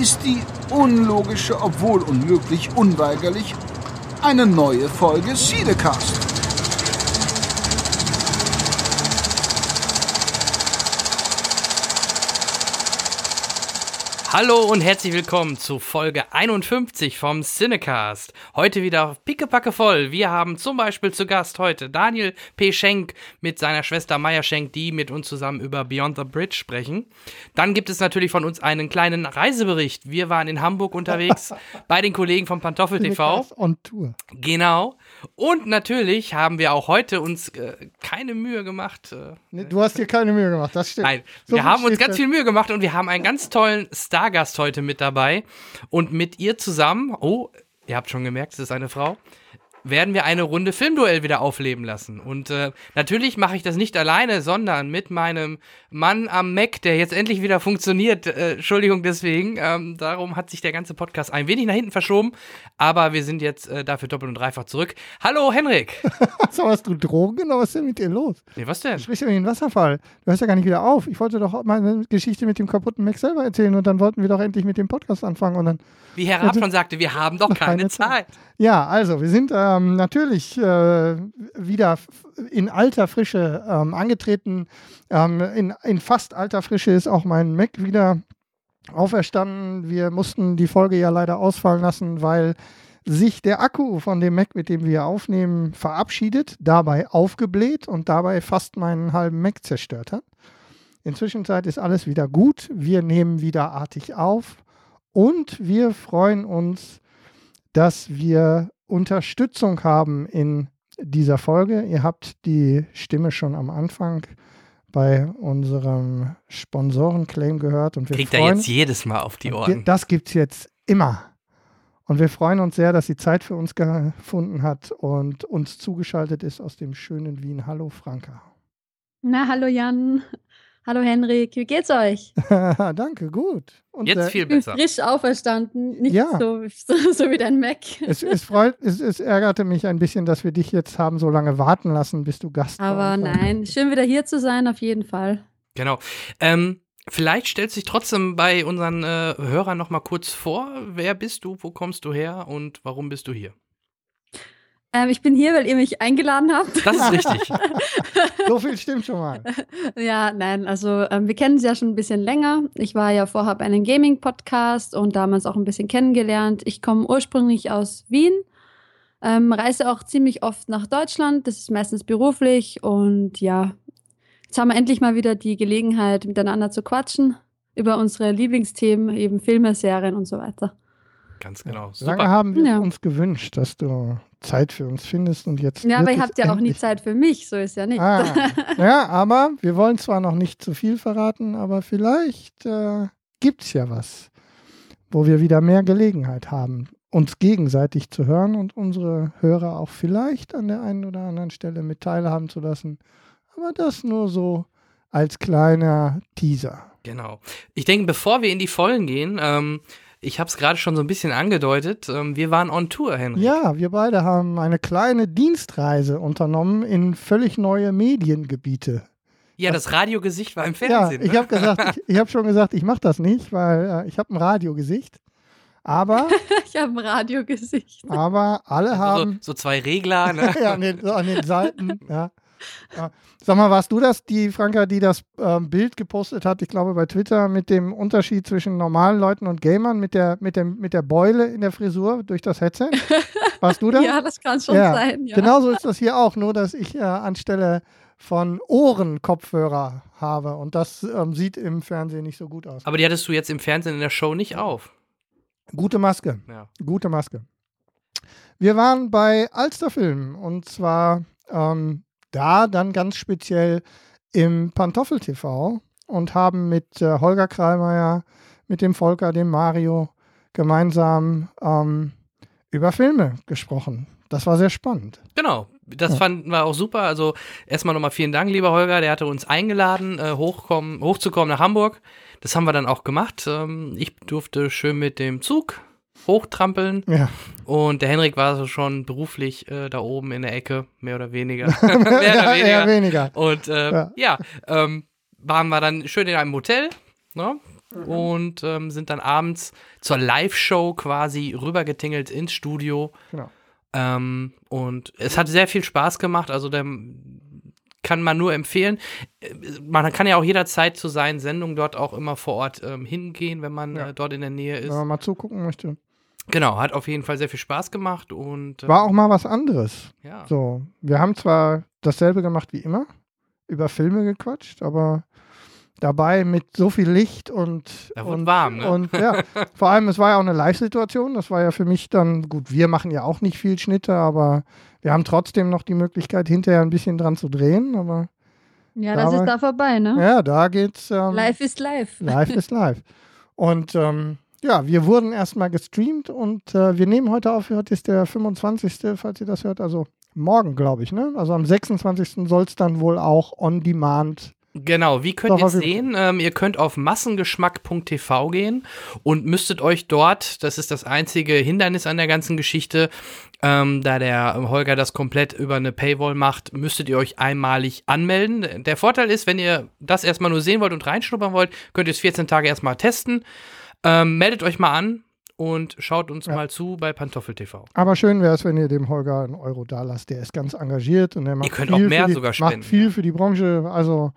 ist die unlogische, obwohl unmöglich, unweigerlich eine neue Folge Siedecast. Hallo und herzlich willkommen zu Folge 51 vom Cinecast. Heute wieder pickepacke voll. Wir haben zum Beispiel zu Gast heute Daniel P. Schenk mit seiner Schwester Maya Schenk, die mit uns zusammen über Beyond the Bridge sprechen. Dann gibt es natürlich von uns einen kleinen Reisebericht. Wir waren in Hamburg unterwegs bei den Kollegen vom Pantoffel TV. On Tour. Genau. Und natürlich haben wir auch heute uns äh, keine Mühe gemacht. Äh, Nee, du hast dir keine Mühe gemacht, das stimmt. Nein, So wir haben uns ganz viel Mühe gemacht und wir haben einen ganz tollen Stargast heute mit dabei. Und mit ihr zusammen, oh, ihr habt schon gemerkt, es ist eine Frau, werden wir eine Runde Filmduell wieder aufleben lassen. Und äh, natürlich mache ich das nicht alleine, sondern mit meinem Mann am Mac, der jetzt endlich wieder funktioniert. Äh, Entschuldigung deswegen. Ähm, darum hat sich der ganze Podcast ein wenig nach hinten verschoben. Aber wir sind jetzt äh, dafür doppelt und dreifach zurück. Hallo, Henrik. So, hast du Drogen oder was ist denn mit dir los? Nee, was denn? Sprich über den Wasserfall. Du hörst ja gar nicht wieder auf. Ich wollte doch meine Geschichte mit dem kaputten Mac selber erzählen und dann wollten wir doch endlich mit dem Podcast anfangen und dann. Wie Herr Raab schon sagte, wir haben doch keine, Keine Zeit. Zeit. Ja, also wir sind ähm, natürlich äh, wieder in alter Frische ähm, angetreten. Ähm, in, in fast alter Frische ist auch mein Mac wieder auferstanden. Wir mussten die Folge ja leider ausfallen lassen, weil sich der Akku von dem Mac, mit dem wir aufnehmen, verabschiedet, dabei aufgebläht und dabei fast meinen halben Mac zerstört hat. Inzwischen ist alles wieder gut. Wir nehmen wieder artig auf und wir freuen uns, dass wir Unterstützung haben in dieser Folge. Ihr habt die Stimme schon am Anfang bei unserem Sponsorenclaim gehört und wir Kriegt er freuen jetzt jedes Mal auf die Ohren. das gibt es jetzt immer. Und wir freuen uns sehr, dass sie Zeit für uns gefunden hat und uns zugeschaltet ist aus dem schönen Wien. Hallo Franka. Na, hallo Jan. Hallo Henrik, wie geht's euch? Danke, gut. Und, Jetzt äh, viel Ich bin besser. frisch auferstanden, nicht Ja. so, so, so wie dein Mac. es, es, freut, es, es ärgerte mich ein bisschen, dass wir dich jetzt haben so lange warten lassen, bis du Gast Aber nein, schön wieder hier zu sein, auf jeden Fall. Genau. Ähm, vielleicht stellst du dich trotzdem bei unseren äh, Hörern noch mal kurz vor. Wer bist du? Wo kommst du her? Und warum bist du hier? Ähm, ich bin hier, weil ihr mich eingeladen habt. Das ist richtig. So viel stimmt schon mal. Ja, nein, also ähm, wir kennen sie ja schon ein bisschen länger. Ich war ja vorher bei einem Gaming-Podcast und damals auch ein bisschen kennengelernt. Ich komme ursprünglich aus Wien, ähm, reise auch ziemlich oft nach Deutschland. Das ist meistens beruflich und ja, jetzt haben wir endlich mal wieder die Gelegenheit, miteinander zu quatschen über unsere Lieblingsthemen, eben Filme, Serien und so weiter. Ganz genau. Lange Super. haben wir Ja. uns gewünscht, dass du Zeit für uns findest und jetzt. Ja, aber ihr habt ja auch nie Zeit für mich, so ist ja nicht. Ah, ja, aber wir wollen zwar noch nicht zu viel verraten, aber vielleicht äh, gibt es ja was, wo wir wieder mehr Gelegenheit haben, uns gegenseitig zu hören und unsere Hörer auch vielleicht an der einen oder anderen Stelle mit teilhaben zu lassen. Aber das nur so als kleiner Teaser. Genau. Ich denke, bevor wir in die Vollen gehen, ähm, ich habe es gerade schon so ein bisschen angedeutet, ähm, wir waren on Tour, Henry. Ja, wir beide haben eine kleine Dienstreise unternommen in völlig neue Mediengebiete. Ja, das Radiogesicht war im Ja, Fernsehen. ich ne? habe gesagt, ich, ich habe schon gesagt, ich mache das nicht, weil äh, ich habe ein Radiogesicht. Aber, Ich habe ein Radiogesicht. aber alle so, haben so zwei Regler, ne? ja, an, den, so an den Seiten. Ja. Ja. Sag mal, warst du das, die Franka, die das ähm, Bild gepostet hat? Ich glaube bei Twitter mit dem Unterschied zwischen normalen Leuten und Gamern mit der mit dem mit der Beule in der Frisur durch das Headset. Warst du das? Ja, das kann schon Ja, sein. Ja. Genauso ist das hier auch, nur dass ich äh, anstelle von Ohrenkopfhörer habe und das ähm, sieht im Fernsehen nicht so gut aus. Aber die hattest du jetzt im Fernsehen in der Show nicht auf. Gute Maske, Ja. gute Maske. Wir waren bei Alsterfilm und zwar ähm, da dann ganz speziell im Pantoffel TV und haben mit äh, Holger Kreilmeier, mit dem Volker, dem Mario gemeinsam ähm, über Filme gesprochen. Das war sehr spannend. Genau, das fanden wir auch super. Also erstmal nochmal vielen Dank, lieber Holger. Der hatte uns eingeladen, äh, hochkommen, hochzukommen nach Hamburg. Das haben wir dann auch gemacht. Ähm, ich durfte schön mit dem Zug hochtrampeln Ja, und der Henrik war so schon beruflich äh, da oben in der Ecke, mehr oder weniger. mehr oder ja eher weniger. weniger. Und äh, Ja. ja, ähm, waren wir dann schön in einem Hotel ne? und ähm, sind dann abends zur Live-Show quasi rübergetingelt ins Studio. Genau. Ähm, und es hat sehr viel Spaß gemacht. Also der kann man nur empfehlen. Man kann ja auch jederzeit zu seinen Sendungen dort auch immer vor Ort ähm, hingehen, wenn man Ja. äh, dort in der Nähe ist. Wenn man mal zugucken möchte. Genau, hat auf jeden Fall sehr viel Spaß gemacht und äh, War auch mal was anderes. ja. So, wir haben zwar dasselbe gemacht wie immer, über Filme gequatscht, aber dabei mit so viel Licht und und, warm, ne? und ja, vor allem es war ja auch eine Live-Situation. Das war ja für mich dann gut. Wir machen ja auch nicht viel Schnitte, aber wir haben trotzdem noch die Möglichkeit hinterher ein bisschen dran zu drehen. Aber Ja, Da das ist da vorbei, ne? ja, da geht's. Ähm, Live ist live. Live ist live. Und ähm, ja, wir wurden erstmal gestreamt und äh, wir nehmen heute auf, heute ist der 25., falls ihr das hört, also morgen, glaube ich, ne? Also am 26. soll es dann wohl auch on demand. Genau, wie könnt ihr sehen? Ähm, ihr könnt auf massengeschmack.tv gehen und müsstet euch dort, das ist das einzige Hindernis an der ganzen Geschichte, ähm, da der Holger das komplett über eine Paywall macht, müsstet ihr euch einmalig anmelden. Der Vorteil ist, wenn ihr das erstmal nur sehen wollt und reinschnuppern wollt, könnt ihr es 14 Tage erstmal testen. Ähm, meldet euch mal an und schaut uns Ja. mal zu bei Pantoffel TV. Aber schön wäre es, wenn ihr dem Holger einen Euro da lasst. Der ist ganz engagiert und der macht könnt viel auch mehr für die, macht viel für die Branche. Also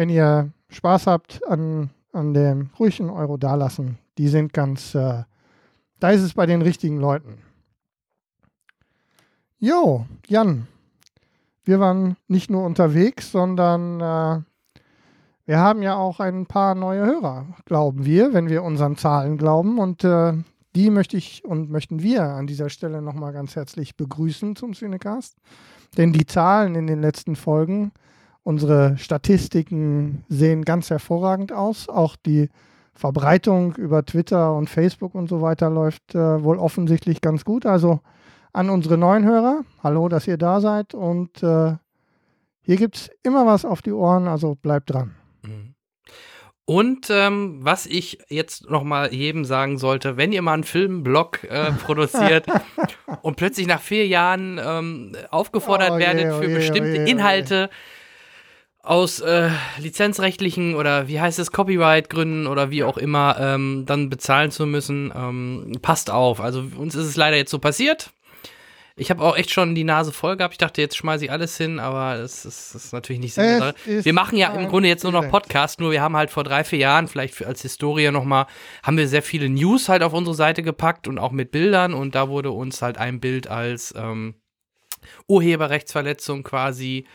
wenn ihr Spaß habt an, an dem, ruhig einen Euro da lassen. Die sind ganz, äh, da ist es bei den richtigen Leuten. Jo, Jan, wir waren nicht nur unterwegs, sondern äh, wir haben ja auch ein paar neue Hörer, glauben wir, wenn wir unseren Zahlen glauben. Und äh, die möchte ich und möchten wir an dieser Stelle nochmal ganz herzlich begrüßen zum Cinecast. Denn die Zahlen in den letzten Folgen, unsere Statistiken sehen ganz hervorragend aus. Auch die Verbreitung über Twitter und Facebook und so weiter läuft äh, wohl offensichtlich ganz gut. Also an unsere neuen Hörer, hallo, dass ihr da seid. Und äh, hier gibt es immer was auf die Ohren, also bleibt dran. Mhm. Und ähm, was ich jetzt noch mal jedem sagen sollte, wenn ihr mal einen Filmblog äh, produziert und plötzlich nach vier Jahren ähm, aufgefordert Oh werdet oh für je, bestimmte oh je, oh je. Inhalte aus äh, lizenzrechtlichen oder wie heißt es, Copyright-Gründen oder wie auch immer, ähm, dann bezahlen zu müssen, ähm, passt auf. Also uns ist es leider jetzt so passiert. Ich habe auch echt schon die Nase voll gehabt. Ich dachte, jetzt schmeiße ich alles hin, aber das ist, das ist natürlich nicht ist Wir machen ja im Grunde jetzt nur noch. Podcast, nur wir haben halt vor drei, vier Jahren, vielleicht als Historie nochmal, haben wir sehr viele News halt auf unsere Seite gepackt und auch mit Bildern und da wurde uns halt ein Bild als ähm, Urheberrechtsverletzung quasi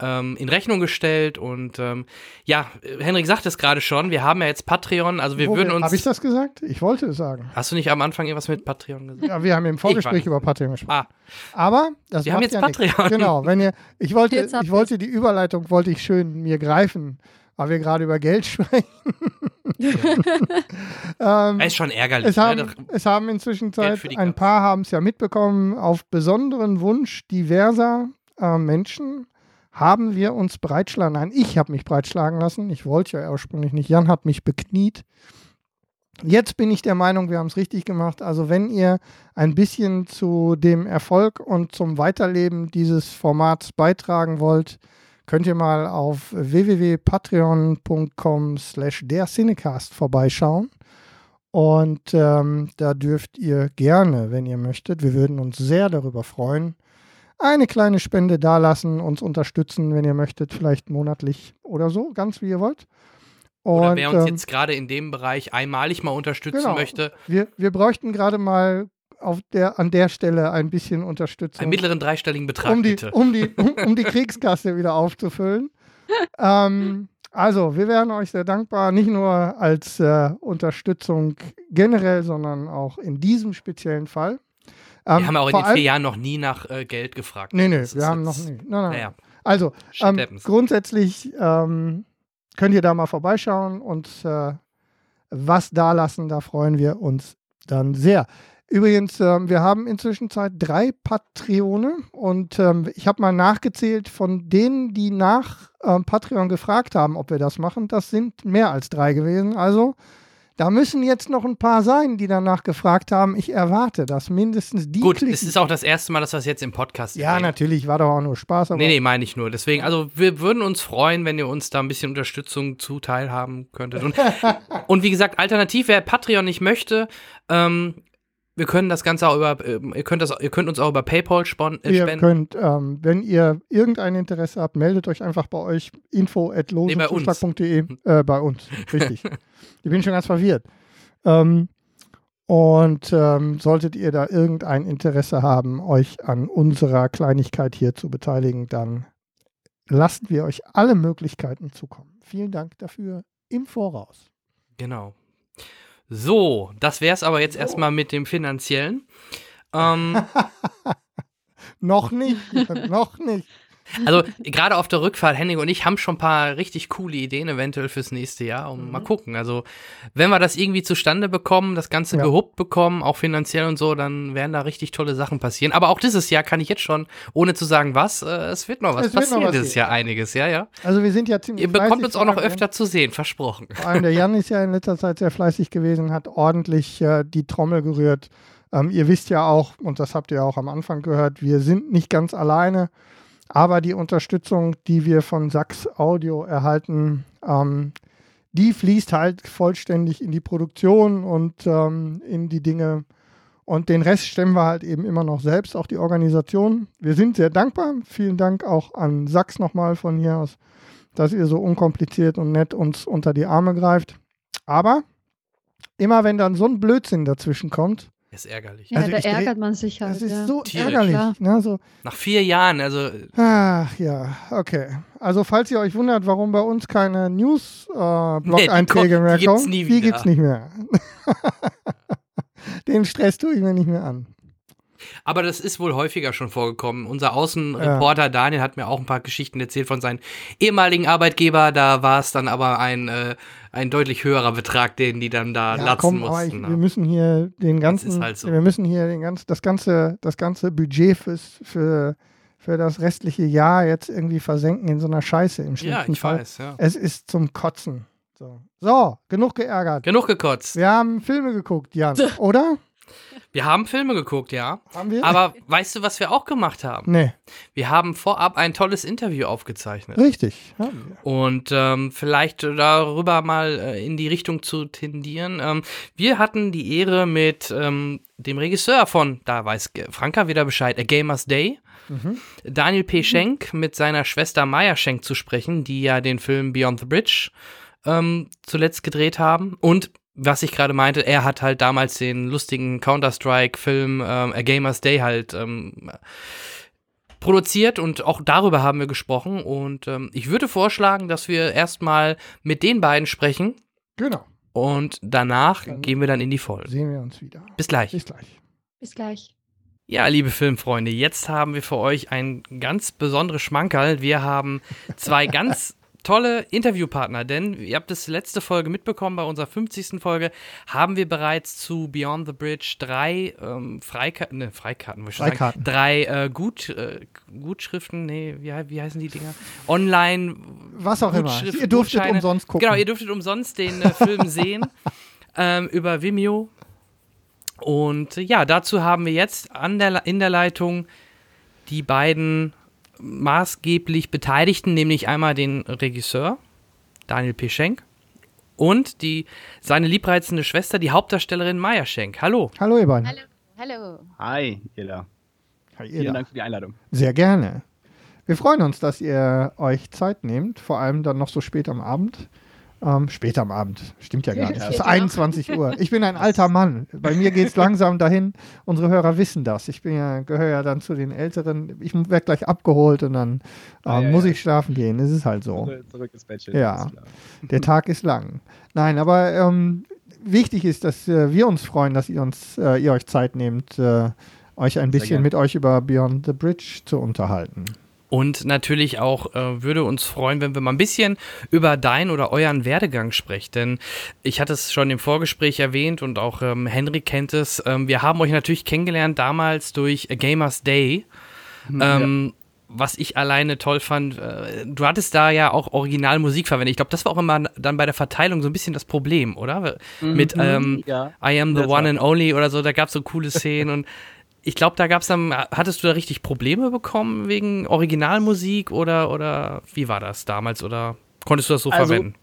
ähm, in Rechnung gestellt und ähm, ja, Henrik sagt es gerade schon, wir haben ja jetzt Patreon, also wir würden uns. Habe ich das gesagt? Ich wollte es sagen. Hast du nicht am Anfang irgendwas mit Patreon gesagt? Ja, wir haben im Vorgespräch über Patreon gesprochen. Ah, Aber das Wir haben jetzt ja nichts. Patreon. Genau, wenn ihr, ich wollte, ich wollte die Überleitung wollte ich schön mir greifen, weil wir gerade über Geld sprechen. ähm, ist schon ärgerlich. es, haben, ne? es haben inzwischen Zeit, ein paar haben es ja mitbekommen, auf besonderen Wunsch diverser äh, Menschen haben wir uns breitschlagen. Nein, ich habe mich breitschlagen lassen. Ich wollte ja ursprünglich nicht. Jan hat mich bekniet. Jetzt bin ich der Meinung, wir haben es richtig gemacht. Also wenn ihr ein bisschen zu dem Erfolg und zum Weiterleben dieses Formats beitragen wollt, könnt ihr mal auf www.patreon.com slash der Cinecast vorbeischauen. Und ähm, da dürft ihr gerne, wenn ihr möchtet, wir würden uns sehr darüber freuen, eine kleine Spende dalassen, uns unterstützen, wenn ihr möchtet, vielleicht monatlich oder so, ganz wie ihr wollt. Oder Und, wer uns ähm, jetzt gerade in dem Bereich einmalig mal unterstützen Genau. möchte, wir, wir bräuchten gerade mal auf der, an der Stelle ein bisschen einen Unterstützung, mittleren dreistelligen Betrag um die, bitte. um, die, um, um die Kriegskasse wieder aufzufüllen. ähm, also, wir wären euch sehr dankbar, nicht nur als äh, Unterstützung generell, sondern auch in diesem speziellen Fall. Ähm, wir haben auch in den vier Jahren noch nie nach äh, Geld gefragt. Nee, nee, wir haben noch nie. Nein, nein. Naja, Also, ähm, grundsätzlich ähm, könnt ihr da mal vorbeischauen und äh, was da lassen, da freuen wir uns Dann sehr. Übrigens, ähm, wir haben inzwischen Zeit drei Patreone und ähm, ich habe mal nachgezählt von denen, die nach ähm, Patreon gefragt haben, ob wir das machen. Das sind mehr als drei gewesen. Also da müssen jetzt noch ein paar sein, die danach gefragt haben. Ich erwarte, dass mindestens die. Gut, klicken. es ist auch das erste Mal, dass wir es jetzt im Podcast Ja, sehen. natürlich, war doch auch nur Spaß. Aber Nee, nee, meine ich nur. Deswegen, also wir würden uns freuen, wenn ihr uns da ein bisschen Unterstützung zuteil haben könntet. Und, und wie gesagt, alternativ, wer Patreon nicht möchte, ähm, wir können das Ganze auch über, ähm, ihr könnt das, ihr könnt uns auch über PayPal äh, Ihr spenden. könnt, ähm, wenn ihr irgendein Interesse habt, meldet euch einfach bei euch info at Nee, bei uns. äh, bei uns, richtig. ich bin schon ganz verwirrt. Ähm, und ähm, solltet ihr da irgendein Interesse haben, euch an unserer Kleinigkeit hier zu beteiligen, dann lassen wir euch alle Möglichkeiten zukommen. Vielen Dank dafür im Voraus. Genau. So, das wär's aber jetzt erstmal mit dem Finanziellen. Ähm, Noch nicht, noch nicht. Also gerade auf der Rückfahrt, Henning und ich haben schon ein paar richtig coole Ideen eventuell fürs nächste Jahr und Mhm. mal gucken. Also wenn wir das irgendwie zustande bekommen, das Ganze Ja. gewuppt bekommen, auch finanziell und so, dann werden da richtig tolle Sachen passieren. Aber auch dieses Jahr kann ich jetzt schon, ohne zu sagen was, äh, es wird noch was Es wird noch passieren was dieses. Jahr einiges, ja, ja. Also wir sind ja ziemlich Ihr bekommt uns auch noch öfter zu sehen, versprochen. Vor allem der Jan ist ja in letzter Zeit sehr fleißig gewesen, hat ordentlich äh, die Trommel gerührt. Ähm, ihr wisst ja auch, und das habt ihr auch am Anfang gehört, wir sind nicht ganz alleine, aber die Unterstützung, die wir von Sachs Audio erhalten, ähm, die fließt halt vollständig in die Produktion und ähm, in die Dinge. Und den Rest stemmen wir halt eben immer noch selbst, auch die Organisation. Wir sind sehr dankbar. Vielen Dank auch an Sachs nochmal von hier aus, dass ihr so unkompliziert und nett uns unter die Arme greift. Aber immer wenn dann so ein Blödsinn dazwischen kommt, Ist ärgerlich. Ja, Also da ärgert man sich halt. das ist ja. so Tierisch. ärgerlich. Ne? So, Nach vier Jahren, also ach ja, okay. Also falls ihr euch wundert, warum bei uns keine Nee, die News-Blog-Einträge kommen- mehr die gibt's kommen, nie die wieder. gibt's nicht mehr. Den Stress tue ich mir nicht mehr an. Aber das ist wohl häufiger schon vorgekommen. Unser Außenreporter Daniel hat mir auch ein paar Geschichten erzählt von seinen ehemaligen Arbeitgeber. Da war es dann aber ein, äh, ein deutlich höherer Betrag, den die dann da Ja, latzen komm, aber mussten. ich, ne? wir müssen hier den ganzen, halt so. wir müssen hier den ganz, das ganze, das ganze Budget fürs, für, für das restliche Jahr jetzt irgendwie versenken in so einer Scheiße im ja, schlimmsten ich Fall. weiß, ja. Es ist zum Kotzen. So, so genug geärgert. Genug gekotzt. Wir haben Filme geguckt, Jan, oder? Wir haben Filme geguckt, ja. Haben wir? Aber weißt du, was wir auch gemacht haben? nee, Wir haben vorab ein tolles Interview aufgezeichnet. richtig. Haben wir. Und ähm, vielleicht darüber mal äh, in die Richtung zu tendieren. Ähm, wir hatten die Ehre mit ähm, dem Regisseur von, da weiß Franka wieder Bescheid, A Gamer's Day, Mhm. Daniel P. Schenk mit seiner Schwester Maya Schenk zu sprechen, die ja den Film Beyond the Bridge ähm, zuletzt gedreht haben. Und was ich gerade meinte, er hat halt damals den lustigen Counter-Strike-Film ähm, A Gamer's Day halt ähm, produziert und auch darüber haben wir gesprochen. Und ähm, ich würde vorschlagen, dass wir erstmal mit den beiden sprechen Genau. und danach Dann- gehen wir dann in die Folge. Sehen wir uns wieder. Bis gleich. Bis gleich. Bis gleich. Ja, liebe Filmfreunde, jetzt haben wir für euch ein ganz besonderes Schmankerl. Wir haben zwei ganz tolle Interviewpartner, denn ihr habt es letzte Folge mitbekommen, bei unserer 50. Folge haben wir bereits zu Beyond the Bridge drei ähm, Freikarten, ne, Freikarten, Freikarten. sagen, drei äh, Gut, äh, Gutschriften, nee, wie, wie heißen die Dinger? Online Was auch immer. Ihr durftet Gutscheine. umsonst gucken. Genau, ihr dürftet umsonst den äh, Film sehen ähm, über Vimeo. Und äh, ja, dazu haben wir jetzt der, in der Leitung die beiden maßgeblich Beteiligten, nämlich einmal den Regisseur Daniel P. Schenk und die, seine liebreizende Schwester, die Hauptdarstellerin Maya Schenk. Hallo. Hallo, ihr beiden. Hallo. Hallo. Hi, Ela. Hi, ihr Vielen da. Dank für die Einladung. Sehr gerne. Wir freuen uns, dass ihr euch Zeit nehmt, vor allem dann noch so spät am Abend. Ähm, spät am Abend, stimmt ja gar nicht. Es ist Ja. 21 Uhr. Ich bin ein alter Mann. Bei mir geht es langsam dahin. Unsere Hörer wissen das. Ich bin ja, gehöre ja dann zu den Älteren. Ich werde gleich abgeholt und dann äh, Ah, ja, muss ja. ich schlafen gehen. Es ist halt so. Zurück- ins Bettchen. Ja. Der Tag ist lang. Nein, aber ähm, wichtig ist, dass äh, wir uns freuen, dass ihr uns, äh, ihr euch Zeit nehmt, äh, euch ein bisschen gerne. mit euch über Beyond the Bridge zu unterhalten. Und natürlich auch äh, würde uns freuen, wenn wir mal ein bisschen über deinen oder euren Werdegang sprechen. Denn ich hatte es schon im Vorgespräch erwähnt und auch ähm, Henry kennt es. Ähm, wir haben euch natürlich kennengelernt damals durch A Gamers Day. Mhm, ähm, ja was ich alleine toll fand, äh, du hattest da ja auch Originalmusik verwendet. Ich glaube, das war auch immer dann bei der Verteilung so ein bisschen das Problem, oder? Mhm, Mit ähm, ja, I am the one and only oder so, da gab es so coole Szenen und ich glaube, da gab es dann, hattest du da richtig Probleme bekommen wegen Originalmusik oder, oder wie war das damals oder konntest du das so also, verwenden?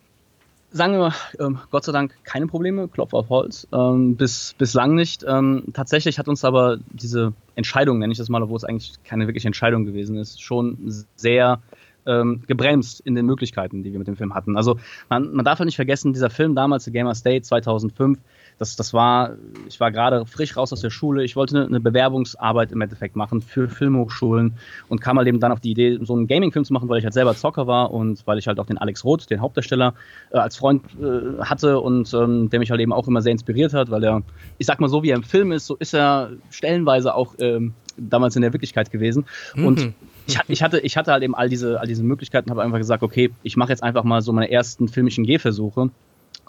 Sagen wir mal, ähm, Gott sei Dank keine Probleme, Klopf auf Holz, ähm, bis, bislang nicht. Ähm, tatsächlich hat uns aber diese Entscheidung, nenne ich das mal, obwohl es eigentlich keine wirkliche Entscheidung gewesen ist, schon sehr ähm, gebremst in den Möglichkeiten, die wir mit dem Film hatten. Also man, man darf ja nicht vergessen, dieser Film damals, The Gamer State 2005, das, das war, ich war gerade frisch raus aus der Schule, ich wollte eine, eine, Bewerbungsarbeit im Endeffekt machen für Filmhochschulen und kam halt eben dann auf die Idee, so einen Gaming-Film zu machen, weil ich halt selber Zocker war und weil ich halt auch den Alex Roth, den Hauptdarsteller, äh, als Freund äh, hatte und ähm, der mich halt eben auch immer sehr inspiriert hat, weil er, ich sag mal so, wie er im Film ist, so ist er stellenweise auch ähm, damals in der Wirklichkeit gewesen. Mhm. Und ich, ich, hatte, ich hatte halt eben all diese, all diese Möglichkeiten, habe einfach gesagt, okay, ich mache jetzt einfach mal so meine ersten filmischen Gehversuche.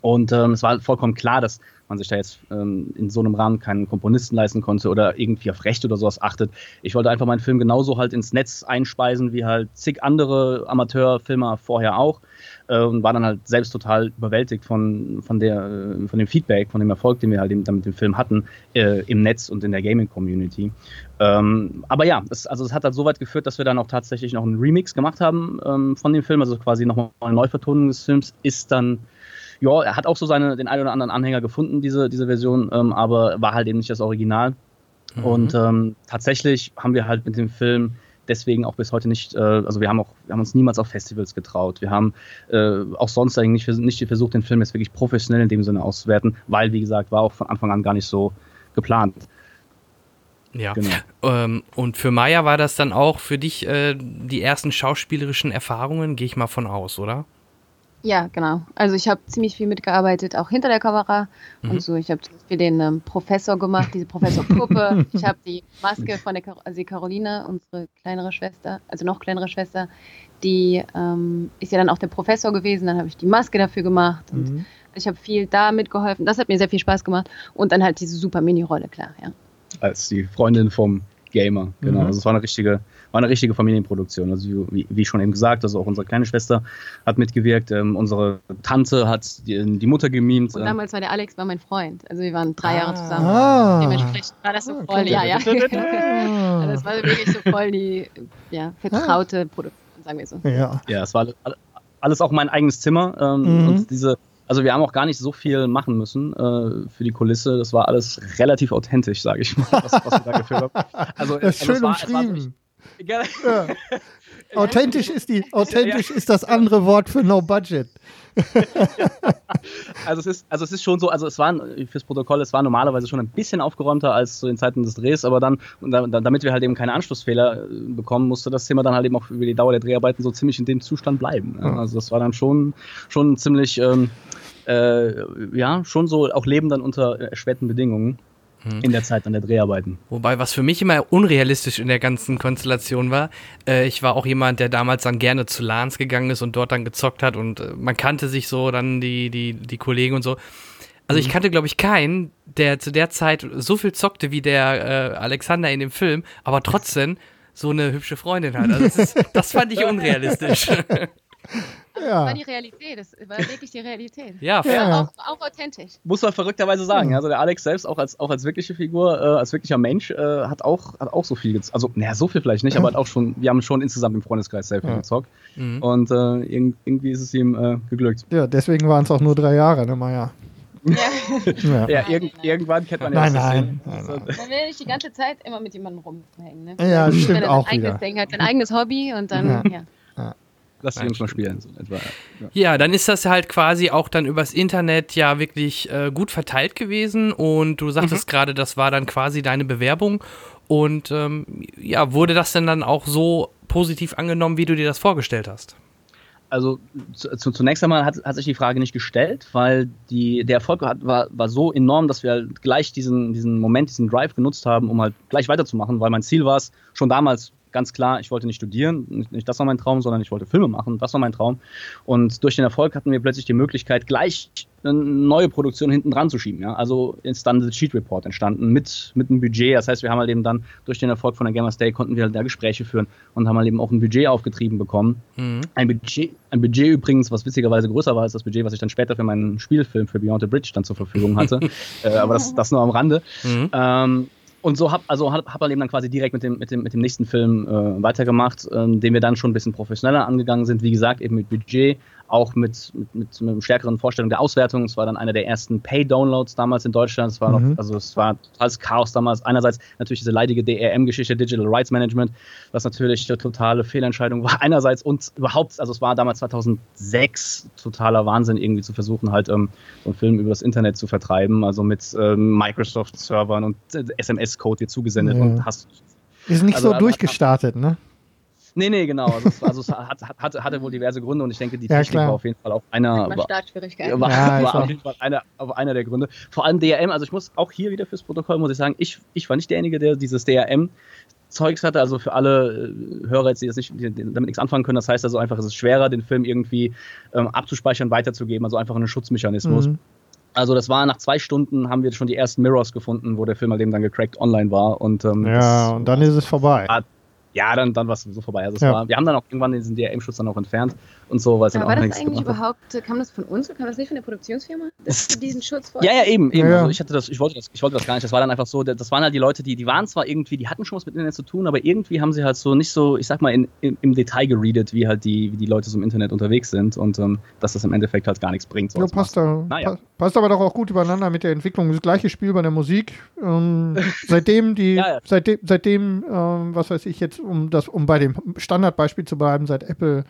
Und ähm, es war vollkommen klar, dass man sich da jetzt ähm, in so einem Rahmen keinen Komponisten leisten konnte oder irgendwie auf Recht oder sowas achtet. Ich wollte einfach meinen Film genauso halt ins Netz einspeisen wie halt zig andere Amateurfilmer vorher auch äh, und war dann halt selbst total überwältigt von, von, der, äh, von dem Feedback, von dem Erfolg, den wir halt eben mit dem Film hatten äh, im Netz und in der Gaming-Community. Ähm, aber ja, es, also es hat halt so weit geführt, dass wir dann auch tatsächlich noch einen Remix gemacht haben ähm, von dem Film, also quasi nochmal eine Neuvertonung des Films, ist dann ja, er hat auch so seine, den einen oder anderen Anhänger gefunden, diese, diese Version, ähm, aber war halt eben nicht das Original. Mhm. Und ähm, tatsächlich haben wir halt mit dem Film deswegen auch bis heute nicht, äh, also wir haben auch, wir haben uns niemals auf Festivals getraut. Wir haben äh, auch sonst eigentlich nicht, nicht versucht, den Film jetzt wirklich professionell in dem Sinne auszuwerten, weil, wie gesagt, war auch von Anfang an gar nicht so geplant. Ja. Genau. Ähm, und für Maya war das dann auch für dich äh, die ersten schauspielerischen Erfahrungen, gehe ich mal von aus, oder? Ja, genau. Also ich habe ziemlich viel mitgearbeitet, auch hinter der Kamera mhm. und so. Ich habe für den ähm, Professor gemacht, diese Professorpuppe. ich habe die Maske von der, Kar also die Caroline, unsere kleinere Schwester, also noch kleinere Schwester, die ähm, ist ja dann auch der Professor gewesen. Dann habe ich die Maske dafür gemacht und mhm. ich habe viel da mitgeholfen. Das hat mir sehr viel Spaß gemacht und dann halt diese super Mini-Rolle, klar, ja. Als die Freundin vom Gamer, genau. Mhm. Also es war eine richtige war eine richtige Familienproduktion. Also wie, wie schon eben gesagt, also auch unsere kleine Schwester hat mitgewirkt, ähm, unsere Tante hat die, die Mutter gemimt. Und damals war der Alex war mein Freund. Also wir waren drei ah. Jahre zusammen. Ah. Dementsprechend war das so ah, voll, ja, ja. also es war wirklich so voll die ja, vertraute Produktion, sagen wir so. Ja, ja es war alles auch mein eigenes Zimmer. Ähm, mhm. Und diese also wir haben auch gar nicht so viel machen müssen äh, für die Kulisse. Das war alles relativ authentisch, sage ich mal, was, was wir da gefilmt haben. Also, das ist schön es war, umschrieben. Ja. authentisch ist die, authentisch ist das andere Wort für No Budget. also es ist, also es ist schon so, also es war fürs Protokoll, es war normalerweise schon ein bisschen aufgeräumter als zu den Zeiten des Drehs, aber dann, damit wir halt eben keine Anschlussfehler äh, bekommen, musste das Thema dann halt eben auch über die Dauer der Dreharbeiten so ziemlich in dem Zustand bleiben. Also das war dann schon, schon ziemlich, ähm, äh, ja, schon so auch Leben dann unter erschwerten Bedingungen. Hm. in der Zeit an der Dreharbeiten. Wobei, was für mich immer unrealistisch in der ganzen Konstellation war, äh, ich war auch jemand, der damals dann gerne zu LANs gegangen ist und dort dann gezockt hat und äh, man kannte sich so dann die, die, die Kollegen und so. Also ich mhm. kannte, glaube ich, keinen, der zu der Zeit so viel zockte wie der äh, Alexander in dem Film, aber trotzdem so eine hübsche Freundin hat. Also das, ist, das fand ich unrealistisch. Also ja. Das war die Realität, das war wirklich die Realität. Ja, ja. Auch, auch, authentisch. Muss man verrückterweise sagen. Mhm. Also der Alex selbst, auch als, auch als wirkliche Figur, äh, als wirklicher Mensch, äh, hat, auch, hat auch so viel gezockt. Also, naja, so viel vielleicht nicht, aber hat auch schon, wir haben schon insgesamt im Freundeskreis sehr viel ja. gezockt. Mhm. Und äh, irgendwie ist es ihm äh, geglückt. Ja, deswegen waren es auch nur drei Jahre, ne, Maja? Ja, ja irg irgendwann kennt man ja Nein, nein. nein, nein. Man will nicht die ganze Zeit immer mit jemandem rumhängen. Ne? Ja, das stimmt auch wieder. Ding hat, ein eigenes Hobby und dann, ja. ja lass die uns mal spielen. So etwa, ja. ja. dann ist das halt quasi auch dann übers Internet ja wirklich äh, gut verteilt gewesen und du sagtest mhm. gerade, das war dann quasi deine Bewerbung und ähm, ja, wurde das denn dann auch so positiv angenommen, wie du dir das vorgestellt hast? Also zu, zunächst einmal hat, hat, sich die Frage nicht gestellt, weil die, der Erfolg hat, war, war so enorm, dass wir halt gleich diesen, diesen Moment, diesen Drive genutzt haben, um halt gleich weiterzumachen, weil mein Ziel war es, schon damals ganz klar, ich wollte nicht studieren, nicht, das war mein Traum, sondern ich wollte Filme machen, das war mein Traum. Und durch den Erfolg hatten wir plötzlich die Möglichkeit, gleich eine neue Produktion hinten dran zu schieben. Ja? Also ist dann der Cheat Report entstanden mit, mit einem Budget. Das heißt, wir haben halt eben dann durch den Erfolg von der Gamers Day konnten wir halt da Gespräche führen und haben halt eben auch ein Budget aufgetrieben bekommen. Mhm. Ein, Budget, ein Budget übrigens, was witzigerweise größer war als das Budget, was ich dann später für meinen Spielfilm für Beyond the Bridge dann zur Verfügung hatte. äh, aber das, das nur am Rande. Mhm. Ähm, und so hab also hab, hab halt eben dann quasi direkt mit dem mit dem mit dem nächsten Film äh, weitergemacht, äh, den wir dann schon ein bisschen professioneller angegangen sind. Wie gesagt eben mit Budget, auch mit, mit, mit einer stärkeren Vorstellung der Auswertung. Es war dann einer der ersten Pay-Downloads damals in Deutschland. Es war mhm. noch, also es war totales Chaos damals. Einerseits natürlich diese leidige DRM-Geschichte, Digital Rights Management, was natürlich eine totale Fehlentscheidung war. Einerseits und überhaupt, also es war damals 2006 totaler Wahnsinn, irgendwie zu versuchen, halt ähm, so einen Film über das Internet zu vertreiben, also mit ähm, Microsoft-Servern und äh, SMS-Code dir zugesendet ja. und hast. Ist nicht also, so durchgestartet, ne? Nee, nee, genau. Also, es, also es hat, hat, hatte wohl diverse Gründe und ich denke, die ja, Technik klar. war auf jeden Fall auch einer, war, war, ja, war auf jeden Fall einer, einer der Gründe. Vor allem DRM, also ich muss auch hier wieder fürs Protokoll, muss ich sagen, ich, ich war nicht derjenige, der dieses DRM Zeugs hatte, also für alle äh, Hörer jetzt, die das nicht, die damit nichts anfangen können, das heißt also einfach, es ist schwerer, den Film irgendwie ähm, abzuspeichern, weiterzugeben, also einfach ein Schutzmechanismus. Mhm. Also das war nach zwei Stunden haben wir schon die ersten Mirrors gefunden, wo der Film halt eben dann gecrackt online war und ähm, ja und dann ist es vorbei. Hat, ja, dann, dann war es sowieso vorbei. Also ja. war, wir haben dann auch irgendwann diesen DRM-Schutz dann auch entfernt und so, weil es dann auch war das eigentlich überhaupt, kam das von uns oder kam das nicht von der Produktionsfirma? Dass du diesen Schutz Ja, ja, eben, eben. Ja, Also ich hatte das, ich wollte das, ich wollte das gar nicht. Das war dann einfach so, das waren halt die Leute, die, die waren zwar irgendwie, die hatten schon was mit Internet zu tun, aber irgendwie haben sie halt so nicht so, ich sag mal, in, in, im Detail geredet, wie halt die, wie die Leute so im Internet unterwegs sind und ähm, dass das im Endeffekt halt gar nichts bringt. So ja, passt, da, naja. passt aber doch auch gut übereinander mit der Entwicklung. Das gleiche Spiel bei der Musik. Ähm, seitdem die, ja, ja. seitdem, seitdem ähm, was weiß ich jetzt, um das, um bei dem Standardbeispiel zu bleiben, seit Apple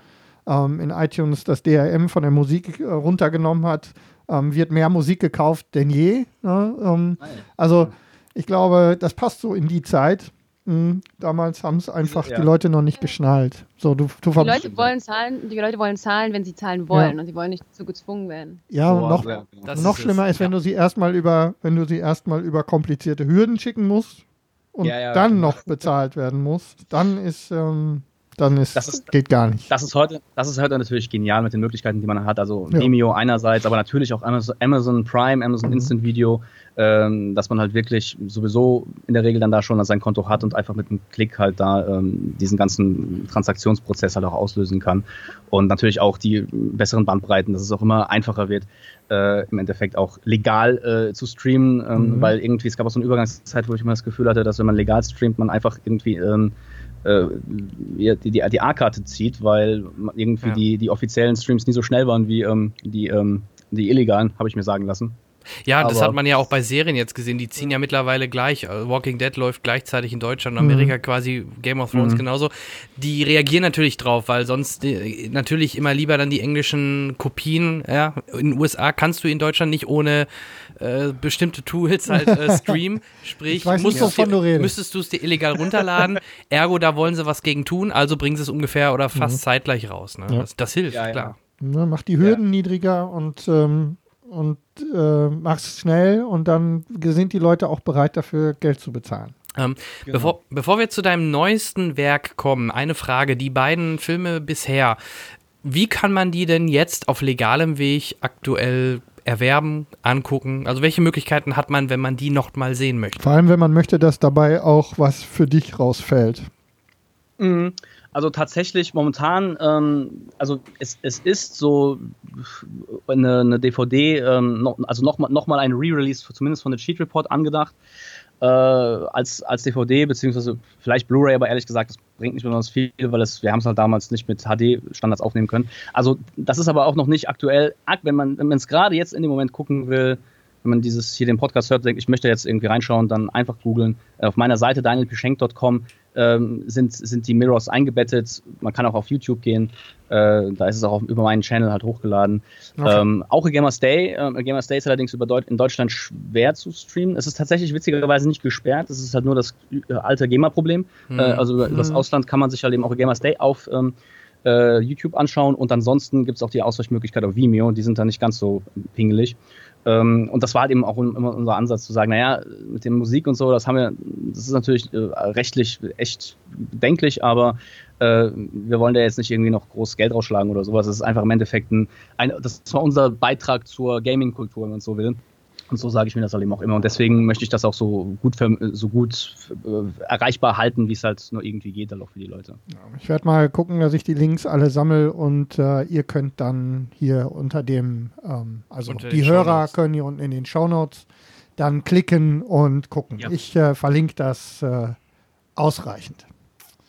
ähm, in iTunes das DRM von der Musik äh, runtergenommen hat, ähm, wird mehr Musik gekauft denn je. Ne? Ähm, also ich glaube, das passt so in die Zeit. Mhm. Damals haben es einfach ja. die Leute noch nicht geschnallt. So, du, du die Leute wollen zahlen, die Leute wollen zahlen, wenn sie zahlen wollen ja. und sie wollen nicht so gezwungen werden. Ja, so, noch, ja. noch schlimmer ist, wenn du sie erstmal über, wenn du sie erstmal über komplizierte Hürden schicken musst und ja, ja. dann noch bezahlt werden muss, dann ist, ähm, dann ist, das ist, geht gar nicht. Das ist heute, das ist heute natürlich genial mit den Möglichkeiten, die man hat. Also ja. Vimeo einerseits, aber natürlich auch Amazon, Amazon Prime, Amazon mhm. Instant Video, ähm, dass man halt wirklich sowieso in der Regel dann da schon sein Konto hat und einfach mit einem Klick halt da ähm, diesen ganzen Transaktionsprozess halt auch auslösen kann. Und natürlich auch die besseren Bandbreiten, dass es auch immer einfacher wird, äh, im Endeffekt auch legal äh, zu streamen, ähm, mhm. weil irgendwie, es gab auch so eine Übergangszeit, wo ich immer das Gefühl hatte, dass wenn man legal streamt, man einfach irgendwie ähm, äh, die, die, die A-Karte zieht, weil irgendwie ja. die, die offiziellen Streams nie so schnell waren wie ähm, die, ähm, die illegalen, habe ich mir sagen lassen. Ja, Aber das hat man ja auch bei Serien jetzt gesehen. Die ziehen ja mittlerweile gleich. Also Walking Dead läuft gleichzeitig in Deutschland, Amerika mhm. quasi, Game of Thrones mhm. genauso. Die reagieren natürlich drauf, weil sonst die, natürlich immer lieber dann die englischen Kopien. Ja, in den USA kannst du in Deutschland nicht ohne äh, bestimmte Tools halt äh, streamen. Sprich, müsstest du es dir illegal runterladen. Ergo, da wollen sie was gegen tun. Also bringen sie es ungefähr oder fast mhm. zeitgleich raus. Ne? Ja. Das, das, hilft, ja, klar. Ja, macht die Hürden niedriger und ähm, und äh, mach's schnell und dann sind die Leute auch bereit dafür, Geld zu bezahlen. Ähm, genau. bevor, bevor wir zu deinem neuesten Werk kommen, eine Frage. Die beiden Filme bisher, wie kann man die denn jetzt auf legalem Weg aktuell erwerben, angucken? Also welche Möglichkeiten hat man, wenn man die noch mal sehen möchte? Vor allem, wenn man möchte, dass dabei auch was für dich rausfällt. Mhm. Also tatsächlich momentan, ähm, also es, es ist so eine, eine DVD, ähm, noch, also nochmal noch mal ein Re-Release, zumindest von der Cheat Report angedacht, äh, als, als DVD, beziehungsweise vielleicht Blu-ray, aber ehrlich gesagt, das bringt nicht besonders viel, weil es, wir haben es halt damals nicht mit HD-Standards aufnehmen können. Also das ist aber auch noch nicht aktuell. Wenn man wenn es gerade jetzt in dem Moment gucken will, wenn man dieses hier den Podcast hört, denkt, ich möchte jetzt irgendwie reinschauen, dann einfach googeln. Auf meiner Seite danielpischenk.com ähm, sind, sind die Mirrors eingebettet. Man kann auch auf YouTube gehen. Äh, da ist es auch auf, über meinen Channel halt hochgeladen. Okay. Ähm, auch Gamers Day. Äh, Gamers Day ist allerdings über Deut in Deutschland schwer zu streamen. Es ist tatsächlich witzigerweise nicht gesperrt. Es ist halt nur das äh, alte GEMA-Problem. Mhm. Äh, also über mhm. das Ausland kann man sich halt eben auch Gamers Day auf ähm, äh, YouTube anschauen und ansonsten gibt es auch die Ausweichmöglichkeit auf Vimeo. Die sind da nicht ganz so pingelig. Ähm, und das war halt eben auch immer unser Ansatz zu sagen, naja, mit der Musik und so, das haben wir, das ist natürlich äh, rechtlich echt bedenklich, aber äh, wir wollen da jetzt nicht irgendwie noch groß Geld rausschlagen oder sowas. Das ist einfach im Endeffekt ein, ein das war unser Beitrag zur Gaming-Kultur, wenn man so will. Und so sage ich mir das halt eben auch immer. Und deswegen möchte ich das auch so gut, so gut äh, erreichbar halten, wie es halt nur irgendwie geht, dann auch für die Leute. Ja, ich werde mal gucken, dass ich die Links alle sammle und äh, ihr könnt dann hier unter dem, ähm, also unter die Hörer können hier unten in den Shownotes dann klicken und gucken. Ja. Ich äh, verlinke das äh, ausreichend.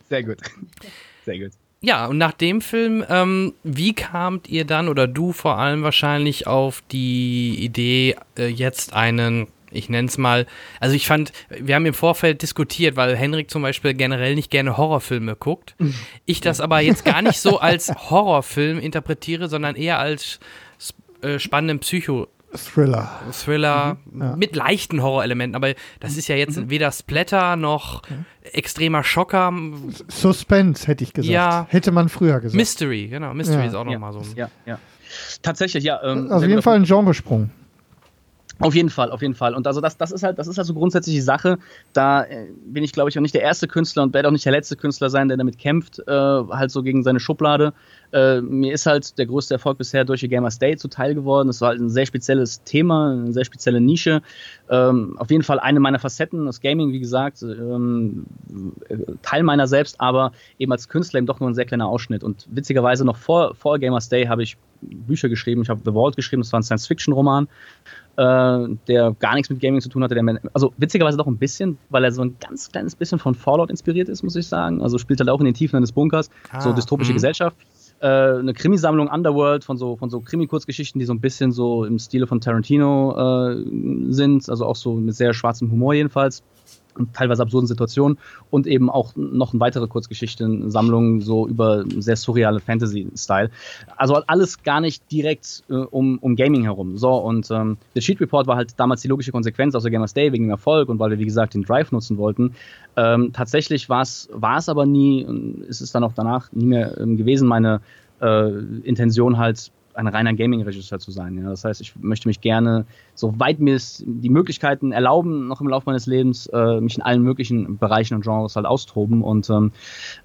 Sehr gut. Sehr gut. Ja, und nach dem Film, ähm, wie kamt ihr dann oder du vor allem wahrscheinlich auf die Idee, äh, jetzt einen, ich nenne es mal, also ich fand, wir haben im Vorfeld diskutiert, weil Henrik zum Beispiel generell nicht gerne Horrorfilme guckt. Ich das aber jetzt gar nicht so als Horrorfilm interpretiere, sondern eher als äh, spannenden Psycho- Thriller. Thriller mhm. ja. mit leichten Horrorelementen, aber das ist ja jetzt mhm. weder Splatter noch mhm. extremer Schocker. Suspense hätte ich gesagt. Ja. Hätte man früher gesagt. Mystery, genau. Mystery ja. ist auch nochmal ja. so. Ja, ja. Tatsächlich, ja. Ähm, also auf jeden Fall ein Genresprung. Auf jeden Fall, auf jeden Fall. Und also das, das ist halt, das ist halt so grundsätzlich die Sache. Da äh, bin ich, glaube ich, auch nicht der erste Künstler und werde auch nicht der letzte Künstler sein, der damit kämpft, äh, halt so gegen seine Schublade. Äh, mir ist halt der größte Erfolg bisher durch die Gamers Day zuteil geworden. Das war halt ein sehr spezielles Thema, eine sehr spezielle Nische. Ähm, auf jeden Fall eine meiner Facetten, das Gaming, wie gesagt, ähm, Teil meiner selbst, aber eben als Künstler eben doch nur ein sehr kleiner Ausschnitt. Und witzigerweise noch vor, vor Gamers Day habe ich Bücher geschrieben. Ich habe The Vault geschrieben, das war ein Science-Fiction-Roman, der gar nichts mit Gaming zu tun hatte. Der, also witzigerweise doch ein bisschen, weil er so ein ganz kleines bisschen von Fallout inspiriert ist, muss ich sagen. Also spielt halt auch in den Tiefen eines Bunkers, ah, so dystopische mh. Gesellschaft äh, eine Krimisammlung Underworld von so, von so Krimi-Kurzgeschichten, die so ein bisschen so im Stile von Tarantino äh, sind, also auch so mit sehr schwarzem Humor jedenfalls teilweise absurden Situationen und eben auch noch eine weitere Kurzgeschichtensammlung so über sehr surreale Fantasy-Style. Also alles gar nicht direkt äh, um, um Gaming herum. So, und ähm, der Cheat Report war halt damals die logische Konsequenz aus der Gamers Day wegen dem Erfolg und weil wir, wie gesagt, den Drive nutzen wollten. Ähm, tatsächlich war es aber nie, ist es dann auch danach nie mehr ähm, gewesen, meine äh, Intention halt ein reiner Gaming-Regisseur zu sein. Ja. Das heißt, ich möchte mich gerne, soweit mir es die Möglichkeiten erlauben, noch im Laufe meines Lebens, äh, mich in allen möglichen Bereichen und Genres halt austoben. Und ähm,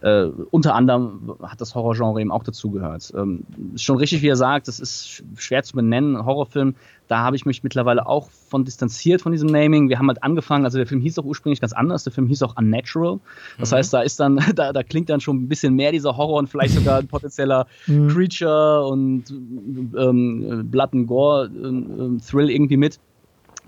äh, unter anderem hat das Horrorgenre eben auch dazugehört. Ähm, schon richtig, wie er sagt, es ist schwer zu benennen. Horrorfilm da habe ich mich mittlerweile auch von distanziert von diesem Naming. Wir haben halt angefangen, also der Film hieß auch ursprünglich ganz anders, der Film hieß auch Unnatural. Das mhm. heißt, da ist dann, da, da klingt dann schon ein bisschen mehr dieser Horror und vielleicht sogar ein potenzieller mhm. Creature und ähm, Blood and Gore ähm, Thrill irgendwie mit.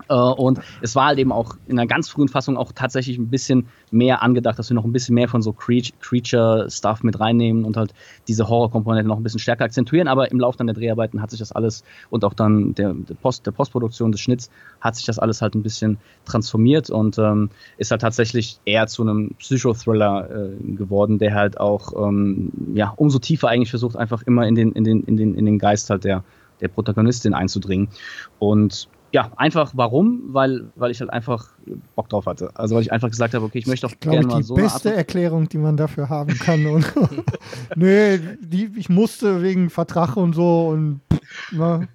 Äh, und es war halt eben auch in einer ganz frühen Fassung auch tatsächlich ein bisschen mehr angedacht, dass wir noch ein bisschen mehr von so Creature-Stuff mit reinnehmen und halt diese Horror-Komponente noch ein bisschen stärker akzentuieren. Aber im Laufe dann der Dreharbeiten hat sich das alles und auch dann der, der, Post, der Postproduktion des Schnitts hat sich das alles halt ein bisschen transformiert und ähm, ist halt tatsächlich eher zu einem Psychothriller äh, geworden, der halt auch ähm, ja, umso tiefer eigentlich versucht, einfach immer in den, in den, in den, in den Geist halt der, der Protagonistin einzudringen. Und ja, einfach warum? Weil, weil ich halt einfach Bock drauf hatte. Also weil ich einfach gesagt habe, okay, ich möchte auch gerne mal so. Die beste Erklärung, die man dafür haben kann. Und nee, die, ich musste wegen Vertrag und so und ne.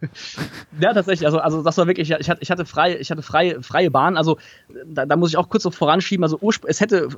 Ja, tatsächlich. Also, also das war wirklich, ich hatte, ich hatte ich hatte freie, freie Bahn. Also da, da muss ich auch kurz so voranschieben. Also es hätte,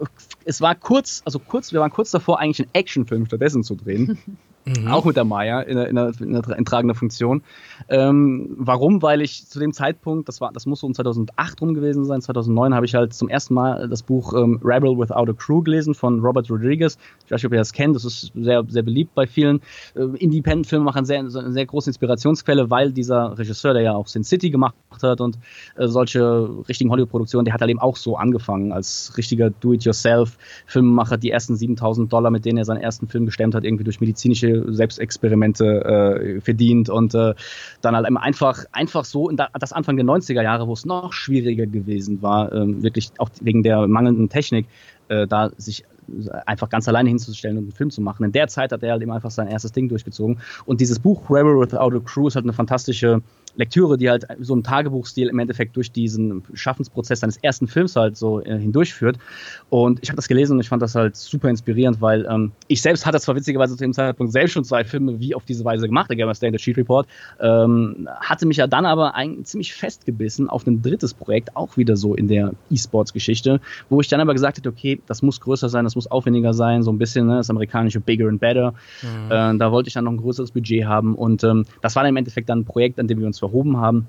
es war kurz, also kurz, wir waren kurz davor, eigentlich einen Actionfilm stattdessen zu drehen. Mhm. Auch mit der Maya in, in, in, tragenden Funktion. Ähm, warum? Weil ich zu dem Zeitpunkt, das war, das muss so um 2008 rum gewesen sein, 2009 habe ich halt zum ersten Mal das Buch ähm, Rebel Without a Crew gelesen von Robert Rodriguez. Ich weiß nicht, ob ihr das kennt, das ist sehr, sehr beliebt bei vielen äh, Independent-Filmemachern, sehr, eine sehr große Inspirationsquelle, weil dieser Regisseur, der ja auch Sin City gemacht hat und äh, solche richtigen Hollywood-Produktionen, der hat halt eben auch so angefangen als richtiger Do-it-yourself-Filmemacher, die ersten 7000 Dollar, mit denen er seinen ersten Film gestemmt hat, irgendwie durch medizinische Selbstexperimente äh, verdient und äh, dann halt einfach, einfach so in da, das Anfang der 90er Jahre, wo es noch schwieriger gewesen war, äh, wirklich auch wegen der mangelnden Technik, äh, da sich einfach ganz alleine hinzustellen und einen Film zu machen. In der Zeit hat er halt eben einfach sein erstes Ding durchgezogen. Und dieses Buch Rebel Without a Crew ist halt eine fantastische Lektüre, die halt so im Tagebuchstil im Endeffekt durch diesen Schaffensprozess seines ersten Films halt so äh, hindurchführt. Und ich habe das gelesen und ich fand das halt super inspirierend, weil ähm, ich selbst hatte zwar witzigerweise zu dem Zeitpunkt selbst schon zwei Filme wie auf diese Weise gemacht, der Gamers Day und der Cheat Report, ähm, hatte mich ja dann aber ein, ziemlich festgebissen auf ein drittes Projekt, auch wieder so in der E-Sports-Geschichte, wo ich dann aber gesagt habe, okay, das muss größer sein, das muss aufwendiger sein, so ein bisschen ne, das amerikanische Bigger and Better. Mhm. Äh, da wollte ich dann noch ein größeres Budget haben und ähm, das war dann im Endeffekt dann ein Projekt, an dem wir uns verhoben haben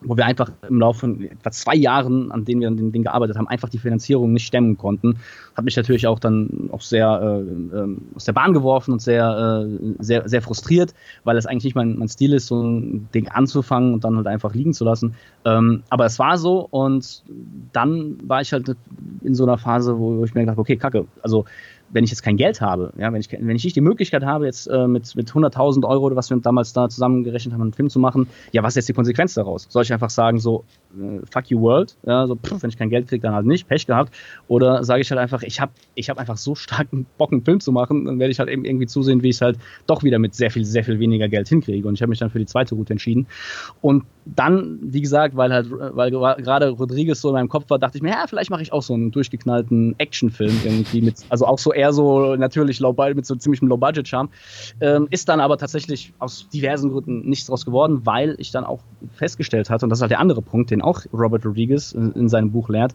wo wir einfach im Laufe von etwa zwei Jahren, an denen wir an dem Ding gearbeitet haben, einfach die Finanzierung nicht stemmen konnten. Hat mich natürlich auch dann auch sehr äh, äh, aus der Bahn geworfen und sehr, äh, sehr, sehr frustriert, weil es eigentlich nicht mein, mein Stil ist, so ein Ding anzufangen und dann halt einfach liegen zu lassen. Ähm, aber es war so und dann war ich halt in so einer Phase, wo ich mir gedacht habe, okay, kacke, also wenn ich jetzt kein Geld habe, ja, wenn ich, wenn ich nicht die Möglichkeit habe, jetzt äh, mit, mit 100.000 Euro oder was wir damals da zusammengerechnet haben, einen Film zu machen, ja, was ist jetzt die Konsequenz daraus? Soll ich einfach sagen, so, fuck you world, ja, so, pff, wenn ich kein Geld kriege, dann halt nicht, Pech gehabt, oder sage ich halt einfach, ich habe ich hab einfach so starken Bock, einen Film zu machen, dann werde ich halt eben irgendwie zusehen, wie ich es halt doch wieder mit sehr viel, sehr viel weniger Geld hinkriege. Und ich habe mich dann für die zweite Route entschieden. Und dann, wie gesagt, weil halt, weil gerade Rodriguez so in meinem Kopf war, dachte ich mir, ja, vielleicht mache ich auch so einen durchgeknallten Actionfilm irgendwie mit, also auch so eher so natürlich low mit so ziemlichem Low-Budget-Charme. Ähm, ist dann aber tatsächlich aus diversen Gründen nichts draus geworden, weil ich dann auch festgestellt hatte, und das ist halt der andere Punkt, den auch Robert Rodriguez in, in seinem Buch lernt,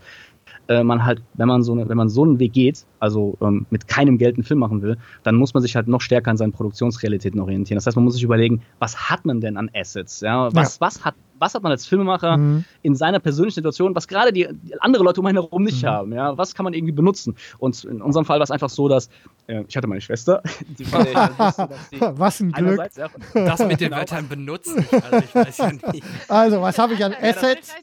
äh, man halt, wenn man so, eine, wenn man so einen Weg geht, also ähm, mit keinem Geld einen Film machen will, dann muss man sich halt noch stärker an seinen Produktionsrealitäten orientieren. Das heißt, man muss sich überlegen, was hat man denn an Assets? Ja? Was, ja. was, hat, was hat man als Filmemacher mhm. in seiner persönlichen Situation, was gerade die, die, andere Leute um einen herum nicht mhm. haben? Ja? Was kann man irgendwie benutzen? Und in unserem Fall war es einfach so, dass äh, ich hatte meine Schwester, die, wusste, die Was ein Glück. Ja, das mit den genau. Wörtern benutzen. Also, ich weiß ja nicht. also was habe ich an Assets?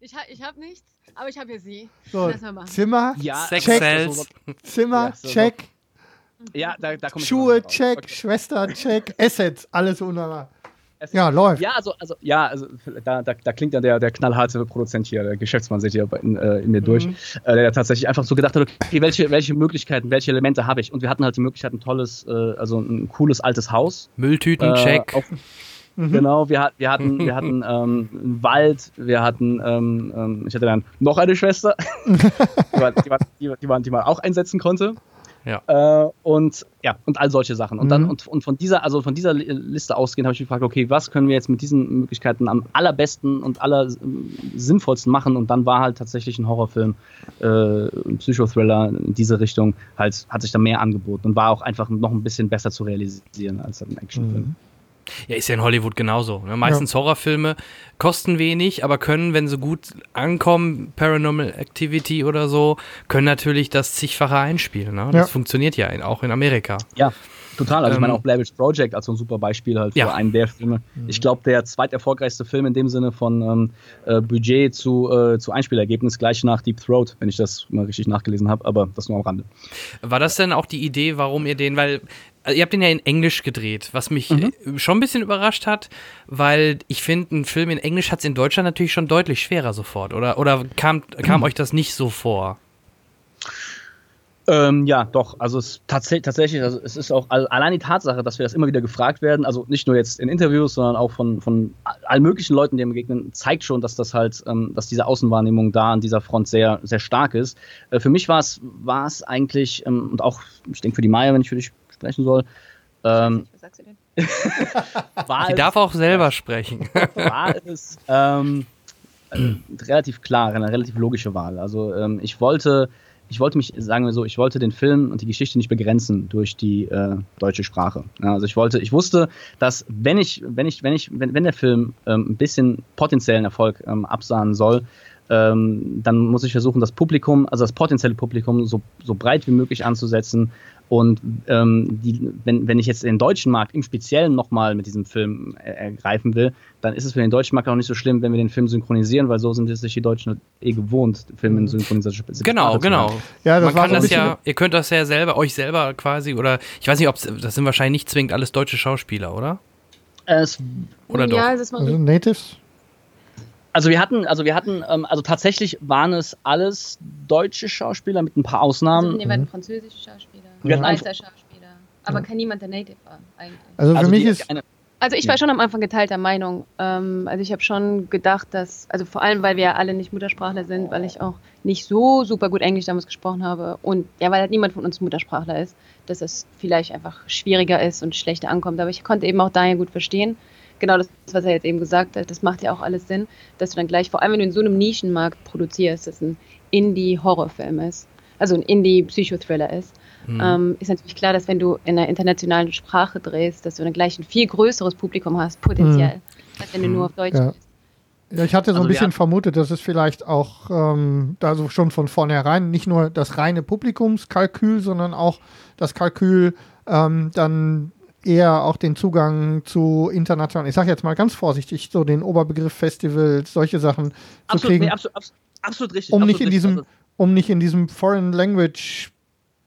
Ich, ich habe nichts. Aber ich habe ja sie. So, Zimmer, ja, check. Zimmer, ja, check. Ja, da, da Schuhe, check. Okay. Schwester, check. Assets, alles wunderbar. Ja, läuft. Ja, also, also, ja, also da, da, da klingt dann der, der knallharte Produzent hier, der Geschäftsmann sich hier in, äh, in mir mhm. durch, äh, der tatsächlich einfach so gedacht hat, okay, welche, welche Möglichkeiten, welche Elemente habe ich? Und wir hatten halt die Möglichkeit, ein tolles, äh, also ein cooles altes Haus. Mülltüten, äh, check. Auf, Mhm. Genau, wir, wir hatten, wir hatten ähm, einen Wald, wir hatten, ähm, ähm ich hatte dann noch eine Schwester, die, man, die, man, die, man, die man auch einsetzen konnte. Ja. Äh, und ja, und all solche Sachen. Und dann, mhm. und, und von dieser, also von dieser Liste ausgehend habe ich gefragt, okay, was können wir jetzt mit diesen Möglichkeiten am allerbesten und aller sinnvollsten machen? Und dann war halt tatsächlich ein Horrorfilm, äh, ein Psychothriller in diese Richtung, halt, hat sich da mehr angeboten und war auch einfach noch ein bisschen besser zu realisieren als ein Actionfilm. Mhm. Ja, ist ja in Hollywood genauso. Ne? Meistens ja. Horrorfilme kosten wenig, aber können, wenn sie gut ankommen, Paranormal Activity oder so, können natürlich das zigfache einspielen. Ne? Das ja. funktioniert ja auch in Amerika. Ja, total. Also ähm, ich meine ähm, auch Blair Witch Project als so ein super Beispiel halt für ja. einen der Filme. Mhm. Ich glaube, der zweiterfolgreichste Film in dem Sinne von ähm, äh, Budget zu, äh, zu Einspielergebnis gleich nach Deep Throat, wenn ich das mal richtig nachgelesen habe, aber das nur am Rande. War das denn auch die Idee, warum ihr den, weil also ihr habt den ja in Englisch gedreht, was mich mhm. schon ein bisschen überrascht hat, weil ich finde, ein Film in Englisch hat es in Deutschland natürlich schon deutlich schwerer sofort. Oder, oder kam, kam mhm. euch das nicht so vor? Ähm, ja, doch. Also es tats tatsächlich, also es ist auch allein die Tatsache, dass wir das immer wieder gefragt werden, also nicht nur jetzt in Interviews, sondern auch von, von allen möglichen Leuten, die mir begegnen, zeigt schon, dass das halt, ähm, dass diese Außenwahrnehmung da an dieser Front sehr, sehr stark ist. Äh, für mich war es, war es eigentlich, ähm, und auch, ich denke für die Maya, wenn ich für dich sprechen soll. Ähm, was sagst du denn? Sie darf auch selber sprechen. war es ähm, äh, relativ klar, eine relativ logische Wahl. Also ähm, ich wollte, ich wollte mich, sagen wir so, ich wollte den Film und die Geschichte nicht begrenzen durch die äh, deutsche Sprache. Ja, also ich wollte, ich wusste, dass wenn ich, wenn ich, wenn ich, wenn, wenn der Film ähm, ein bisschen potenziellen Erfolg ähm, absahnen soll, ähm, dann muss ich versuchen, das Publikum, also das potenzielle Publikum, so, so breit wie möglich anzusetzen, und ähm, die, wenn, wenn ich jetzt den deutschen Markt im Speziellen nochmal mit diesem Film ergreifen will, dann ist es für den deutschen Markt auch nicht so schlimm, wenn wir den Film synchronisieren, weil so sind es sich die Deutschen eh gewohnt, Filme in synchronisation Genau, genau. Ja, das Man kann das ja, ihr könnt das ja selber, euch selber quasi, oder ich weiß nicht, ob das sind wahrscheinlich nicht zwingend alles deutsche Schauspieler, oder? Es, oder doch? Ja, also Natives? Also wir hatten, also wir hatten, ähm, also tatsächlich waren es alles deutsche Schauspieler mit ein paar Ausnahmen. Also, wir hatten französische Schauspieler. Schweizer Schauspieler. Aber ja. kein niemand, der Native war, eigentlich. Also für also mich ist. Also ich war schon am Anfang geteilter Meinung. Ähm, also ich habe schon gedacht, dass, also vor allem, weil wir ja alle nicht Muttersprachler sind, weil ich auch nicht so super gut Englisch damals gesprochen habe und ja, weil halt niemand von uns Muttersprachler ist, dass es vielleicht einfach schwieriger ist und schlechter ankommt. Aber ich konnte eben auch Daniel gut verstehen. Genau das, was er jetzt eben gesagt hat, das macht ja auch alles Sinn, dass du dann gleich, vor allem wenn du in so einem Nischenmarkt produzierst, dass ein Indie-Horrorfilm ist, also ein Indie-Psychothriller ist, Mhm. Ähm, ist natürlich klar, dass wenn du in einer internationalen Sprache drehst, dass du dann gleich ein viel größeres Publikum hast, potenziell, mhm. als wenn du nur auf Deutsch ja. bist. Ja, ich hatte so also ein bisschen vermutet, dass es vielleicht auch ähm, da so schon von vornherein nicht nur das reine Publikumskalkül, sondern auch das Kalkül ähm, dann eher auch den Zugang zu internationalen, ich sage jetzt mal ganz vorsichtig, so den Oberbegriff Festivals, solche Sachen absolut, zu kriegen. Nee, absolut, absolut, richtig. Um absolut nicht in richtig. diesem, also um nicht in diesem Foreign Language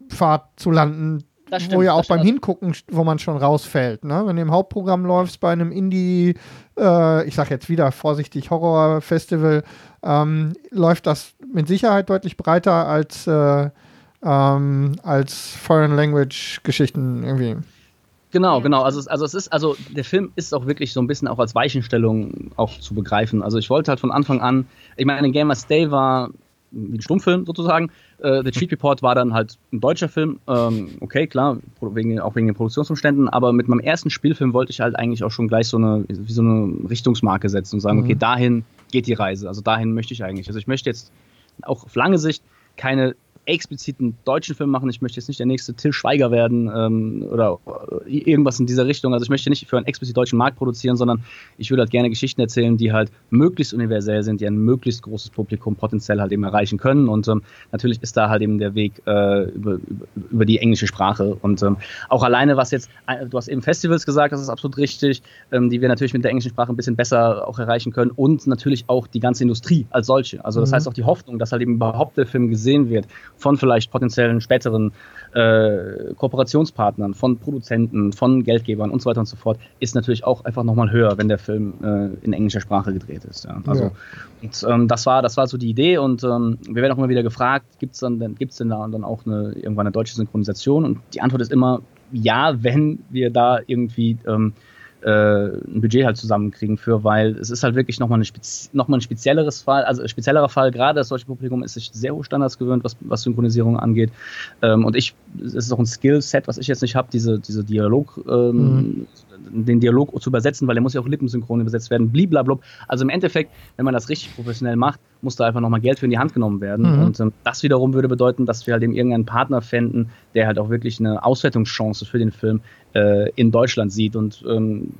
Pfad zu landen, stimmt, wo ja auch beim Hingucken, wo man schon rausfällt. Ne? Wenn du im Hauptprogramm läufst bei einem Indie, äh, ich sag jetzt wieder vorsichtig, Horror-Festival, ähm, läuft das mit Sicherheit deutlich breiter als, äh, ähm, als Foreign Language-Geschichten irgendwie. Genau, genau. Also, also es ist, also der Film ist auch wirklich so ein bisschen auch als Weichenstellung auch zu begreifen. Also ich wollte halt von Anfang an, ich meine, Gamers Day war wie ein Stummfilm sozusagen. Äh, The Cheat Report war dann halt ein deutscher Film. Ähm, okay, klar, wegen, auch wegen den Produktionsumständen, aber mit meinem ersten Spielfilm wollte ich halt eigentlich auch schon gleich so eine, wie so eine Richtungsmarke setzen und sagen, mhm. okay, dahin geht die Reise. Also dahin möchte ich eigentlich. Also ich möchte jetzt auch auf lange Sicht keine expliziten deutschen Film machen. Ich möchte jetzt nicht der nächste Till Schweiger werden ähm, oder äh, irgendwas in dieser Richtung. Also ich möchte nicht für einen explizit deutschen Markt produzieren, sondern ich würde halt gerne Geschichten erzählen, die halt möglichst universell sind, die ein möglichst großes Publikum potenziell halt eben erreichen können. Und ähm, natürlich ist da halt eben der Weg äh, über, über, die englische Sprache. Und ähm, auch alleine, was jetzt, äh, du hast eben Festivals gesagt, das ist absolut richtig, ähm, die wir natürlich mit der englischen Sprache ein bisschen besser auch erreichen können. Und natürlich auch die ganze Industrie als solche. Also das mhm. heißt auch die Hoffnung, dass halt eben überhaupt der Film gesehen wird von vielleicht potenziellen späteren äh, Kooperationspartnern, von Produzenten, von Geldgebern und so weiter und so fort, ist natürlich auch einfach nochmal höher, wenn der Film äh, in englischer Sprache gedreht ist. Ja. Also, ja. Und, ähm, das, war, das war so die Idee und ähm, wir werden auch immer wieder gefragt, gibt es dann, gibt's denn da dann auch eine, irgendwann eine deutsche Synchronisation? Und die Antwort ist immer ja, wenn wir da irgendwie ähm, äh, ein Budget halt zusammenkriegen für, weil es ist halt wirklich nochmal, eine Spezi noch ein spezielleres Fall, also speziellerer Fall, gerade das deutsche Publikum ist sich sehr hohe Standards gewöhnt, was, was Synchronisierung angeht. Ähm, und ich, es ist auch ein Skillset, was ich jetzt nicht habe, diese, diese Dialog, ähm, mhm den Dialog zu übersetzen, weil der muss ja auch lippensynchron übersetzt werden, bliblablub. Also im Endeffekt, wenn man das richtig professionell macht, muss da einfach nochmal Geld für in die Hand genommen werden. Mhm. Und ähm, das wiederum würde bedeuten, dass wir halt eben irgendeinen Partner fänden, der halt auch wirklich eine Auswertungschance für den Film äh, in Deutschland sieht. Und ähm,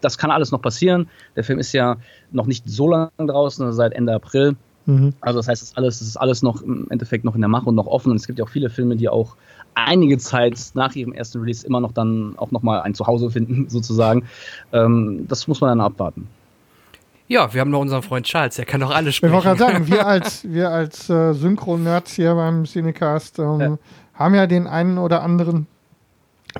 das kann alles noch passieren. Der Film ist ja noch nicht so lange draußen, also seit Ende April. Mhm. Also das heißt, es ist alles, es ist alles noch im Endeffekt noch in der Mache und noch offen. Und es gibt ja auch viele Filme, die auch einige Zeit nach ihrem ersten Release immer noch dann auch nochmal ein Zuhause finden, sozusagen. Ähm, das muss man dann abwarten. Ja, wir haben noch unseren Freund Charles, der kann doch alles sprechen. Ich wollte gerade sagen, wir als, wir als äh, Synchro-Nerds hier beim Cinecast ähm, ja. haben ja den einen oder anderen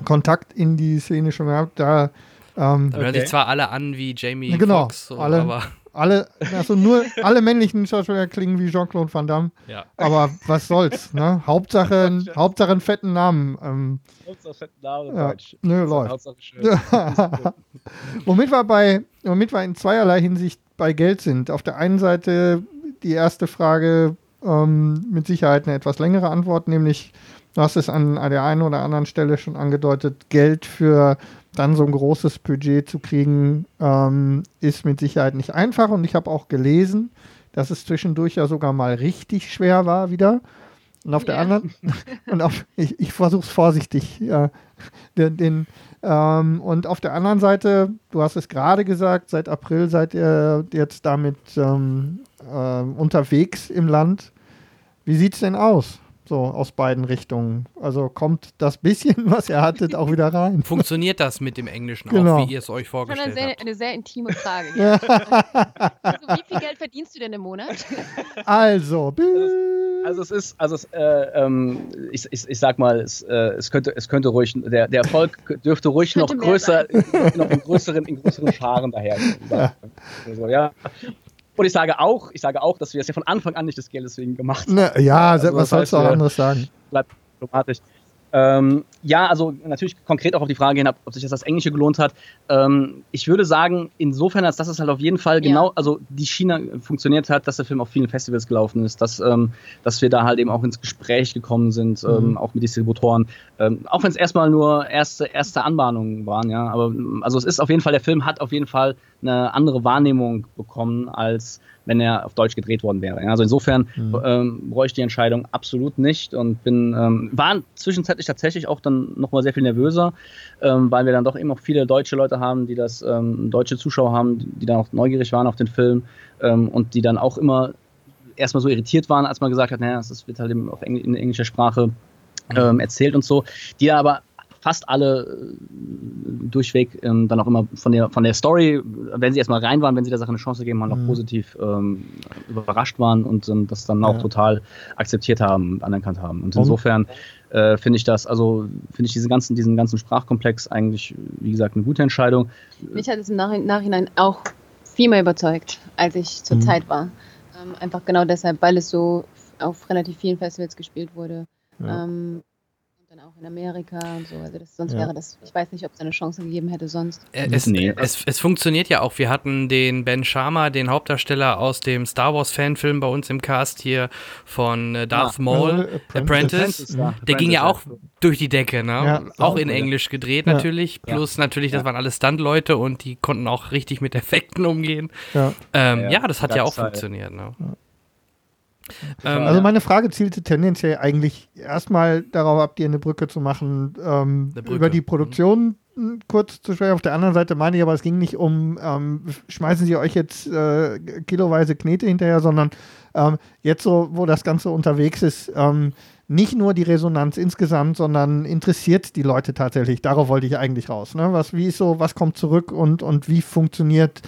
Kontakt in die Szene schon gehabt. Da, ähm, da hören okay. sich zwar alle an wie Jamie genau, Foxx, so, alle, aber alle, also nur alle männlichen Schauspieler klingen wie Jean-Claude Van Damme. Ja. Aber was soll's, ne? Hauptsache, Hauptsache einen fetten Namen. Ähm, Hauptsache fetten Namen ja. Deutsch. Nö, läuft. Hauptsache schön. womit wir bei, womit wir in zweierlei Hinsicht bei Geld sind. Auf der einen Seite die erste Frage ähm, mit Sicherheit eine etwas längere Antwort, nämlich du hast es an, an der einen oder anderen Stelle schon angedeutet, Geld für dann so ein großes Budget zu kriegen, ähm, ist mit Sicherheit nicht einfach. Und ich habe auch gelesen, dass es zwischendurch ja sogar mal richtig schwer war wieder. Und auf ja. der anderen, und auf, ich, ich versuche es vorsichtig, ja, den, den ähm, und auf der anderen Seite, du hast es gerade gesagt, seit April seid ihr jetzt damit ähm, äh, unterwegs im Land. Wie sieht es denn aus? So aus beiden Richtungen. Also kommt das bisschen, was ihr hattet, auch wieder rein. Funktioniert das mit dem Englischen genau. auch, wie ihr es euch vorgestellt eine sehr, habt? Eine sehr intime Frage. Ja. also, wie viel Geld verdienst du denn im Monat? Also, also es ist, also es, äh, ähm, ich, ich, ich sag mal, es, äh, es, könnte, es könnte ruhig, der, der Erfolg dürfte ruhig noch größer, noch in größeren, in größeren Scharen daherkommen. Ja. Also, ja. Und ich sage auch, ich sage auch, dass wir es ja von Anfang an nicht des Geldes wegen gemacht haben. Ne, ja, also, was sollst du auch anderes sagen? Bleibt diplomatisch. Ähm, ja, also natürlich konkret auch auf die Frage hin, ob sich das das Englische gelohnt hat. Ähm, ich würde sagen, insofern, als dass es halt auf jeden Fall Ja. genau, also die China funktioniert hat, dass der Film auf vielen Festivals gelaufen ist, dass, ähm, dass wir da halt eben auch ins Gespräch gekommen sind, ähm, Mhm. auch mit Distributoren. Ähm, auch wenn es erstmal nur erste, erste Anbahnungen waren, ja. Aber ähm, also es ist auf jeden Fall, der Film hat auf jeden Fall eine andere Wahrnehmung bekommen, als wenn er auf Deutsch gedreht worden wäre. Also insofern Mhm. ähm, bereue ich die Entscheidung absolut nicht und bin ähm, war zwischenzeitlich tatsächlich auch dann noch mal sehr viel nervöser, ähm, weil wir dann doch eben auch viele deutsche Leute haben, die das ähm, deutsche Zuschauer haben, die, die dann auch neugierig waren auf den Film ähm, und die dann auch immer erstmal so irritiert waren, als man gesagt hat, naja, es wird halt eben auf Engl in englischer Sprache ähm, erzählt und so, die aber fast alle äh, durchweg ähm, dann auch immer von der, von der Story, wenn sie erstmal rein waren, wenn sie der Sache eine Chance gegeben haben, auch Mhm. positiv ähm, überrascht waren und ähm, das dann auch Ja. total akzeptiert haben und anerkannt haben. Und insofern äh, finde ich das, also finde ich diese ganzen, diesen ganzen Sprachkomplex eigentlich, wie gesagt, eine gute Entscheidung. Mich hat es im Nachhi- Nachhinein auch viel mehr überzeugt, als ich zur Mhm. Zeit war. Ähm, einfach genau deshalb, weil es so auf relativ vielen Festivals gespielt wurde. Ja. Auch in Amerika und so. Also das, sonst Ja. wäre das, ich weiß nicht, ob es eine Chance gegeben hätte sonst. Äh, Es, Nee. es, es funktioniert ja auch. Wir hatten den Ben Sharma, den Hauptdarsteller aus dem Star Wars Fanfilm bei uns im Cast hier von äh, Darth Ah, Maul. Äh, Apprentice. ja. Der ging ja auch durch die Decke, ne? Ja. auch in Ja. Englisch gedreht Ja. natürlich. Ja. Plus natürlich, das Ja. waren alles Stunt-Leute und die konnten auch richtig mit Effekten umgehen. Ja. Ähm, ja, Ja, das hat ja auch das funktioniert. Ne? Ähm, Also meine Frage zielte tendenziell eigentlich erstmal darauf ab, dir eine Brücke zu machen, ähm, Brücke. über die Produktion m, kurz zu sprechen. Auf der anderen Seite meine ich aber, es ging nicht um, ähm, schmeißen Sie euch jetzt äh, kiloweise Knete hinterher, sondern ähm, jetzt so, wo das Ganze unterwegs ist, ähm, nicht nur die Resonanz insgesamt, sondern interessiert die Leute tatsächlich. Darauf wollte ich eigentlich raus. Ne? Was, wie ist so, was kommt zurück und, und wie funktioniert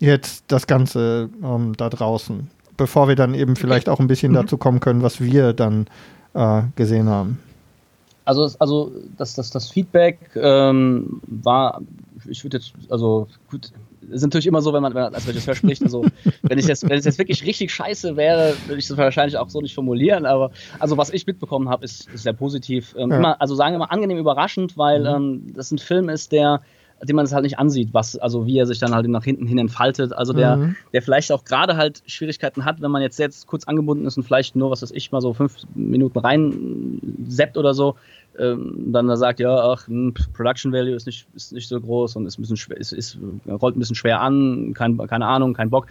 jetzt das Ganze ähm, da draußen? Bevor wir dann eben vielleicht auch ein bisschen dazu kommen können, was wir dann äh, gesehen haben. Also, es- also das, das, das Feedback ähm, war, ich würde jetzt, also gut, es ist natürlich immer so, wenn man, wenn man als Regisseur spricht, also wenn ich jetzt, wenn es jetzt wirklich richtig scheiße wäre, würde ich das wahrscheinlich auch so nicht formulieren, aber also was ich mitbekommen habe, ist, ist sehr positiv. Ähm, Ja. immer, also sagen wir mal angenehm überraschend, weil Mhm. ähm, das ein Film ist, der den man es halt nicht ansieht, was, also wie er sich dann halt nach hinten hin entfaltet. Also der, Mhm. der vielleicht auch gerade halt Schwierigkeiten hat, wenn man jetzt jetzt kurz angebunden ist und vielleicht nur, was weiß ich, mal so fünf Minuten rein seppt oder so, ähm, dann da sagt, ja, ach, hm, Production Value ist nicht, ist nicht so groß und ist ein bisschen schwer, ist, ist, rollt ein bisschen schwer an, kein, keine Ahnung, kein Bock.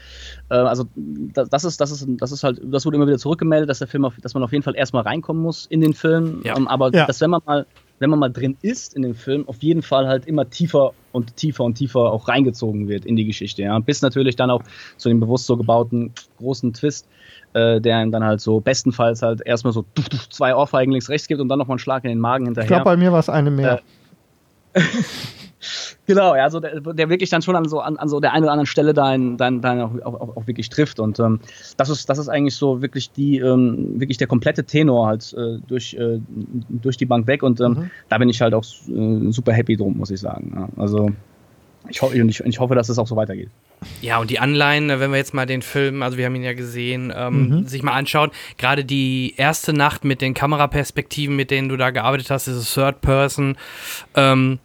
Äh, also das, das ist, das ist, das ist halt, das wurde immer wieder zurückgemeldet, dass der Film auf, dass man auf jeden Fall erstmal reinkommen muss in den Film. Ja. Ähm, aber Ja. dass wenn man mal wenn man mal drin ist in dem Film, auf jeden Fall halt immer tiefer und tiefer und tiefer auch reingezogen wird in die Geschichte. Ja. Bis natürlich dann auch zu dem bewusst so gebauten großen Twist, äh, der ihm dann halt so bestenfalls halt erstmal so zwei Ohrfeigen links rechts gibt und dann nochmal einen Schlag in den Magen Ich glaube, hinterher. bei mir war es eine mehr. Genau, ja, also der, der wirklich dann schon an so, an, an so der einen oder anderen Stelle da, in, dann, dann auch, auch, auch wirklich trifft. Und ähm, das, ist, das ist eigentlich so wirklich die, ähm, wirklich der komplette Tenor halt äh, durch, äh, durch die Bank weg. Und ähm, Mhm. da bin ich halt auch äh, super happy drum, muss ich sagen. Ja. Also ich, ho und ich, ich hoffe, dass es auch so weitergeht. Ja, und die Anleihen, äh, wenn wir jetzt mal den Film, also wir haben ihn ja gesehen, ähm, Mhm. sich mal anschauen, gerade die erste Nacht mit den Kameraperspektiven, mit denen du da gearbeitet hast, dieses Third Person, ähm,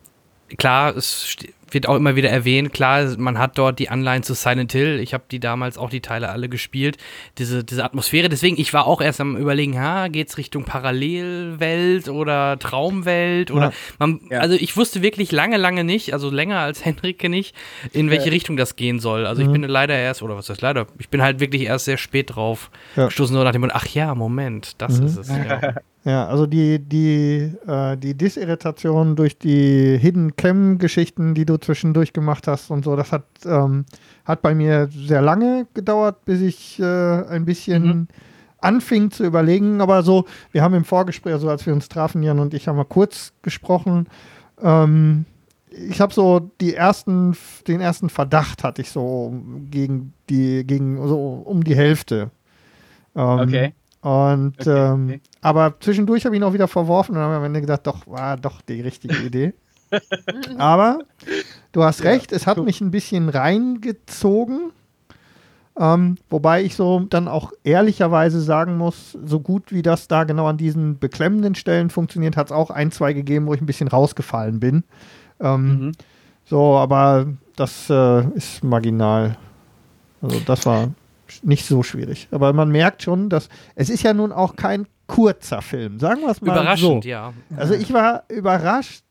klar, es wird auch immer wieder erwähnt, klar, man hat dort die Anleihen zu Silent Hill, ich habe die damals auch die Teile alle gespielt, diese, diese Atmosphäre, deswegen, ich war auch erst am überlegen, ha, geht's Richtung Parallelwelt oder Traumwelt oder, Ja. man, Ja. also ich wusste wirklich lange, lange nicht, also länger als Henrike nicht, in welche Richtung das gehen soll. Also ich Mhm. bin leider erst, oder was heißt leider, ich bin halt wirklich erst sehr spät drauf Ja. gestoßen, so nach dem Motto, ach ja, Moment, das Mhm. ist es. Ja. Also die, die, äh, die Disirritation durch die Hidden Cam-Geschichten, die du zwischendurch gemacht hast und so, das hat, ähm, hat bei mir sehr lange gedauert, bis ich äh, ein bisschen Mhm. anfing zu überlegen. Aber so, wir haben im Vorgespräch, also als wir uns trafen, Jan und ich haben mal kurz gesprochen. Ähm, ich habe so die ersten, den ersten Verdacht hatte ich so gegen die, gegen so um die Hälfte. Ähm, Und Okay, ähm, okay. Aber zwischendurch habe ich ihn auch wieder verworfen und habe am Ende gedacht, doch, war doch die richtige Idee. aber du hast recht, es hat mich ein bisschen reingezogen. Ähm, wobei ich so dann auch ehrlicherweise sagen muss, so gut wie das da genau an diesen beklemmenden Stellen funktioniert, hat es auch ein, zwei gegeben, wo ich ein bisschen rausgefallen bin. Ähm, Mhm. So, aber das äh, ist marginal. Also das war nicht so schwierig. Aber man merkt schon, dass es ist ja nun auch kein kurzer Film. Sagen wir es mal Überraschend, so. ja. Also ich war überrascht,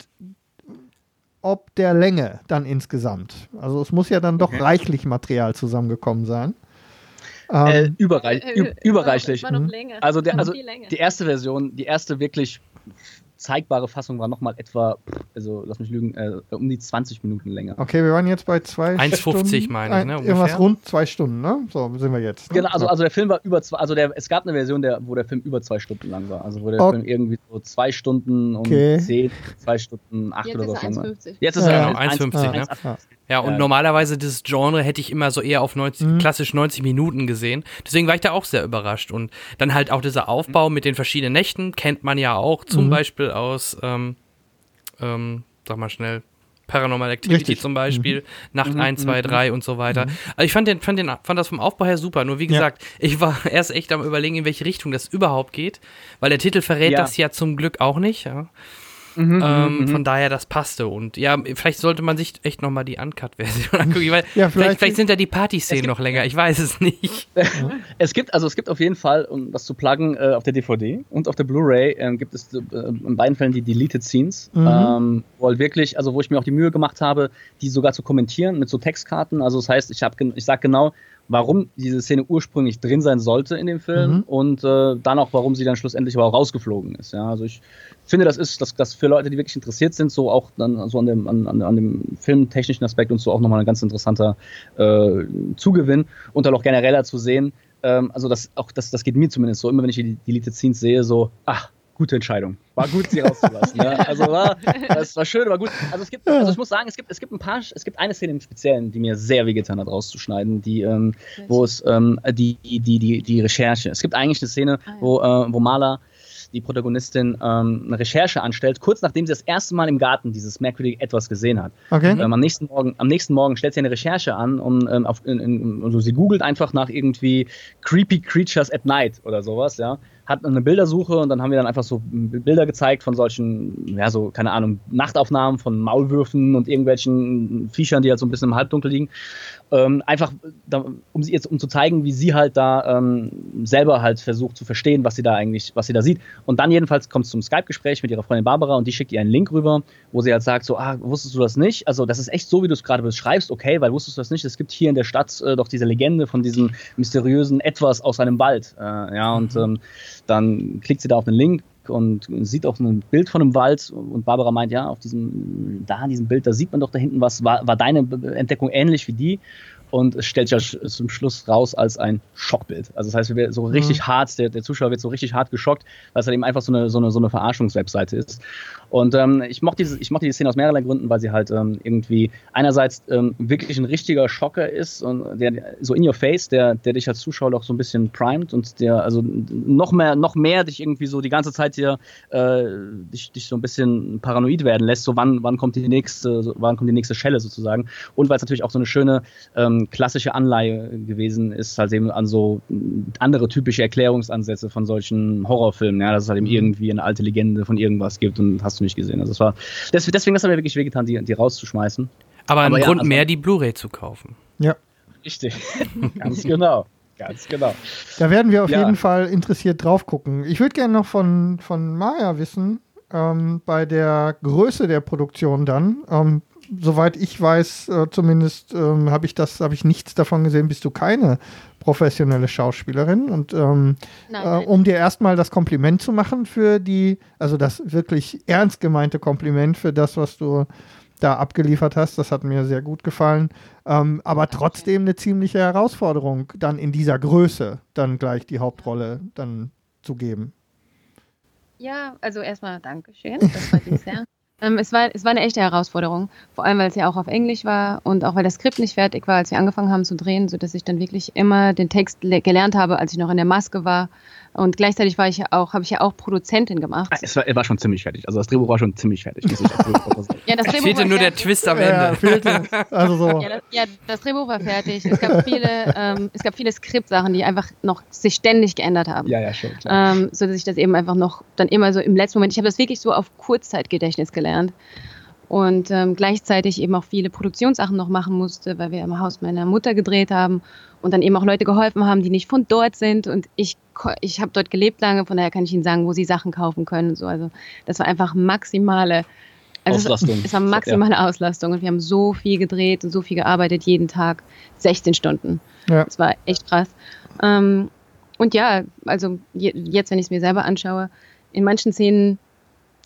ob der Länge dann insgesamt. Also es muss ja dann doch Okay. reichlich Material zusammengekommen sein. Äh, Ähm, überreich, Äh, üb- überreichlich. Mhm. Also, der, also die erste Version, die erste wirklich zeigbare Fassung war nochmal etwa, also lass mich lügen, äh, um die 20 Minuten länger. okay, wir waren jetzt bei zwei 1,50 Stunden. meine ich, ne, Ein- Irgendwas ungefähr. rund zwei Stunden, ne? So sind wir jetzt. Ne? Genau, also, also der Film war über zwei, also der, es gab eine Version, der, wo der Film über zwei Stunden lang war. Also wo der Ok. Film irgendwie so zwei Stunden und Okay. zehn, zwei Stunden, acht Jetzt oder ist so er lang war. 1,50. Jetzt ist Ja, er genau, 1,50, ne? Ja. Ja, und Ja. normalerweise das Genre hätte ich immer so eher auf 90, Mhm. klassisch 90 Minuten gesehen. Deswegen war ich da auch sehr überrascht. Und dann halt auch dieser Aufbau mit den verschiedenen Nächten kennt man ja auch zum Mhm. Beispiel aus, ähm, ähm, sag mal schnell, Paranormal Activity Richtig. zum Beispiel, Nacht Mhm, 1, 2, mhm, 3 und so weiter. Also ich fand, den, fand, den, fand das vom Aufbau her super. Nur wie Ja. gesagt, ich war erst echt am überlegen, in welche Richtung das überhaupt geht. Weil der Titel verrät Ja. das ja zum Glück auch nicht. Ja. Mhm, Ähm, mhm, Von mhm. daher, das passte. Und ja, vielleicht sollte man sich echt nochmal die Uncut-Version angucken. Weil Ja, vielleicht, vielleicht- vielleicht, sind ja die Party-Szenen noch länger. Ich weiß es nicht. Es gibt, also es gibt auf jeden Fall, um das zu pluggen, äh, auf der DVD und auf der Blu-ray ähm, gibt es äh, in beiden Fällen die Deleted Scenes, Mhm. ähm, wo halt wirklich, also wo ich mir auch die Mühe gemacht habe, die sogar zu kommentieren mit so Textkarten. Also das heißt, ich habe, ich sag genau, warum diese Szene ursprünglich drin sein sollte in dem Film Mhm. und äh, dann auch, warum sie dann schlussendlich aber auch rausgeflogen ist. Ja, also ich finde, das ist, dass das für Leute, die wirklich interessiert sind, so auch dann so an dem, an, an, an dem filmtechnischen Aspekt und so auch nochmal ein ganz interessanter äh, Zugewinn und dann auch genereller zu sehen. Ähm, also das auch das, das geht mir zumindest so, immer wenn ich die Deleted Scenes sehe, so, ach, gute Entscheidung. War gut, sie rauszulassen. ja. Also war, das war schön, war gut. Also es gibt, also ich muss sagen, es gibt, es gibt ein paar, es gibt eine Szene im Speziellen, die mir sehr wehgetan hat, rauszuschneiden, die, ähm, wo es ähm, die, die, die, die Recherche. Es gibt eigentlich eine Szene, Ah, ja. wo, äh, wo Marla, die Protagonistin, ähm, eine Recherche anstellt, kurz nachdem sie das erste Mal im Garten dieses merkwürdige Etwas gesehen hat. Okay. Ähm, am, nächsten Morgen, am nächsten Morgen stellt sie eine Recherche an und ähm, auf, in, in, also sie googelt einfach nach irgendwie Creepy Creatures at Night oder sowas, ja. Hat eine Bildersuche und dann haben wir dann einfach so Bilder gezeigt von solchen, ja, so, keine Ahnung, Nachtaufnahmen von Maulwürfen und irgendwelchen Viechern, die halt so ein bisschen im Halbdunkel liegen. Ähm, einfach, um sie jetzt, um zu zeigen, wie sie halt da ähm, selber halt versucht zu verstehen, was sie da eigentlich, was sie da sieht. Und dann jedenfalls kommt es zum Skype-Gespräch mit ihrer Freundin Barbara und die schickt ihr einen Link rüber, wo sie halt sagt, so, ah, wusstest du das nicht? Also, das ist echt so, wie du es gerade beschreibst, okay, weil wusstest du das nicht? Es gibt hier in der Stadt äh, doch diese Legende von diesem mysteriösen Etwas aus einem Wald. Äh, ja, und ähm, dann klickt sie da auf den Link und sieht auch ein Bild von einem Wald und Barbara meint, ja, auf diesem, da in diesem Bild, da sieht man doch da hinten was, war, war deine Entdeckung ähnlich wie die? Und es stellt sich ja zum Schluss raus als ein Schockbild. Also das heißt, wir so richtig hart, der, der Zuschauer wird so richtig hart geschockt, weil es halt eben einfach so eine, so eine, so eine Verarschungswebseite ist. Und ähm, ich mochte diese, ich mochte die Szene aus mehrerlei Gründen, weil sie halt ähm, irgendwie einerseits ähm, wirklich ein richtiger Schocker ist und der so in your face, der, der dich als Zuschauer doch so ein bisschen primet und der also noch mehr, noch mehr dich irgendwie so die ganze Zeit hier äh, dich, dich so ein bisschen paranoid werden lässt, so wann, wann kommt die nächste, so, wann kommt die nächste Schelle sozusagen. Und weil es natürlich auch so eine schöne ähm, klassische Anleihe gewesen ist, halt eben an so andere typische Erklärungsansätze von solchen Horrorfilmen, ja, dass es halt eben irgendwie eine alte Legende von irgendwas gibt und hast du nicht gesehen. Also es war deswegen, deswegen das hat mir wirklich wehgetan, die, die rauszuschmeißen. Aber ein Aber ja, Grund also- mehr, die Blu-ray zu kaufen. Ja. Richtig. Ganz genau. Ganz genau. Da werden wir auf Ja. jeden Fall interessiert drauf gucken. Ich würde gerne noch von, von Maya wissen, ähm, bei der Größe der Produktion dann. Ähm, soweit ich weiß, äh, zumindest ähm, habe ich das, habe ich nichts davon gesehen, bist du keine professionelle Schauspielerin. Und ähm, Nein, äh, nein. um dir erstmal das Kompliment zu machen für die, also das wirklich ernst gemeinte Kompliment für das, was du da abgeliefert hast, das hat mir sehr gut gefallen. Ähm, aber trotzdem eine ziemliche Herausforderung, dann in dieser Größe dann gleich die Hauptrolle dann zu geben. Ja, also erstmal Dankeschön. Das freut mich sehr. Ähm, es, war, es war eine echte Herausforderung, vor allem weil es ja auch auf Englisch war und auch weil das Skript nicht fertig war, als wir angefangen haben zu drehen, sodass ich dann wirklich immer den Text gelernt habe, als ich noch in der Maske war. Und gleichzeitig war ich ja auch, habe ich ja auch Produzentin gemacht. Ah, es war, er war schon ziemlich fertig. Also das Drehbuch war schon ziemlich fertig. ja, das Drehbuch fehlte nur der Twist am Ende. Ja, also so. ja, das, ja, das Drehbuch war fertig. Es gab viele, ähm, es gab viele Skriptsachen, die einfach noch sich ständig geändert haben. Ja, ja, schon. Ähm, so dass ich das eben einfach noch dann immer so im letzten Moment. Ich habe das wirklich so auf Kurzzeitgedächtnis gelernt und ähm, gleichzeitig eben auch viele Produktionssachen noch machen musste, weil wir im Haus meiner Mutter gedreht haben und dann eben auch Leute geholfen haben, die nicht von dort sind und ich ich habe dort gelebt lange, von daher kann ich Ihnen sagen, wo Sie Sachen kaufen können und so. Also das war einfach maximale also Auslastung. Es, es war maximale ja. Auslastung und wir haben so viel gedreht und so viel gearbeitet jeden Tag, 16 Stunden. Ja. Das war echt krass. Ähm, und ja, also jetzt, wenn ich es mir selber anschaue, in manchen Szenen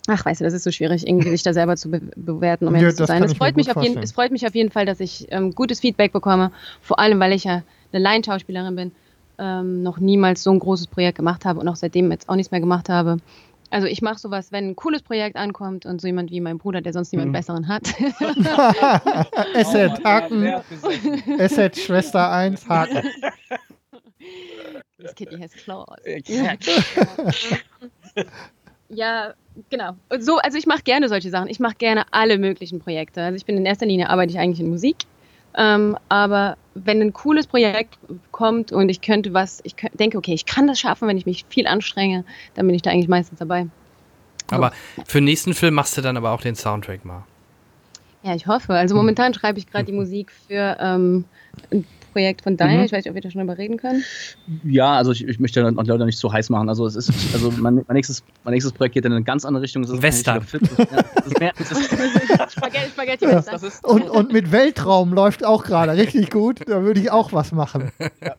Ach, weißt du, das ist so schwierig, irgendwie sich da selber zu be bewerten, um ehrlich ja, zu sein. Es freut, mich auf jeden, es freut mich auf jeden Fall, dass ich ähm, gutes Feedback bekomme, vor allem, weil ich ja eine Laienschauspielerin bin, ähm, noch niemals so ein großes Projekt gemacht habe und auch seitdem jetzt auch nichts mehr gemacht habe. Also ich mache sowas, wenn ein cooles Projekt ankommt und so jemand wie mein Bruder, der sonst niemand mhm. besseren hat. Asset, Haken. Asset, Schwester 1, Haken. Das Kitty has claws. Ja, genau. So, also ich mache gerne solche Sachen. Ich mache gerne alle möglichen Projekte. Also ich bin in erster Linie arbeite ich eigentlich in Musik. Ähm, aber wenn ein cooles Projekt kommt und ich könnte was, ich könnte, denke, okay, ich kann das schaffen, wenn ich mich viel anstrenge, dann bin ich da eigentlich meistens dabei. Aber für den nächsten Film machst du dann aber auch den Soundtrack mal. Ja, ich hoffe. Also momentan schreibe ich gerade die Musik für ähm, Projekt von Daniel. Mhm. Ich weiß nicht, ob wir da schon drüber reden können. Ja, also ich, ich möchte die Leute nicht so heiß machen. Also es ist, also mein, mein, nächstes, mein nächstes Projekt geht in eine ganz andere Richtung. Western. Spaghetti, Und, und mit Weltraum läuft auch gerade richtig gut. Da würde ich auch was machen. Ja,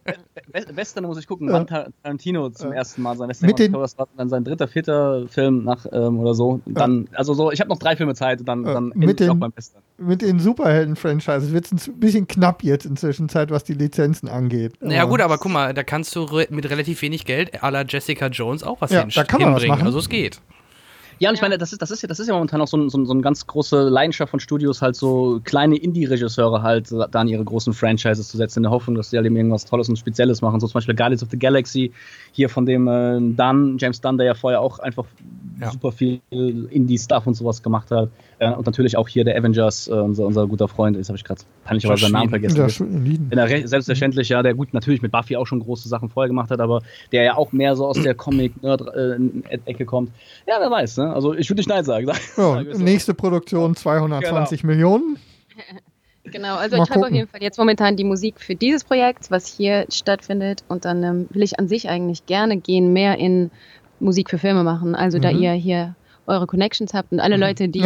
Western muss ich gucken, wann Tarantino zum ersten Mal sein Western mit den, das war dann sein dritter, vierter Film nach ähm, oder so. Dann, also so, ich habe noch drei Filme Zeit und dann, dann mit den, auch beim Western. Mit den Superhelden-Franchises wird es ein bisschen knapp jetzt inzwischen Zeit, was die Lizenzen angeht. Ja gut, aber guck mal, da kannst du re mit relativ wenig Geld à la Jessica Jones auch was ja, da kann man hinbringen. Was machen. Also es geht. Ja, und ich meine, das ist, das ist, ja, das ist ja momentan auch so, so, so eine ganz große Leidenschaft von Studios, halt so kleine Indie-Regisseure halt da in ihre großen Franchises zu setzen, in der Hoffnung, dass sie halt eben irgendwas Tolles und Spezielles machen. So zum Beispiel Guardians of the Galaxy, hier von dem äh, Dunn, James Dunn, der ja vorher auch einfach ja. super viel Indie-Stuff und sowas gemacht hat. Äh, und natürlich auch hier der Avengers, äh, unser, unser guter Freund, jetzt habe ich gerade peinlicherweise seinen Namen vergessen. Ja, selbstverständlich, ja, der gut natürlich mit Buffy auch schon große Sachen vorher gemacht hat, aber der ja auch mehr so aus der Comic-Nerd-Ecke kommt. Ja, wer weiß, ne? Also ich würde nicht Nein sagen. Oh, nächste Produktion 220 genau. Millionen. Genau, also Mal ich habe auf jeden Fall jetzt momentan die Musik für dieses Projekt, was hier stattfindet. Und dann ähm, will ich an sich eigentlich gerne gehen, mehr in Musik für Filme machen. Also mhm. da ihr hier eure Connections habt und alle mhm. Leute, die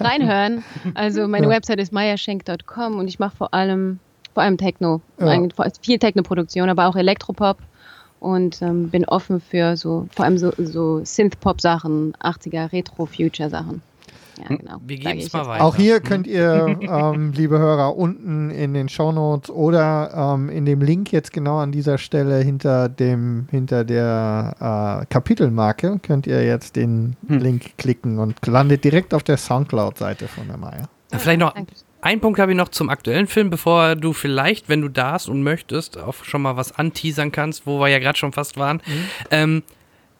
reinhören. Also meine ja. Website ist mayaschenk.com und ich mache vor allem vor allem Techno, ja. viel Techno-Produktion, aber auch Elektropop und ähm, bin offen für so vor allem so, so Synth-Pop-Sachen, 80er Retro-Future-Sachen. Ja, hm. genau. Wir geben es mal weiter. Auch hier könnt ihr, ähm, liebe Hörer, unten in den Shownotes oder ähm, in dem Link jetzt genau an dieser Stelle hinter dem, hinter der äh, Kapitelmarke könnt ihr jetzt den hm. Link klicken und landet direkt auf der Soundcloud-Seite von der Maya. Vielleicht noch ein Punkt habe ich noch zum aktuellen Film, bevor du vielleicht, wenn du darfst und möchtest, auch schon mal was anteasern kannst, wo wir ja gerade schon fast waren. Mhm. Ähm,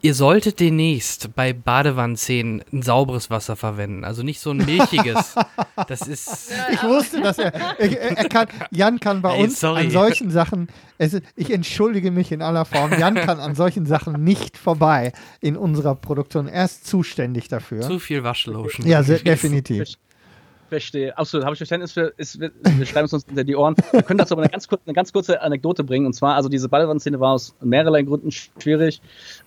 Ihr solltet demnächst bei Badewannenszenen ein sauberes Wasser verwenden, also nicht so ein milchiges. das ist. Ich wusste, dass er, er, er kann, Jan kann bei hey, uns sorry. an solchen Sachen. Es, ich entschuldige mich in aller Form. Jan kann an solchen Sachen nicht vorbei in unserer Produktion. Er ist zuständig dafür. Zu viel Waschlotion. Ja, sehr, definitiv verstehe. Absolut, habe ich Verständnis für. Ist, wir schreiben es uns hinter die Ohren. Wir können dazu aber eine ganz, kurze, eine ganz kurze Anekdote bringen. Und zwar, also diese Ballwand-Szene war aus mehrerlei Gründen schwierig.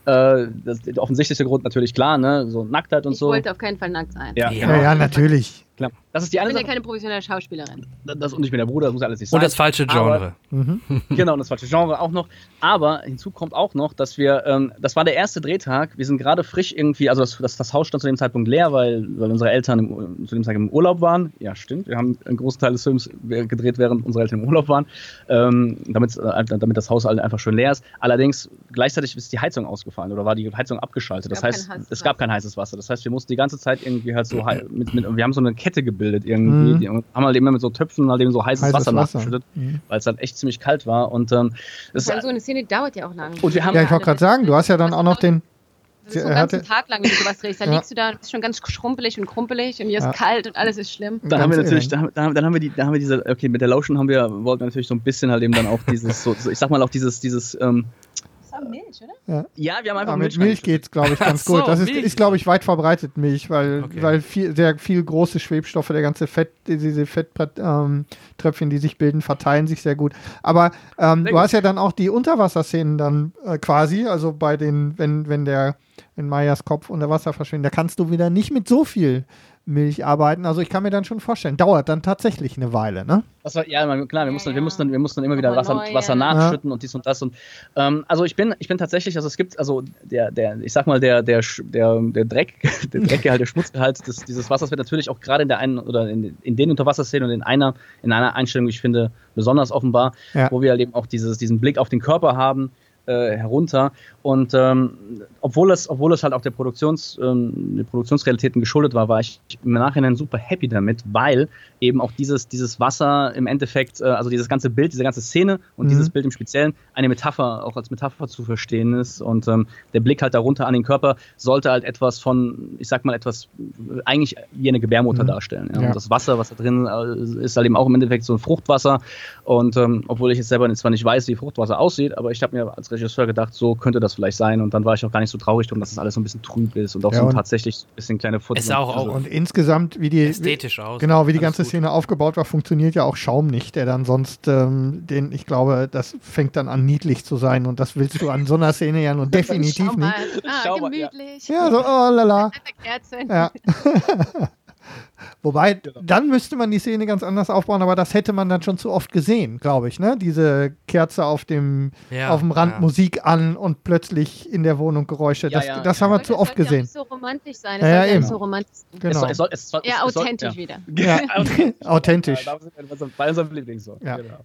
Äh, der offensichtlichste Grund natürlich klar, ne? So Nacktheit und ich so. Ich wollte auf keinen Fall nackt sein. Ja, ja, ja, natürlich. Klar. Das ist die Ich eine bin ja keine professionelle Schauspielerin. Das, und ich bin der Bruder, das muss alles nicht sein. Und das falsche Genre. Mhm. Genau, und das falsche Genre auch noch. Aber hinzu kommt auch noch, dass wir, ähm, das war der erste Drehtag, wir sind gerade frisch irgendwie, also das, das, das Haus stand zu dem Zeitpunkt leer, weil, weil unsere Eltern im, zu dem Zeitpunkt im Urlaub waren. Ja, stimmt, wir haben einen großen Teil des Films gedreht, während unsere Eltern im Urlaub waren, ähm, damit, äh, damit das Haus halt einfach schön leer ist. Allerdings, gleichzeitig ist die Heizung ausgefallen oder war die Heizung abgeschaltet. Das heißt, es gab kein heißes Wasser. Das heißt, wir mussten die ganze Zeit irgendwie halt so, mit, mit, wir haben so eine Kette gebildet irgendwie, Mhm. die, und haben halt immer mit so Töpfen halt eben so heißes, Heißes Wasser, Wasser. nachgeschüttet, Mhm. weil es halt echt ziemlich kalt war und ähm, es so eine Szene dauert ja auch lang. Und wir haben- Ja, ich wollte gerade sagen, du hast ja dann auch noch den. Das ist so einen ganzen Tag lang, wenn du sowas drehst. Da Ja. liegst du da, bist schon ganz schrumpelig und krumpelig und hier Ja. ist kalt und alles ist schlimm. Dann haben wir Ganz natürlich, dann, dann, dann haben wir die, dann haben wir diese, okay, mit der Lotion haben wir, wollten wir natürlich so ein bisschen halt eben dann auch dieses, so, so ich sag mal auch dieses, dieses, ähm, war Milch, oder? ja, wir haben einfach Aber mit Milch Milch geht's, glaube ich, ganz so, gut. Das ist, Milch. ist glaube ich, weit verbreitet Milch, weil, Okay. weil viel, sehr viel große Schwebstoffe, der ganze Fett, diese Fetttröpfchen, ähm, die sich bilden, verteilen sich sehr gut. Aber ähm, Sehr du gut. hast ja dann auch die Unterwasserszenen dann äh, quasi, also bei den, wenn, wenn der, wenn Mayas Kopf unter Wasser verschwindet, da kannst du wieder nicht mit so viel Milch arbeiten. Also ich kann mir dann schon vorstellen, dauert dann tatsächlich eine Weile, ne? Das war, ja, man- klar, wir mussten, Ja, wir ja. mussten, wir mussten immer wieder Wasser, neu, Wasser ja. nachschütten und dies und das und ähm, also ich bin, ich bin tatsächlich, also es gibt, also der, der, ich sag mal, der, der, der, der Dreck, der Dreckgehalt, der Schmutzgehalt des, dieses Wassers wird natürlich auch gerade in der einen oder in, in den Unterwasserszenen und in einer, in einer Einstellung, ich finde, besonders offenbar, Ja. wo wir halt eben auch dieses, diesen Blick auf den Körper haben, äh, herunter. Und ähm, obwohl, es, obwohl es halt auch der Produktions, ähm, der Produktionsrealitäten geschuldet war, war ich im Nachhinein super happy damit, weil eben auch dieses, dieses Wasser im Endeffekt, äh, also dieses ganze Bild, diese ganze Szene und Mhm. dieses Bild im Speziellen eine Metapher, auch als Metapher zu verstehen ist. Und ähm, der Blick halt darunter an den Körper sollte halt etwas von, ich sag mal, etwas äh, eigentlich wie eine Gebärmutter Mhm. darstellen. Ja? Ja. Und das Wasser, was da drin äh, ist, halt eben auch im Endeffekt so ein Fruchtwasser. Und ähm, obwohl ich jetzt selber zwar nicht weiß, wie Fruchtwasser aussieht, aber ich habe mir als Regisseur gedacht, so könnte das vielleicht sein. Und dann war ich auch gar nicht so traurig drum, dass das alles so ein bisschen trüb ist und auch Ja, so und- tatsächlich ein bisschen kleine Futter. Es sah auch- also, auch- Und insgesamt, wie die, Ästhetisch aus. Genau, wie die ganze gut. Szene aufgebaut war, funktioniert ja auch Schaum nicht, der dann sonst, ähm, den, ich glaube, das fängt dann an niedlich zu sein und das willst du an so einer Szene ja nun definitiv nicht. Ah, gemütlich. Ja, so, oh lala. Eine Kerze. Ja. Wobei, dann müsste man die Szene ganz anders aufbauen, aber das hätte man dann schon zu oft gesehen, glaube ich, ne? Diese Kerze auf dem, Ja, auf dem Rand ja. Musik an und plötzlich in der Wohnung Geräusche. Ja, das ja, das ja. haben wir zu oft sollte ja gesehen. nicht so romantisch sein. Ja, Das ja, sollte eben. nicht so romantisch sein. Genau. es soll, es soll, es soll, es soll, authentisch ja. wieder. Ja, authentisch. Ja, unserem Lieblingssong. Ja. Genau.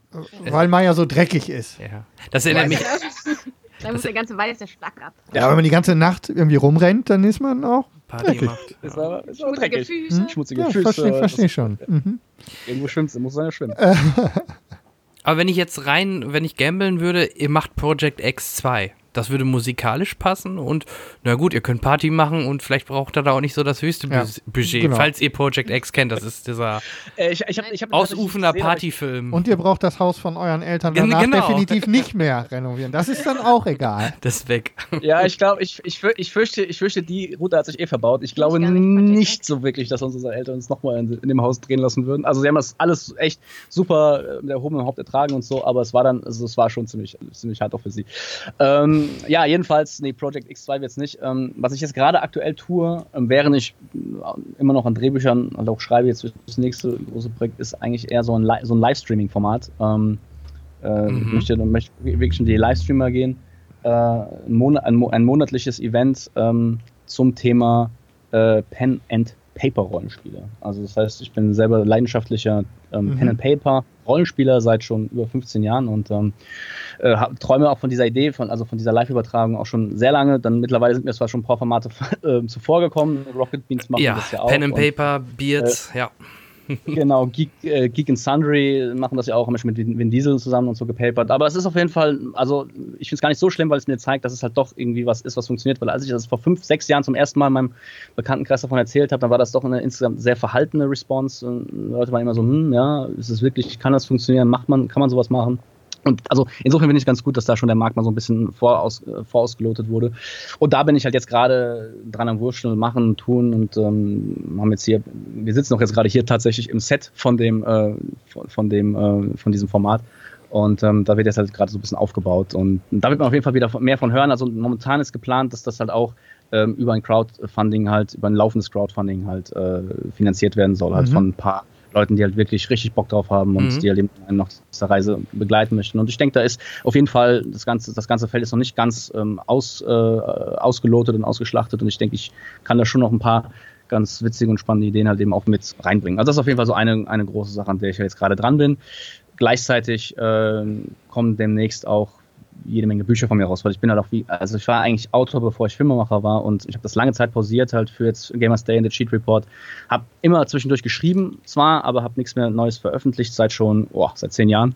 Weil Maya so dreckig ist. Ja. Das erinnert mich. Dann muss der ganze weiße Schlag ab. Ja, wenn man die ganze Nacht irgendwie rumrennt, dann ist man auch Party Dreckig. macht. Ist aber, ist aber Schmutzige dreckig. Füße. Schmutzige Ja, Füße. verstehe versteh das- schon. Mhm. Irgendwo schwimmt muss man ja schwimmen. Aber wenn ich jetzt rein, wenn ich gambeln würde, ihr macht Project X2. Das würde musikalisch passen und na gut, ihr könnt Party machen und vielleicht braucht ihr da auch nicht so das höchste Ja, Budget, genau. falls ihr Project X kennt. Das ist dieser Äh, ich ich habe ich hab aber Partyfilm. Und ihr braucht das Haus von euren Eltern danach genau. definitiv nicht mehr renovieren. Das ist dann auch egal. das ist weg. Ja, ich glaube, ich, ich, für- ich, fürchte, ich fürchte, die Route hat sich eh verbaut. Ich glaube nicht, nicht so wirklich, dass unsere Eltern uns nochmal in, in dem Haus drehen lassen würden. Also sie haben das alles echt super äh, mit erhobenem Haupt ertragen und so, aber es war dann, also es war schon ziemlich, ziemlich hart auch für sie. Ähm, ja, jedenfalls, nee, Project X2 wird's nicht. Ähm, was ich jetzt gerade aktuell tue, ähm, während ich äh, immer noch an Drehbüchern und auch schreibe, jetzt das nächste große Projekt ist eigentlich eher so ein, Li so ein Livestreaming-Format. Ähm, äh, Mhm. Ich möchte, möchte wirklich in die Livestreamer gehen. Äh, ein, Monat, ein, mo- ein monatliches Event ähm, zum Thema äh, Pen and Paper Rollenspiele. Also das heißt, ich bin selber leidenschaftlicher ähm, Mhm. Pen and Paper Rollenspieler seit schon über 15 Jahren und ähm, äh, träume auch von dieser Idee, von, also von dieser Live-Übertragung auch schon sehr lange. Dann mittlerweile sind mir zwar schon ein paar Formate äh, zuvor gekommen. Rocket Beans machen Ja, das ja auch. Pen and Paper, Beards, ja. Genau, Geek, äh, Geek and Sundry machen das ja auch, haben schon mit Vin Diesel zusammen und so gepapert. Aber es ist auf jeden Fall, also ich finde es gar nicht so schlimm, weil es mir zeigt, dass es halt doch irgendwie was ist, was funktioniert. Weil als ich das vor fünf, sechs Jahren zum ersten Mal in meinem Bekanntenkreis davon erzählt habe, dann war das doch eine insgesamt sehr verhaltene Response. Und Leute waren immer so, hm, ja, ist es wirklich, kann das funktionieren, macht man, kann man sowas machen? Und also insofern finde ich ganz gut, dass da schon der Markt mal so ein bisschen voraus, äh, vorausgelotet wurde. Und da bin ich halt jetzt gerade dran am Wurschteln und machen und tun und ähm, haben jetzt hier, wir sitzen auch jetzt gerade hier tatsächlich im Set von dem, äh, von, von dem, äh, von diesem Format. Und ähm, da wird jetzt halt gerade so ein bisschen aufgebaut. Und da wird man auf jeden Fall wieder mehr von hören. Also momentan ist geplant, dass das halt auch ähm, über ein Crowdfunding halt, über ein laufendes Crowdfunding halt äh, finanziert werden soll, halt mhm. von ein paar Leuten, die halt wirklich richtig Bock drauf haben und mhm. die halt eben noch diese Reise begleiten möchten. Und ich denke, da ist auf jeden Fall das ganze, das ganze Feld ist noch nicht ganz ähm, aus, äh, ausgelotet und ausgeschlachtet. Und ich denke, ich kann da schon noch ein paar ganz witzige und spannende Ideen halt eben auch mit reinbringen. Also das ist auf jeden Fall so eine, eine große Sache, an der ich jetzt gerade dran bin. Gleichzeitig äh, kommen demnächst auch jede Menge Bücher von mir raus, weil ich bin halt auch wie, also ich war eigentlich Autor, bevor ich Filmemacher war und ich habe das lange Zeit pausiert halt für jetzt Gamers Day in the Cheat Report. Habe immer zwischendurch geschrieben, zwar, aber habe nichts mehr Neues veröffentlicht seit schon, oh, seit zehn Jahren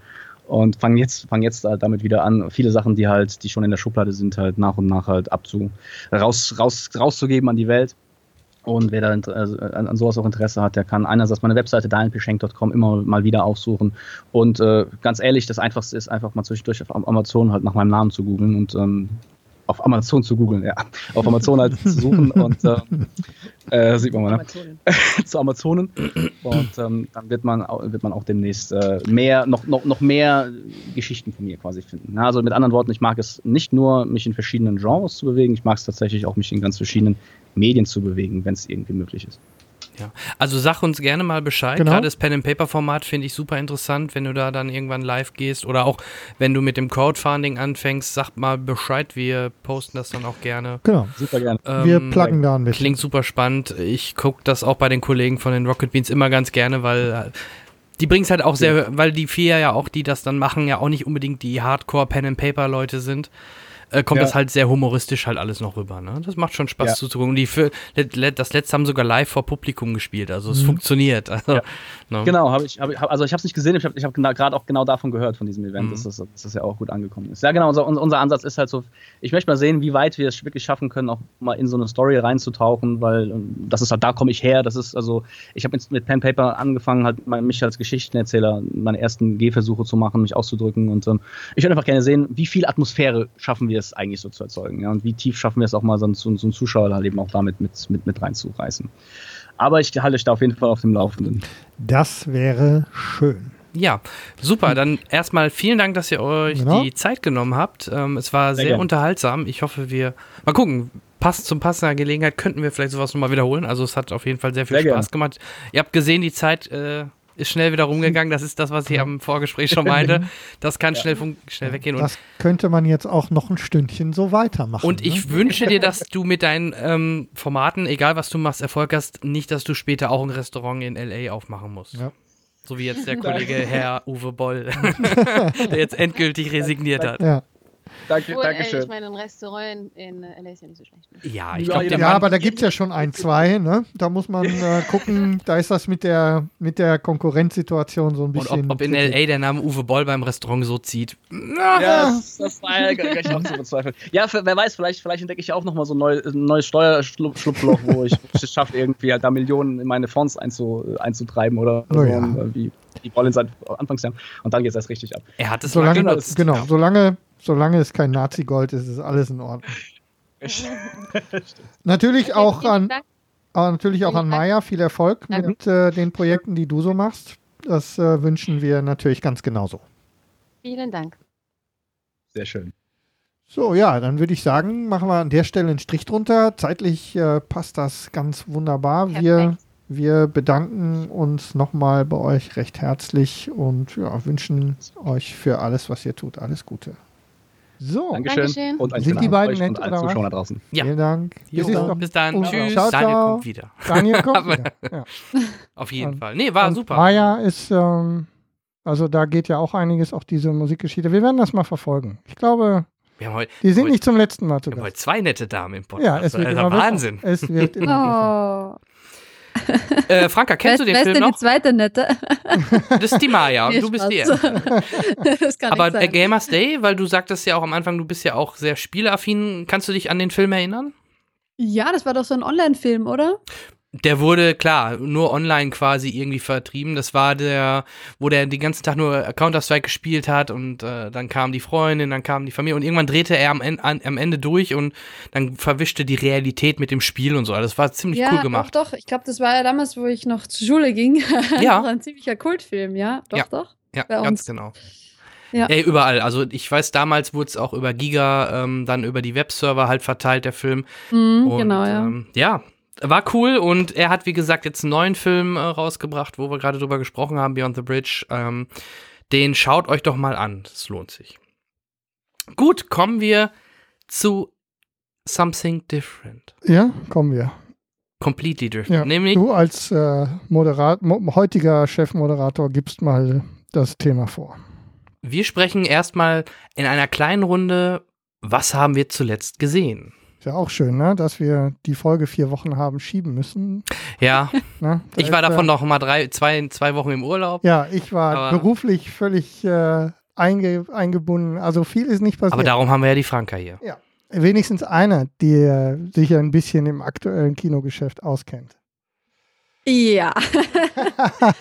und fange jetzt, fang jetzt halt damit wieder an, viele Sachen, die halt, die schon in der Schublade sind, halt nach und nach halt abzu, raus, raus, rauszugeben an die Welt. Und wer da also an, sowas auch Interesse hat, der kann einerseits meine Webseite danielpeschenk.com immer mal wieder aufsuchen. Und äh, ganz ehrlich, das Einfachste ist einfach mal zwischendurch auf Amazon halt nach meinem Namen zu googeln und ähm, auf Amazon zu googeln, ja. Auf Amazon halt zu suchen und äh, äh, sieht man mal, ne? Amazonen. zu Amazonen. Und ähm, dann wird man, wird man auch demnächst äh, mehr, noch, noch, noch mehr Geschichten von mir quasi finden. Na, also mit anderen Worten, ich mag es nicht nur, mich in verschiedenen Genres zu bewegen, ich mag es tatsächlich auch, mich in ganz verschiedenen Medien zu bewegen, wenn es irgendwie möglich ist. Ja, also sag uns gerne mal Bescheid. Genau. Gerade das Pen-and-Paper-Format finde ich super interessant, wenn du da dann irgendwann live gehst oder auch wenn du mit dem Crowdfunding anfängst, sag mal Bescheid. Wir posten das dann auch gerne. Genau, super gerne. Ähm, Wir pluggen da ein bisschen. Klingt super spannend. Ich gucke das auch bei den Kollegen von den Rocket Beans immer ganz gerne, weil äh, die bringen es halt auch sehr, weil die vier ja auch, die das dann machen, ja auch nicht unbedingt die Hardcore-Pen-and-Paper-Leute sind äh, kommt ja. das halt sehr humoristisch halt alles noch rüber. Ne? Das macht schon Spaß ja. zuzugucken. Und die für, das letzte haben sogar live vor Publikum gespielt, also es mhm. funktioniert. Also, ja. Ne? Genau, habe ich, hab, also ich habe es nicht gesehen, ich habe ich hab gerade auch genau davon gehört von diesem Event, mhm. dass, das, dass das ja auch gut angekommen ist. Ja, genau, unser, unser Ansatz ist halt so, ich möchte mal sehen, wie weit wir es wirklich schaffen können, auch mal in so eine Story reinzutauchen, weil ähm, das ist halt, da komme ich her, das ist also, ich habe mit Pen Paper angefangen, halt mich als Geschichtenerzähler meine ersten Gehversuche zu machen, mich auszudrücken und ähm, ich würde einfach gerne sehen, wie viel Atmosphäre schaffen wir es eigentlich so zu erzeugen. Ja? Und wie tief schaffen wir es auch mal, so, so, so einen Zuschauer halt eben auch damit mit, mit, mit reinzureißen. Aber ich halte dich da auf jeden Fall auf dem Laufenden. Das wäre schön. Ja, super. Dann erstmal vielen Dank, dass ihr euch genau. die Zeit genommen habt. Ähm, es war sehr, sehr unterhaltsam. Ich hoffe, wir mal gucken. Passt zum passender Gelegenheit könnten wir vielleicht sowas nochmal wiederholen. Also es hat auf jeden Fall sehr viel sehr Spaß gern. gemacht. Ihr habt gesehen, die Zeit äh, ist schnell wieder rumgegangen. Das ist das, was ich am Vorgespräch schon meinte. Das kann schnell, schnell weggehen. Und das könnte man jetzt auch noch ein Stündchen so weitermachen. Und ich ne? wünsche dir, dass du mit deinen ähm, Formaten, egal was du machst, Erfolg hast. Nicht, dass du später auch ein Restaurant in L.A. aufmachen musst. Ja. So wie jetzt der Kollege Herr Uwe Boll, der jetzt endgültig resigniert hat. Ja. Danke, Obwohl, danke schön. ich meine, ein Restaurant in LA ist ja nicht so schlecht. Ne? Ja, ich glaube, ja, aber da gibt es ja schon ein, zwei. Ne? Da muss man äh, gucken, da ist das mit der, mit der Konkurrenzsituation so ein bisschen. Und ob, ob in LA der Name Uwe Boll beim Restaurant so zieht. Ja, das, das war ja gar nicht auch zu bezweifeln. Ja, für, wer weiß, vielleicht, vielleicht entdecke ich auch nochmal so ein, neu, ein neues Steuerschlupfloch, wo ich es schaffe, irgendwie halt da Millionen in meine Fonds einzu, einzutreiben oder oh, so, ja. wie die Boll in seinen Anfangsjahren. Und dann geht es erst richtig ab. Er hat es solange, genutzt. Genau, solange solange es kein Nazi-Gold ist, ist alles in Ordnung. natürlich auch an, aber natürlich auch an Maya viel Erfolg mit äh, den Projekten, die du so machst. Das äh, wünschen wir natürlich ganz genauso. Vielen Dank. Sehr schön. So, ja, dann würde ich sagen, machen wir an der Stelle einen Strich drunter. Zeitlich äh, passt das ganz wunderbar. Wir, wir bedanken uns nochmal bei euch recht herzlich und ja, wünschen euch für alles, was ihr tut, alles Gute. So, Dankeschön. Dankeschön. Und ein Sind die beiden nett und allen Zuschauern da draußen. Ja. Vielen Dank. Bis, Bis dann. Und Tschüss. Ciao, Daniel kommt wieder. Daniel kommt wieder. Ja. Auf jeden und, Fall. Nee, war super. Maya ist, ähm, also da geht ja auch einiges, auch diese Musikgeschichte. Wir werden das mal verfolgen. Ich glaube, heute, die sind heute, nicht zum letzten Mal zu Wir haben heute zwei nette Damen im Podcast. Ja, es wird also, immer Wahnsinn. Besser. Es wird immer oh. Äh, Franka, kennst du den Film noch? die zweite nette? Das ist die Maya und du bist die erste. Aber äh, Gamers Day, weil du sagtest ja auch am Anfang, du bist ja auch sehr spielaffin. Kannst du dich an den Film erinnern? Ja, das war doch so ein Online-Film, oder? Der wurde, klar, nur online quasi irgendwie vertrieben. Das war der, wo der den ganzen Tag nur Counter-Strike gespielt hat und äh, dann kam die Freundin, dann kam die Familie und irgendwann drehte er am, en am Ende durch und dann verwischte die Realität mit dem Spiel und so. Also das war ziemlich ja, cool gemacht. Doch, doch. Ich glaube, das war ja damals, wo ich noch zur Schule ging. Ja. das war ein ziemlicher Kultfilm, ja. Doch, ja. doch. Ja, ganz genau. Ja. Ey, überall. Also ich weiß, damals wurde es auch über Giga, ähm, dann über die Webserver halt verteilt, der Film. Mhm, Und, genau, ja. Ähm, ja, war cool und er hat, wie gesagt, jetzt einen neuen Film äh, rausgebracht, wo wir gerade drüber gesprochen haben, Beyond the Bridge. Ähm, den schaut euch doch mal an. Es lohnt sich. Gut, kommen wir zu Something Different. Ja, kommen wir. Completely different. Ja. Nämlich, Du als äh, Moderat mo heutiger Chefmoderator gibst mal das Thema vor. wir sprechen erstmal in einer kleinen Runde, was haben wir zuletzt gesehen? Ist ja auch schön, ne? dass wir die Folge vier Wochen haben schieben müssen. Ja, Ne? Da ich war davon äh, noch mal drei, zwei, zwei Wochen im Urlaub. Ja, ich war Aber- beruflich völlig äh, einge eingebunden. Also viel ist nicht passiert. Aber darum haben wir ja die Franka hier. Wenigstens einer, der sich ein bisschen im aktuellen Kinogeschäft auskennt. Ja.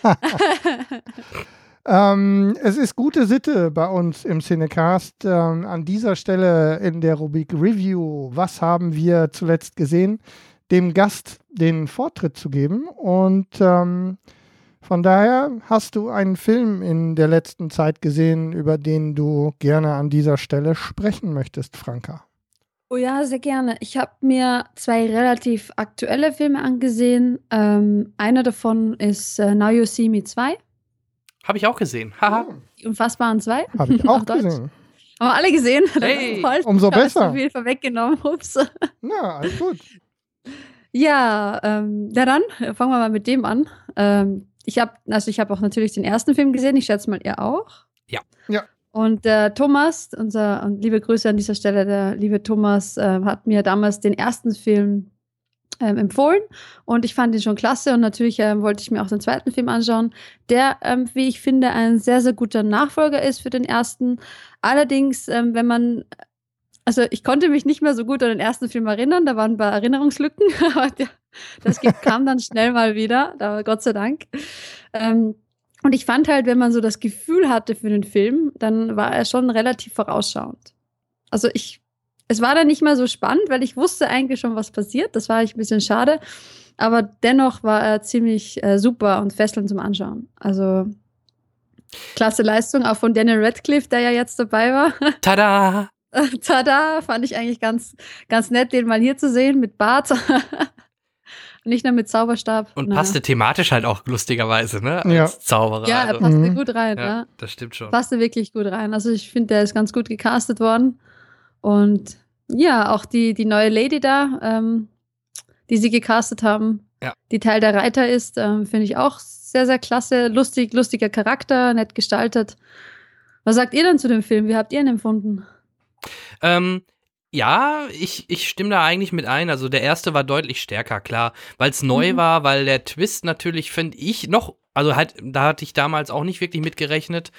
Ähm, es ist gute Sitte bei uns im Cinecast. Ähm, an dieser Stelle in der Rubrik Review, was haben wir zuletzt gesehen, dem Gast den Vortritt zu geben. Und ähm, von daher hast du einen Film in der letzten Zeit gesehen, über den du gerne an dieser Stelle sprechen möchtest, Franka. Oh ja, sehr gerne. Ich habe mir zwei relativ aktuelle Filme angesehen. Ähm, einer davon ist äh, Now You See Me 2. Habe ich auch gesehen. Haha. Die Unfassbaren 2. Habe ich auch gesehen. Haben wir alle gesehen? Hey. Umso besser. viel vorweggenommen. Ups. Na, alles gut. Ja, ähm, ja dann äh, fangen wir mal mit dem an. Ähm, ich habe also ich habe auch natürlich den ersten Film gesehen. Ich schätze mal ihr auch. Ja. Ja. Und der Thomas, unser und liebe Grüße an dieser Stelle, der liebe Thomas äh, hat mir damals den ersten Film ähm, empfohlen und ich fand ihn schon klasse und natürlich ähm, wollte ich mir auch den zweiten Film anschauen, der, ähm, wie ich finde, ein sehr, sehr guter Nachfolger ist für den ersten. Allerdings, ähm, wenn man, also ich konnte mich nicht mehr so gut an den ersten Film erinnern, da waren ein paar Erinnerungslücken, aber der, das kam dann schnell mal wieder, da Gott sei Dank. Ähm, und ich fand halt, wenn man so das Gefühl hatte für den Film, dann war er schon relativ vorausschauend. Also ich, es war dann nicht mehr so spannend, weil ich wusste eigentlich schon, was passiert. Das war eigentlich ein bisschen schade. Aber dennoch war er ziemlich äh, super und fesselnd zum Anschauen. Also klasse Leistung, auch von Daniel Radcliffe, der ja jetzt dabei war. Tada! Tada, fand ich eigentlich ganz, ganz nett, den mal hier zu sehen mit Bart. Nicht nur mit Zauberstab. Und Na. passte thematisch halt auch lustigerweise, ne? Ja. Als Zauberer. Ja, er also, passte Mhm. gut rein, ja, ja. das stimmt schon. passte wirklich gut rein. Also ich finde, der ist ganz gut gecastet worden. Und ja, auch die, die neue Lady da, ähm, die sie gecastet haben, Ja. die Teil der Reiter ist, ähm, finde ich auch sehr, sehr klasse. Lustig, lustiger Charakter, nett gestaltet. Was sagt ihr denn zu dem Film? Wie habt ihr ihn empfunden? Ähm, ja, ich, ich stimme da eigentlich mit ein. Also der erste war deutlich stärker, klar, weil es neu Mhm. war, weil der Twist natürlich, finde ich, noch, also halt, da hatte ich damals auch nicht wirklich mitgerechnet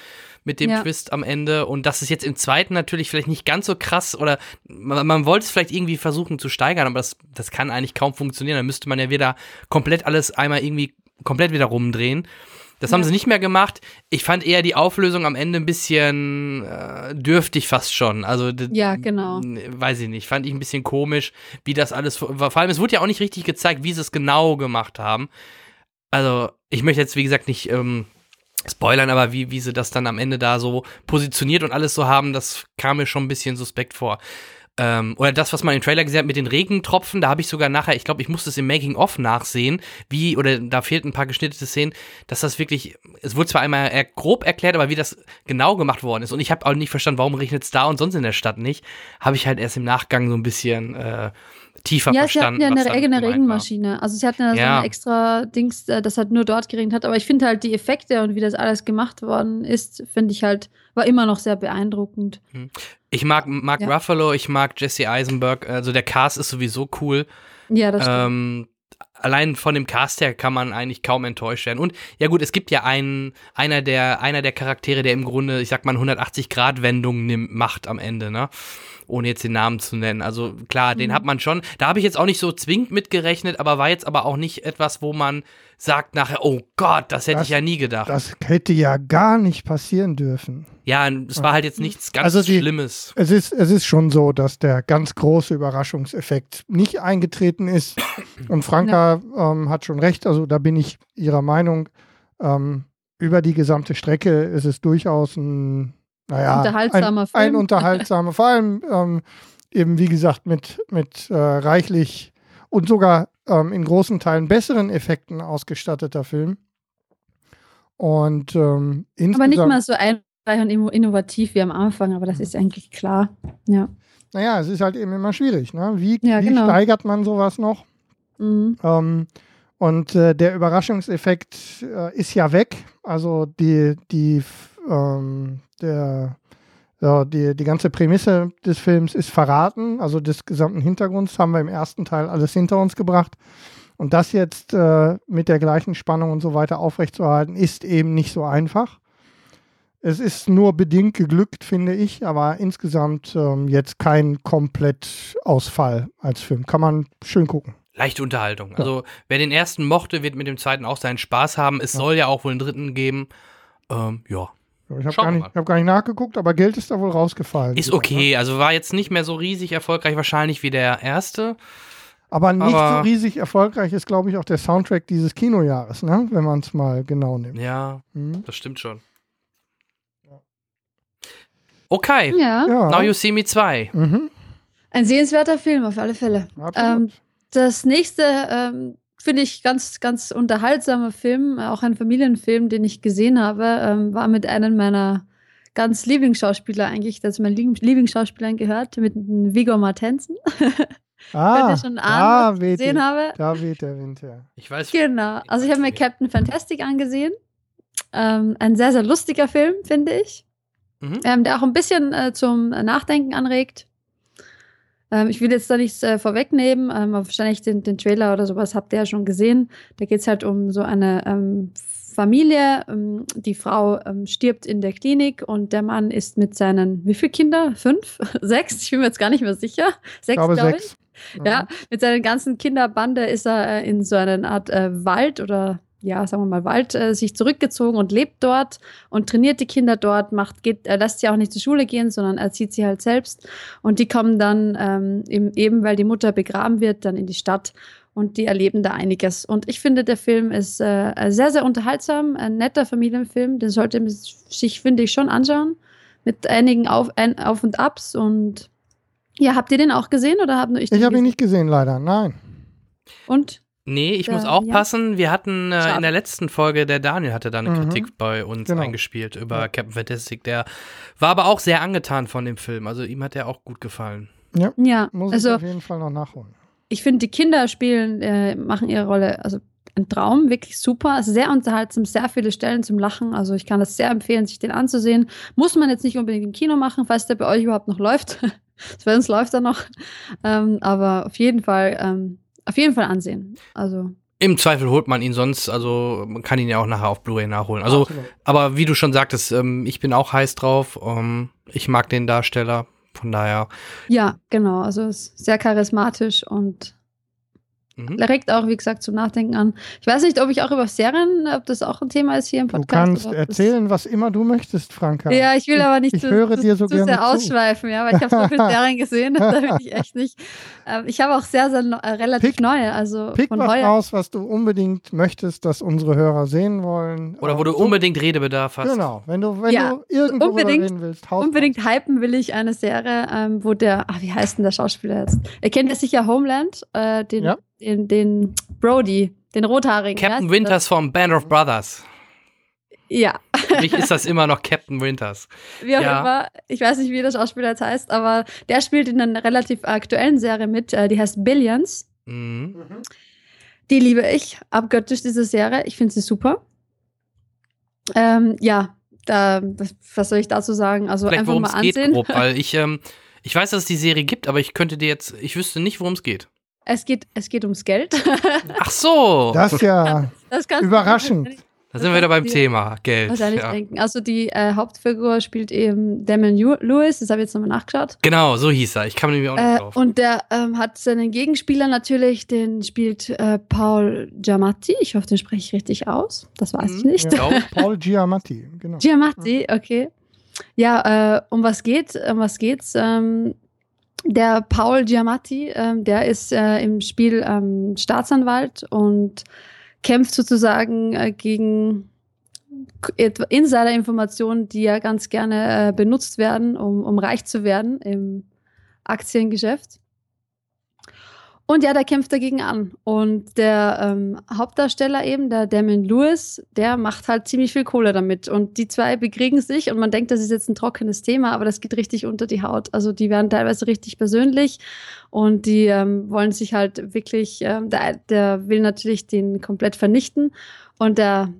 mit dem Ja. Twist am Ende. Und das ist jetzt im zweiten natürlich vielleicht nicht ganz so krass oder man, man wollte es vielleicht irgendwie versuchen zu steigern, aber das, das kann eigentlich kaum funktionieren. Da müsste man ja wieder komplett alles einmal irgendwie komplett wieder rumdrehen. Das haben Ja. sie nicht mehr gemacht. Ich fand eher die Auflösung am Ende ein bisschen äh, dürftig fast schon. Also Ja, genau. weiß ich nicht, fand ich ein bisschen komisch, wie das alles, vor vor allem, es wurde ja auch nicht richtig gezeigt, wie sie es genau gemacht haben. Also, ich möchte jetzt, wie gesagt, nicht ähm, spoilern, aber wie, wie sie das dann am Ende da so positioniert und alles so haben, das kam mir schon ein bisschen suspekt vor. Ähm, oder das, was man im Trailer gesehen hat mit den Regentropfen, da habe ich sogar nachher, ich glaube, ich musste es im Making-of nachsehen, wie, oder da fehlten ein paar geschnittene Szenen, dass das wirklich, es wurde zwar einmal er, grob erklärt, aber wie das genau gemacht worden ist. Und ich habe auch nicht verstanden, warum regnet es da und sonst in der Stadt nicht. Habe ich halt erst im Nachgang so ein bisschen äh, tiefer Ja, sie verstanden. hatten ja eine eigene gemeint war. Regenmaschine. Also sie hatten ja, so Ja. ein extra Dings, äh, das hat nur dort geregnet hat. Aber ich finde halt die Effekte und wie das alles gemacht worden ist, finde ich halt, war immer noch sehr beeindruckend. Ich mag Mark Ja. Ruffalo, ich mag Jesse Eisenberg, also der Cast ist sowieso cool. Ja, das stimmt. Ähm, allein von dem Cast her kann man eigentlich kaum enttäuscht werden. Und ja gut, es gibt ja einen, einer der, einer der Charaktere, der im Grunde, ich sag mal, 180-Grad-Wendung nimmt, macht am Ende, ne? Ohne jetzt den Namen zu nennen. Also klar, den Mhm. hat man schon. Da habe ich jetzt auch nicht so zwingend mitgerechnet, aber war jetzt aber auch nicht etwas, wo man sagt nachher, oh Gott, das hätte Das- ich ja nie gedacht. Das hätte ja gar nicht passieren dürfen. ja, es war halt jetzt nichts ganz Also die- Schlimmes. Es ist, es ist schon so, dass der ganz große Überraschungseffekt nicht eingetreten ist. Und Franka ähm, hat schon recht, also da bin ich ihrer Meinung. Ähm, über die gesamte Strecke ist es durchaus ein naja, Unterhaltsamer ein, Film. Ein unterhaltsamer, vor allem ähm, eben, wie gesagt, mit, mit äh, reichlich und sogar ähm, in großen Teilen besseren Effekten ausgestatteter Film. Und ähm, Aber nicht mal so einfach und inno- innovativ wie am Anfang, aber das ist eigentlich klar. Ja. naja, es ist halt eben immer schwierig. Ne? Wie, Ja, wie genau. steigert man sowas noch? Mhm. Ähm, und äh, der Überraschungseffekt äh, ist ja weg. Also die, die, ähm, der, ja, die, die ganze Prämisse des Films ist verraten. Also des gesamten Hintergrunds haben wir im ersten Teil alles hinter uns gebracht. Und das jetzt äh, mit der gleichen Spannung und so weiter aufrechtzuerhalten, ist eben nicht so einfach. Es ist nur bedingt geglückt, finde ich, aber insgesamt ähm, jetzt kein Komplettausfall als Film. Kann man schön gucken. Leichte Unterhaltung. Also, wer den ersten mochte, wird mit dem zweiten auch seinen Spaß haben. Es soll ja auch wohl einen dritten geben. Ähm, ja. Ich habe gar, nicht- hab gar nicht nachgeguckt, aber Geld ist da wohl rausgefallen. Ist okay. Also war jetzt nicht mehr so riesig erfolgreich wahrscheinlich wie der erste. Aber nicht aber- so riesig erfolgreich ist, glaube ich, auch der Soundtrack dieses Kinojahres, ne? wenn man es mal genau nimmt. Ja, Hm? das stimmt schon. Okay. Ja. Now You See Me 2. Mhm. ein sehenswerter Film auf alle Fälle. Ähm, das nächste ähm, finde ich ganz, ganz unterhaltsamer Film, auch ein Familienfilm, den ich gesehen habe, ähm, war mit einem meiner ganz Lieblingsschauspieler eigentlich, das ist mein Lieb- Lieblingsschauspieler gehört, mit Viggo Mortensen. ah, Könnt ihr schon da ahnen, was ich weht, gesehen habe? da weht der Wind her. Ich weiß. Genau. Also ich habe mir Captain Fantastic angesehen. Ähm, ein sehr, sehr lustiger Film, finde ich. Mhm. Ähm, der auch ein bisschen äh, zum Nachdenken anregt. Ähm, ich will jetzt da nichts äh, vorwegnehmen, ähm, aber wahrscheinlich den, den Trailer oder sowas habt ihr ja schon gesehen. Da geht es halt um so eine ähm, Familie. Ähm, die Frau ähm, stirbt in der Klinik und der Mann ist mit seinen, wie viele Kinder? Fünf? Sechs? Ich bin mir jetzt gar nicht mehr sicher. Ich Sechs, glaube glaube ich. sechs. Ja, mit seiner ganzen Kinderbande ist er äh, in so eine Art äh, Wald oder ja, sagen wir mal Wald äh, sich zurückgezogen und lebt dort und trainiert die Kinder dort, macht, geht, er lässt sie auch nicht zur Schule gehen, sondern erzieht sie halt selbst. Und die kommen dann ähm, eben, eben, weil die Mutter begraben wird, dann in die Stadt und die erleben da einiges. Und ich finde, der Film ist äh, sehr, sehr unterhaltsam, ein netter Familienfilm, den sollte man sich, finde ich, schon anschauen, mit einigen Auf, ein, Auf und Abs und ja, habt ihr den auch gesehen oder haben nur ich den Ich habe ihn nicht gesehen, leider. Nein. Und? Nee, ich Ja, muss ja. aufpassen. Wir hatten äh, in der letzten Folge, der Daniel hatte da eine Mhm. Kritik bei uns Genau. eingespielt über Ja. Captain Fantastic. Der war aber auch sehr angetan von dem Film. Also ihm hat der auch gut gefallen. Ja, Muss ich also auf jeden Fall noch nachholen. ich finde, die Kinder spielen, äh, machen ihre Rolle, also ein Traum, wirklich super. Also sehr unterhaltsam, sehr viele Stellen zum Lachen. Also ich kann das sehr empfehlen, sich den anzusehen. Muss man jetzt nicht unbedingt im Kino machen, falls der bei euch überhaupt noch läuft. bei uns läuft er noch. Ähm, aber auf jeden Fall, ähm, auf jeden Fall ansehen. Also Im Zweifel holt man ihn sonst, also man kann ihn ja auch nachher auf Blu-ray nachholen. Also, Absolut. aber wie du schon sagtest, ähm, ich bin auch heiß drauf. Ähm, ich mag den Darsteller. Von daher. ja, genau. Also ist sehr charismatisch und Mhm. regt auch, wie gesagt, zum Nachdenken an. Ich weiß nicht, ob ich auch über Serien, ob das auch ein Thema ist hier im Du Podcast. kannst ob das- erzählen, was immer du möchtest, Franka. Ja, ich will aber nicht ich zu, höre zu, dir so zu gerne sehr zu. ausschweifen, ja, weil ich habe so viele Serien gesehen, da will ich echt nicht. Ähm, ich habe auch sehr, sehr neu- äh, relativ Pick- neue, also Pick von was heuer. raus, was du unbedingt möchtest, dass unsere Hörer sehen wollen. Oder wo du So- unbedingt Redebedarf hast. Genau, wenn du, wenn Ja, du irgendwo unbedingt- reden willst, haus Unbedingt hypen will ich eine Serie, ähm, wo der, ach, wie heißt denn der Schauspieler jetzt? Ihr kennt ja sicher Homeland, äh, den, Ja. Den, den Brody, den Rothaarigen. Captain ja? Winters vom Band of Brothers. Ja, Für mich ist das immer noch Captain Winters. wie auch Ja. immer. Ich weiß nicht, wie der Schauspieler jetzt heißt, aber der spielt in einer relativ aktuellen Serie mit, äh, die heißt Billions. Mhm. Die liebe ich abgöttisch, diese Serie. Ich finde sie super. Ähm, ja, da, was- soll ich dazu sagen? Also Vielleicht einfach mal es geht ansehen. grob, weil ich, ähm, ich weiß, dass es die Serie gibt, aber ich könnte dir jetzt, ich wüsste nicht, worum es geht. Es geht, es geht ums Geld. Ach so, Das ist ja Das Überraschend. da sind wir wieder beim Thema Geld. Wahrscheinlich Ja. denken. Also die äh, Hauptfigur spielt eben Damon Lew- Lewis, das habe ich jetzt nochmal nachgeschaut. Genau, so hieß er. Ich kam nämlich auch nicht Äh, drauf. und der ähm, hat seinen Gegenspieler natürlich, den spielt äh, Paul Giamatti. Ich hoffe, den spreche ich richtig aus. Das weiß ich Mhm. nicht. Ja. ja, Paul Giamatti. Genau. Giamatti, okay. Ja, äh, um was geht? Um was geht's? Ähm, der Paul Giamatti, ähm, der ist äh, im Spiel ähm, Staatsanwalt und kämpft sozusagen äh, gegen Insider-Informationen, die ja ganz gerne äh, benutzt werden, um, um reich zu werden im Aktiengeschäft. Und ja, der kämpft dagegen an. Und der ähm, Hauptdarsteller eben, der Damon Lewis, der macht halt ziemlich viel Kohle damit. Und die zwei bekriegen sich und man denkt, das ist jetzt ein trockenes Thema, aber das geht richtig unter die Haut. Also die werden teilweise richtig persönlich und die ähm, wollen sich halt wirklich, ähm, der, der will natürlich den komplett vernichten. Und der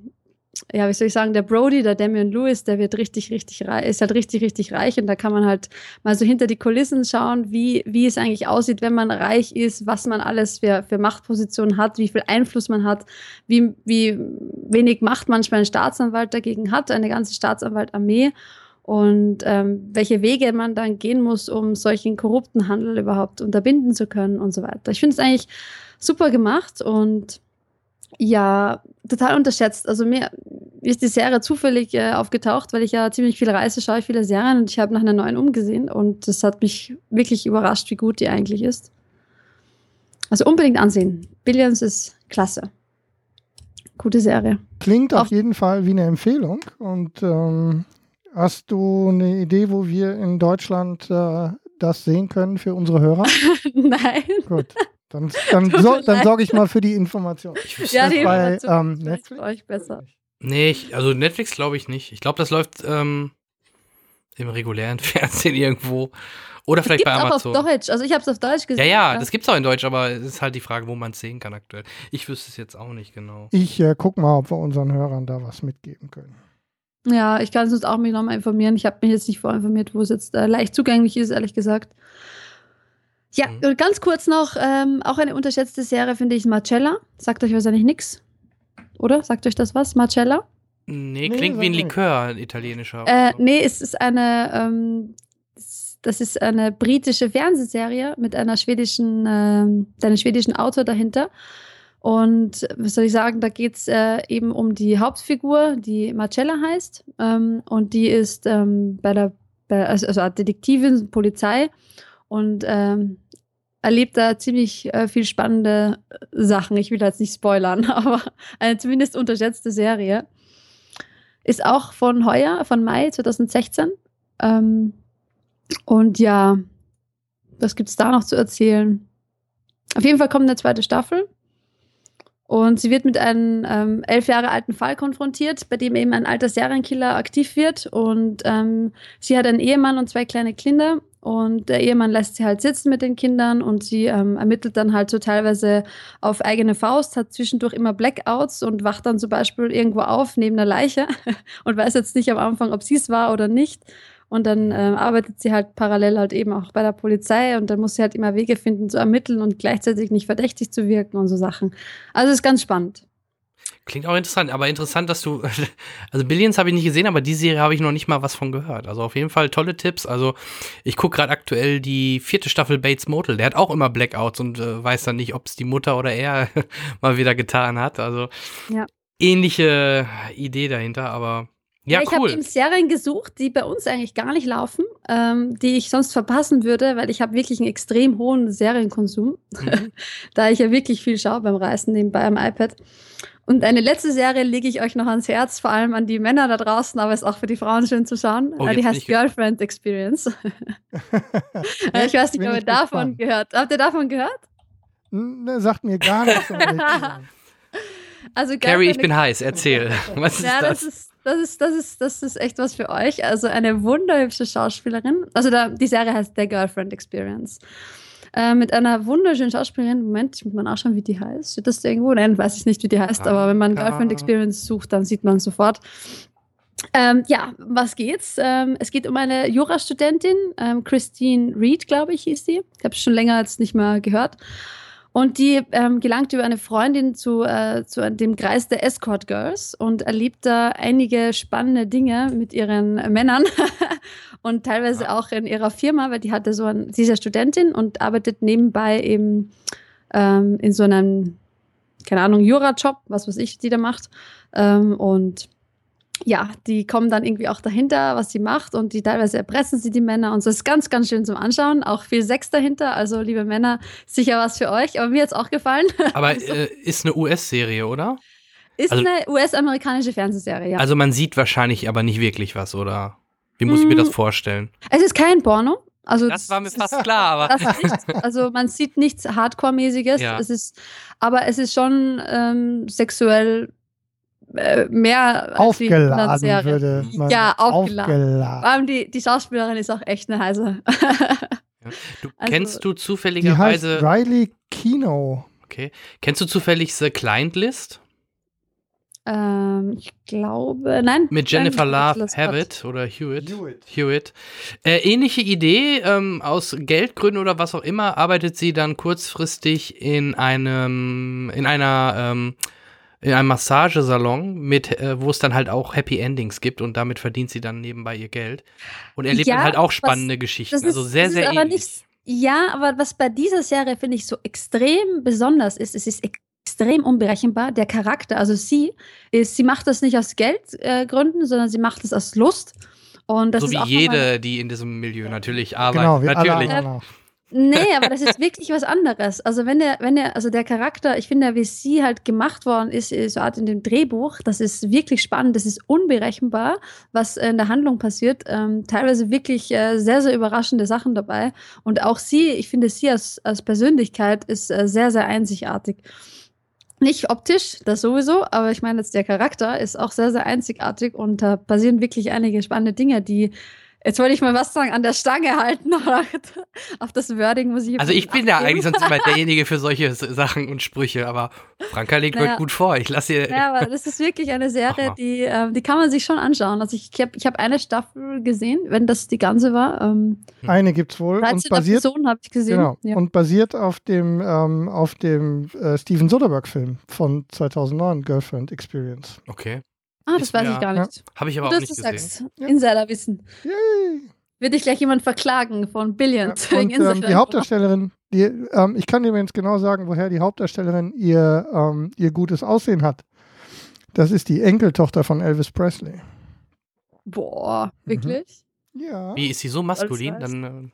ja, wie soll ich sagen, der Brody, der Damian Lewis, der wird richtig, richtig reich, ist halt richtig, richtig reich und da kann man halt mal so hinter die Kulissen schauen, wie, wie es eigentlich aussieht, wenn man reich ist, was man alles für, für Machtpositionen hat, wie viel Einfluss man hat, wie, wie wenig Macht manchmal ein Staatsanwalt dagegen hat, eine ganze Staatsanwaltarmee und ähm, welche Wege man dann gehen muss, um solchen korrupten Handel überhaupt unterbinden zu können und so weiter. Ich finde es eigentlich super gemacht und ja, total unterschätzt. Also mir ist die Serie zufällig äh, aufgetaucht, weil ich ja ziemlich viel reise, schaue ich viele Serien und ich habe nach einer neuen umgesehen und das hat mich wirklich überrascht, wie gut die eigentlich ist. Also unbedingt ansehen. Billions ist klasse. Gute Serie. Klingt auf, auf jeden Fall wie eine Empfehlung. Und ähm, hast du eine Idee, wo wir in Deutschland äh, das sehen können für unsere Hörer? Nein. Gut. Dann, dann, so, dann sorge ich mal für die Information. ja, die bei Information ähm, Netflix. euch besser. Nee, ich, also Netflix glaube ich nicht. Ich glaube, das läuft ähm, im regulären Fernsehen irgendwo. Oder vielleicht bei Amazon. auch auf Deutsch. Also ich habe es auf Deutsch gesehen. Ja, ja, das gibt es auch in Deutsch, aber es ist halt die Frage, wo man es sehen kann aktuell. Ich wüsste es jetzt auch nicht genau. Ich äh, guck mal, ob wir unseren Hörern da was mitgeben können. Ja, ich kann es uns auch mich nochmal informieren. Ich habe mich jetzt nicht vorinformiert, wo es jetzt äh, leicht zugänglich ist, ehrlich gesagt. Ja, mhm. ganz kurz noch, ähm, auch eine unterschätzte Serie finde ich Marcella. Sagt euch wahrscheinlich nichts. Oder? Sagt euch das was? Marcella? Nee, klingt nee, wie ein Likör, ein italienischer. Äh, nee, es ist eine, ähm, das ist eine britische Fernsehserie mit einer schwedischen, äh, einem schwedischen Autor dahinter. Und was soll ich sagen, da geht es äh, eben um die Hauptfigur, die Marcella heißt. Ähm, und die ist ähm, bei der, bei, also, also Detektivin, Polizei und ähm, erlebt da ziemlich äh, viel spannende äh, Sachen. Ich will jetzt nicht spoilern, aber eine zumindest unterschätzte Serie. Ist auch von heuer, von Mai 2016. Ähm, und ja, was gibt es da noch zu erzählen? Auf jeden Fall kommt eine zweite Staffel. Und sie wird mit einem ähm, elf Jahre alten Fall konfrontiert, bei dem eben ein alter Serienkiller aktiv wird. Und ähm, sie hat einen Ehemann und zwei kleine Kinder. Und der Ehemann lässt sie halt sitzen mit den Kindern und sie ähm, ermittelt dann halt so teilweise auf eigene Faust, hat zwischendurch immer Blackouts und wacht dann zum Beispiel irgendwo auf neben einer Leiche und weiß jetzt nicht am Anfang, ob sie es war oder nicht. Und dann äh, arbeitet sie halt parallel halt eben auch bei der Polizei und dann muss sie halt immer Wege finden zu ermitteln und gleichzeitig nicht verdächtig zu wirken und so Sachen. Also ist ganz spannend. Klingt auch interessant, aber interessant, dass du, also Billions habe ich nicht gesehen, aber die Serie habe ich noch nicht mal was von gehört. Also auf jeden Fall tolle Tipps. Also ich gucke gerade aktuell die vierte Staffel Bates Motel. Der hat auch immer Blackouts und äh, weiß dann nicht, ob es die Mutter oder er mal wieder getan hat. Also ja. ähnliche Idee dahinter, aber ja, ich cool. habe eben Serien gesucht, die bei uns eigentlich gar nicht laufen, ähm, die ich sonst verpassen würde, weil ich habe wirklich einen extrem hohen Serienkonsum, mhm. da ich ja wirklich viel schaue beim Reisen nebenbei am iPad. Und eine letzte Serie lege ich euch noch ans Herz, vor allem an die Männer da draußen, aber ist auch für die Frauen schön zu schauen. Oh, die heißt Girlfriend Experience. ich weiß nicht, ob ihr davon gespannt. gehört. Habt ihr davon gehört? Ne, sagt mir gar nichts. also Carrie, ich bin heiß. Erzähl. Was ist ja, das? das ist das ist, das ist, das ist echt was für euch. Also eine wunderhübsche Schauspielerin. Also da, die Serie heißt The Girlfriend Experience. Äh, mit einer wunderschönen Schauspielerin. Moment, ich muss mal nachschauen, wie die heißt. Steht das da irgendwo? Nein, weiß ich nicht, wie die heißt. Aber wenn man Girlfriend Experience sucht, dann sieht man sofort. Ähm, ja, was geht's? Ähm, es geht um eine Jurastudentin, ähm, Christine Reed, glaube ich, hieß sie. Ich habe schon länger jetzt nicht mehr gehört. Und die ähm, gelangt über eine Freundin zu, äh, zu dem Kreis der Escort Girls und erlebt da einige spannende Dinge mit ihren Männern und teilweise auch in ihrer Firma, weil die hatte so ein, sie ist ja Studentin und arbeitet nebenbei eben ähm, in so einem, keine Ahnung, Jura-Job, was weiß ich, die da macht. Ähm, und ja, die kommen dann irgendwie auch dahinter, was sie macht und die teilweise erpressen sie die Männer und so ist ganz, ganz schön zum Anschauen. Auch viel Sex dahinter, also liebe Männer, sicher was für euch, aber mir hat es auch gefallen. Aber äh, ist eine US-Serie, oder? Ist Also- eine US-amerikanische Fernsehserie, ja. Also man sieht wahrscheinlich aber nicht wirklich was, oder? Wie muss ich mir Mm. das vorstellen? es ist kein Porno. Also Das war mir fast klar, aber. das nicht, also man sieht nichts Hardcore-mäßiges. Ja. Es ist, aber es ist schon ähm, sexuell mehr als die anderen Aufgeladen Serien. würde man. Ja, aufgeladen. aufgeladen. Vor allem die, die Schauspielerin ist auch echt eine heiße. Du, Also- kennst du Die heißt zufälligerweise. Riley Kino. Okay. Kennst du zufällig The Client List? ähm, ich glaube, nein. Mit Jennifer nein, Love Hewitt oder Hewitt. Hewitt. Hewitt. Äh, ähnliche Idee, ähm, aus Geldgründen oder was auch immer, arbeitet sie dann kurzfristig in einem, in einer, ähm, in einem Massagesalon, mit, äh, wo es dann halt auch Happy Endings gibt und damit verdient sie dann nebenbei ihr Geld. Und erlebt Ja, dann halt auch was- spannende Geschichten. das ist- also sehr, das ist sehr aber ähnlich. nicht- Ja, aber was bei dieser Serie finde ich so extrem besonders ist, es ist extrem unberechenbar. Der Charakter, also sie, ist, sie macht das nicht aus Geldgründen, äh, sondern sie macht es aus Lust. Und das so ist wie jede, die in diesem Milieu natürlich arbeitet. Genau, wie alle natürlich. anderen auch. Nee, aber das ist wirklich was anderes. Also wenn der, wenn der, also der Charakter, ich finde, wie sie halt gemacht worden ist, äh, so Art in dem Drehbuch, das ist wirklich spannend, das ist unberechenbar, was in der Handlung passiert. Ähm, teilweise wirklich äh, sehr, sehr überraschende Sachen dabei. Und auch sie, ich finde sie als, als Persönlichkeit ist äh, sehr, sehr einzigartig. Nicht optisch, das sowieso, aber ich meine jetzt der Charakter ist auch sehr, sehr einzigartig und da passieren wirklich einige spannende Dinge, die Jetzt wollte ich mal was sagen, an der Stange halten, auf das Wording muss ich. Also ich bin ja eigentlich sonst immer derjenige für solche Sachen und Sprüche, aber Franka legt Naja. gut vor. Ich lasse ihr. Ja, aber das ist wirklich eine Serie, die, ähm, die kann man sich schon anschauen. Also ich habe ich hab eine Staffel gesehen, wenn das die ganze war. Ähm, Eine gibt's wohl 13 und basiert, Episoden habe ich gesehen. genau, Ja. und basiert auf dem, ähm, auf dem äh, Steven Soderbergh-Film von 2009, Girlfriend Experience. Okay. Ah, das ist weiß mir- ich gar Ja. nicht. Habe ich aber Gut, auch nicht du gesehen. sagst. Ja. Insiderwissen. Yay! Wird dich gleich jemand verklagen von Billions Ja, und ähm, die. Hauptdarstellerin, die, ähm, ich kann dir übrigens genau sagen, woher die Hauptdarstellerin ihr, ähm, ihr gutes Aussehen hat. Das ist die Enkeltochter von Elvis Presley. Boah, Mhm. wirklich? Ja. Wie ist sie so maskulin? Dann, äh,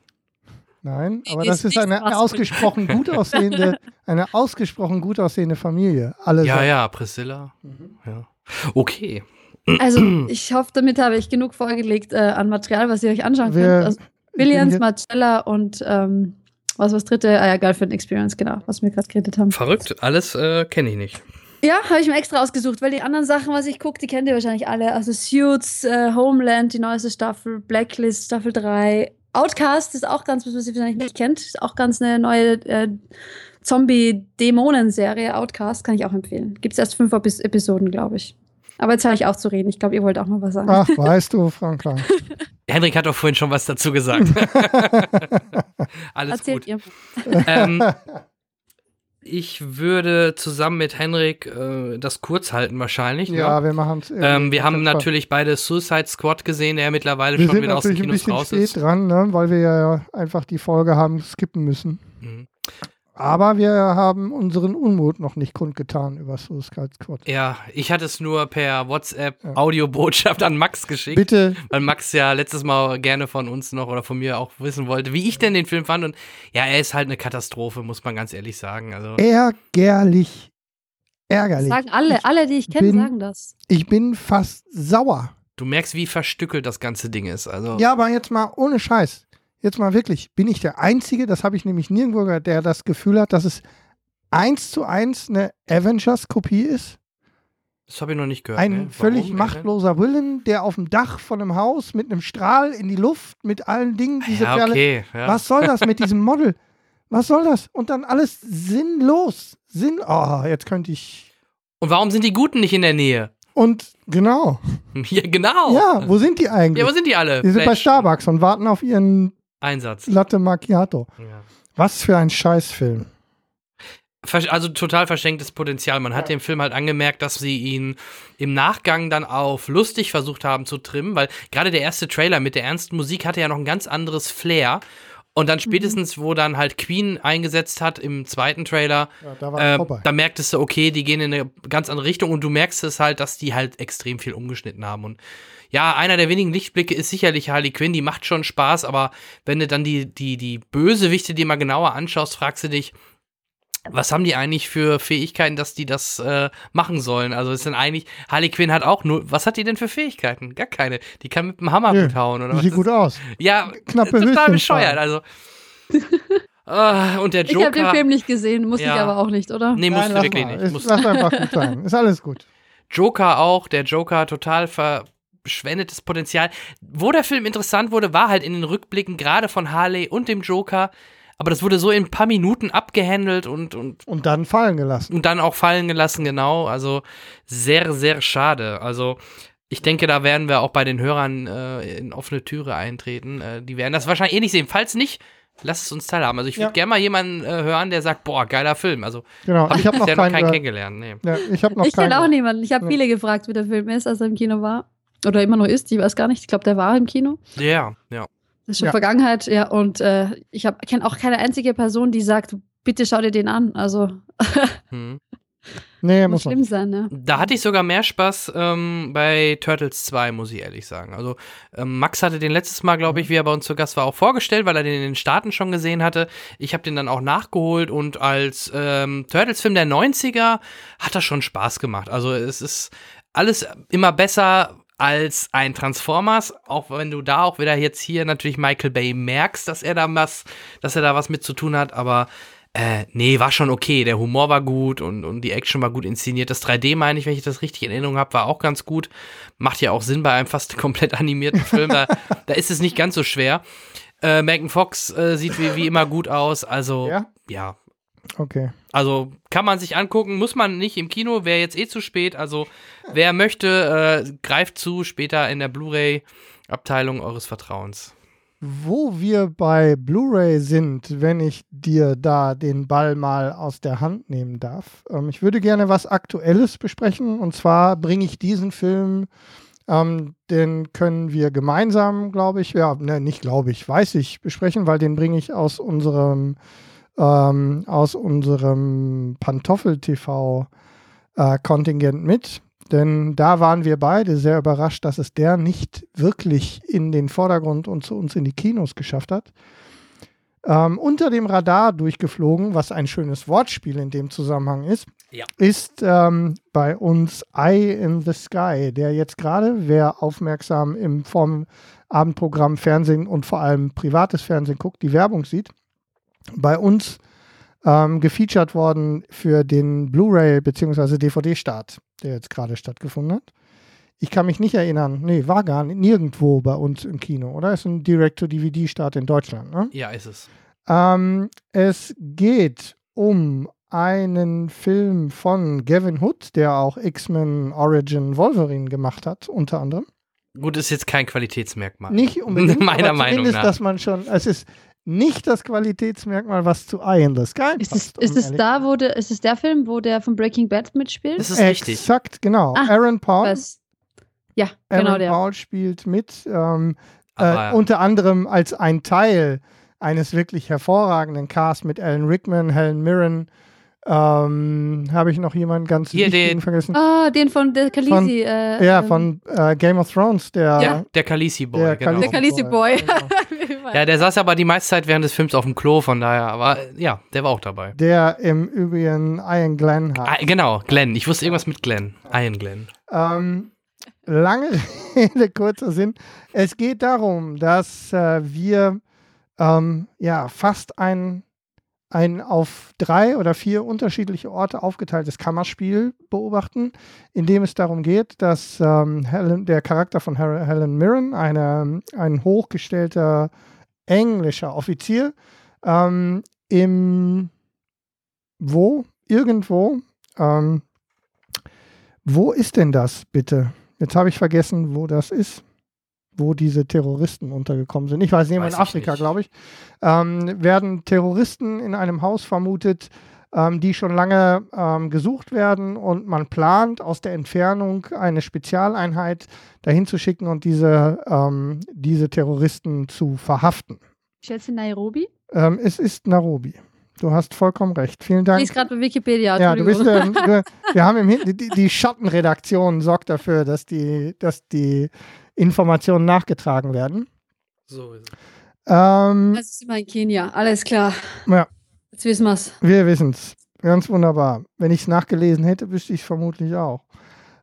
Nein, aber ist das ist eine maskulin. ausgesprochen gut aussehende, eine ausgesprochen gut aussehende Familie. Alle ja, sagen- ja, Priscilla. Mhm. Ja. Okay. Also ich hoffe, damit habe ich genug vorgelegt äh, an Material, was ihr euch anschauen Wir- könnt. Also Billions, Marcella und ähm, was war das dritte? Ah ja, Girlfriend Experience, genau, was wir gerade geredet haben. Verrückt, alles äh, kenne ich nicht. Ja, habe ich mir extra ausgesucht, weil die anderen Sachen, was ich gucke, die kennt ihr wahrscheinlich alle. Also Suits, äh, Homeland, die neueste Staffel, Blacklist, Staffel 3. Outcast ist auch ganz, was ihr wahrscheinlich nicht kennt, ist auch ganz eine neue äh, Zombie-Dämonen-Serie. Outcast kann ich auch empfehlen. Gibt es erst fünf Epis Episoden, glaube ich. Aber jetzt habe ich auch zu reden. Ich glaube, ihr wollt auch noch was sagen. Ach, weißt du, Franka. Henrik hat doch vorhin schon was dazu gesagt. alles Erzählt gut. ihr. Ähm, ich würde zusammen mit Henrik äh, das kurz halten wahrscheinlich. ja, ne? wir machen es. ähm, wir haben natürlich beide Suicide Squad gesehen, der mittlerweile wir schon sind wieder aus den natürlich ein Kinos bisschen raus spät ist. dran, ne, weil wir ja einfach die Folge haben skippen müssen. Mhm. Aber wir haben unseren Unmut noch nicht kundgetan über Suicide Squad. Ja, ich hatte es nur per WhatsApp Ja. Audiobotschaft an Max geschickt. Bitte, Weil Max ja letztes Mal gerne von uns noch oder von mir auch wissen wollte, wie ich denn den Film fand. Und ja, er ist halt eine Katastrophe, muss man ganz ehrlich sagen. Also, ärgerlich. Ärgerlich. Sagen alle, alle, die ich kenne, sagen das. Ich bin fast sauer. du merkst, wie verstückelt das ganze Ding ist. Also, Ja, aber jetzt mal ohne Scheiß. Jetzt mal wirklich. Bin ich der Einzige, das habe ich nämlich nirgendwo gehört, der das Gefühl hat, dass es eins zu eins eine Avengers-Kopie ist? das habe ich noch nicht gehört. Ein ne? völlig Warum? machtloser Willen, der auf dem Dach von einem Haus mit einem Strahl in die Luft, mit allen Dingen, diese Ja, Perle. okay. Ja. Was soll das mit diesem Model? Was soll das? Und dann alles sinnlos. Sinn. Oh, jetzt könnte ich. Und warum sind die Guten nicht in der Nähe? Und genau. Ja, genau. Ja, wo sind die eigentlich? Ja, wo sind die alle? die sind bei Flash. Starbucks und warten auf ihren Einsatz. Latte Macchiato. Ja. Was für ein Scheißfilm. Also total verschenktes Potenzial. Man hat dem Film halt angemerkt, dass sie ihn im Nachgang dann auf lustig versucht haben zu trimmen, weil gerade der erste Trailer mit der ernsten Musik hatte ja noch ein ganz anderes Flair. Und dann spätestens, wo dann halt Queen eingesetzt hat im zweiten Trailer, Ja, da äh, da merktest du, okay, die gehen in eine ganz andere Richtung und du merkst es halt, dass die halt extrem viel umgeschnitten haben. Und ja, einer der wenigen Lichtblicke ist sicherlich Harley Quinn, die macht schon Spaß, aber wenn du dann die, die, die Bösewichte dir mal genauer anschaust, fragst du dich, was haben die eigentlich für Fähigkeiten, dass die das äh, machen sollen? Also ist denn eigentlich, Harley Quinn hat auch nur, was hat die denn für Fähigkeiten? Gar keine. Die kann mit dem Hammer Nö, hauen, oder was? sieht gut aus. Ja, Knappe total bescheuert. Also. Ah, und der Ich habe den Joker. Film nicht gesehen, muss Ja. ich aber auch nicht, oder? Nee, musst Nein, du lass wirklich mal. nicht. Ist, Musst, lass einfach gut sein. Ist alles gut. Joker auch, der Joker total verschwendetes Potenzial. Wo der Film interessant wurde, war halt in den Rückblicken gerade von Harley und dem Joker. Aber das wurde so in ein paar Minuten abgehandelt und, und, Und dann fallen gelassen. und dann auch fallen gelassen, genau. Also sehr, sehr schade. Also ich denke, da werden wir auch bei den Hörern äh, in offene Türe eintreten. Äh, die werden das wahrscheinlich eh nicht sehen. Falls nicht, lasst es uns teilhaben. Also ich würde Ja. gerne mal jemanden äh, hören, der sagt, boah, geiler Film. Also Genau. Ich habe noch keinen. keinen kennengelernt. Nee. Ja, ich habe noch Ich kenne auch niemanden. Ich habe Ja. viele gefragt, wie der Film ist, als er im Kino war. Oder immer noch ist, ich weiß gar nicht. Ich glaube, der war im Kino. Ja, ja. Das ist schon Ja. Vergangenheit, ja. Und äh, ich kenne auch keine einzige Person, die sagt, bitte schau dir den an. Also Hm. Nee, muss muss man. schlimm sein, ne? Da hatte ich sogar mehr Spaß ähm, bei Turtles 2, muss ich ehrlich sagen. Also ähm, Max hatte den letztes Mal, glaube ich, wie er bei uns zu Gast war, auch vorgestellt, weil er den in den Staaten schon gesehen hatte. Ich habe den dann auch nachgeholt und als ähm, Turtles-Film der 90er hat das schon Spaß gemacht. Also es ist alles immer besser als ein Transformers, auch wenn du da auch wieder jetzt hier natürlich Michael Bay merkst, dass er da was, dass er da was mit zu tun hat, aber äh, nee, war schon okay. Der Humor war gut und, und die Action war gut inszeniert. Das 3D, meine ich, wenn ich das richtig in Erinnerung habe, war auch ganz gut. Macht ja auch Sinn bei einem fast komplett animierten Film. Da, da ist es nicht ganz so schwer. Äh, Megan Fox äh, sieht wie, wie immer gut aus. Also, Ja? ja. Okay. Also kann man sich angucken, muss man nicht im Kino, wäre jetzt eh zu spät. Also wer möchte, äh, greift zu, später in der Blu-ray-Abteilung eures Vertrauens. Wo wir bei Blu-ray sind, wenn ich dir da den Ball mal aus der Hand nehmen darf. Ähm, ich würde gerne was Aktuelles besprechen. Und zwar bringe ich diesen Film, ähm, den können wir gemeinsam, glaube ich, ja, ne, nicht glaube ich, weiß ich, besprechen, weil den bringe ich aus unserem, ähm, aus unserem Pantoffel-TV-Kontingent mit. Denn da waren wir beide sehr überrascht, dass es der nicht wirklich in den Vordergrund und zu uns in die Kinos geschafft hat. Ähm, unter dem Radar durchgeflogen, was ein schönes Wortspiel in dem Zusammenhang ist, Ja. ist ähm, bei uns Eye in the Sky, der jetzt gerade, wer aufmerksam im Form Abendprogramm Fernsehen und vor allem privates Fernsehen guckt, die Werbung sieht, bei uns ähm, gefeatured worden für den Blu-ray bzw. DVD-Start, der jetzt gerade stattgefunden hat. Ich kann mich nicht erinnern, nee, war gar nicht, nirgendwo bei uns im Kino, oder? Ist ein Direct-to-DVD-Start in Deutschland, ne? Ja, ist es. Ähm, es geht um einen Film von Gavin Hood, der auch X-Men Origin Wolverine gemacht hat, unter anderem. Gut, ist jetzt kein Qualitätsmerkmal. Nicht unbedingt, Meiner Meinung nach. dass man schon, es ist nicht das Qualitätsmerkmal, was zu Eye in the Sky Ist passt. es, ist um es ehrlich- da, wo der, ist es der Film, wo der von Breaking Bad mitspielt? Das ist richtig. Exakt, genau. Ah, Aaron Paul. Was? Ja, Aaron genau der. Paul spielt mit, ähm, äh, Aber- unter anderem als ein Teil eines wirklich hervorragenden Casts mit Alan Rickman, Helen Mirren. Ähm, Habe ich noch jemanden ganz Hier, den- vergessen? Ah, den von der Von- Khaleesi. äh, ja, ähm, von äh, Game of Thrones, der, Ja, der Khaleesi Boy, der genau. Der Khaleesi Boy. Ja, der saß aber die meiste Zeit während des Films auf dem Klo, von daher, aber ja, der war auch dabei. der im Übrigen Ian Glenn hat. Ah, genau, Glenn. Ich wusste irgendwas mit Glenn. Ian Glenn. Ähm, lange Rede, kurzer Sinn. Es geht darum, dass äh, wir ähm, ja fast ein, ein auf drei oder vier unterschiedliche Orte aufgeteiltes Kammerspiel beobachten, in dem es darum geht, dass ähm, Helen, der Charakter von Helen Mirren, eine, ein hochgestellter englischer Offizier, ähm, im wo? Irgendwo ähm, wo ist denn das bitte? Jetzt habe ich vergessen, wo das ist, wo diese Terroristen untergekommen sind. Ich weiß nicht, Weiß in Afrika, glaube ich. Ähm, werden Terroristen in einem Haus vermutet, ähm, die schon lange ähm, gesucht werden und man plant, aus der Entfernung eine Spezialeinheit dahin zu schicken und diese, ähm, diese Terroristen zu verhaften. Ich schätze Nairobi. Ähm, es ist Nairobi. Du hast vollkommen recht. Vielen Dank. Die ist gerade bei Wikipedia. Ja, du bist, ähm, du, wir haben im Hin die, die Schattenredaktion sorgt dafür, dass die, dass die Informationen nachgetragen werden. So ist es. Ähm, Das ist immer in Kenia. Alles klar. Ja. Jetzt wissen wir's. wir wissen es. ganz wunderbar. Wenn ich es nachgelesen hätte, wüsste ich es vermutlich auch.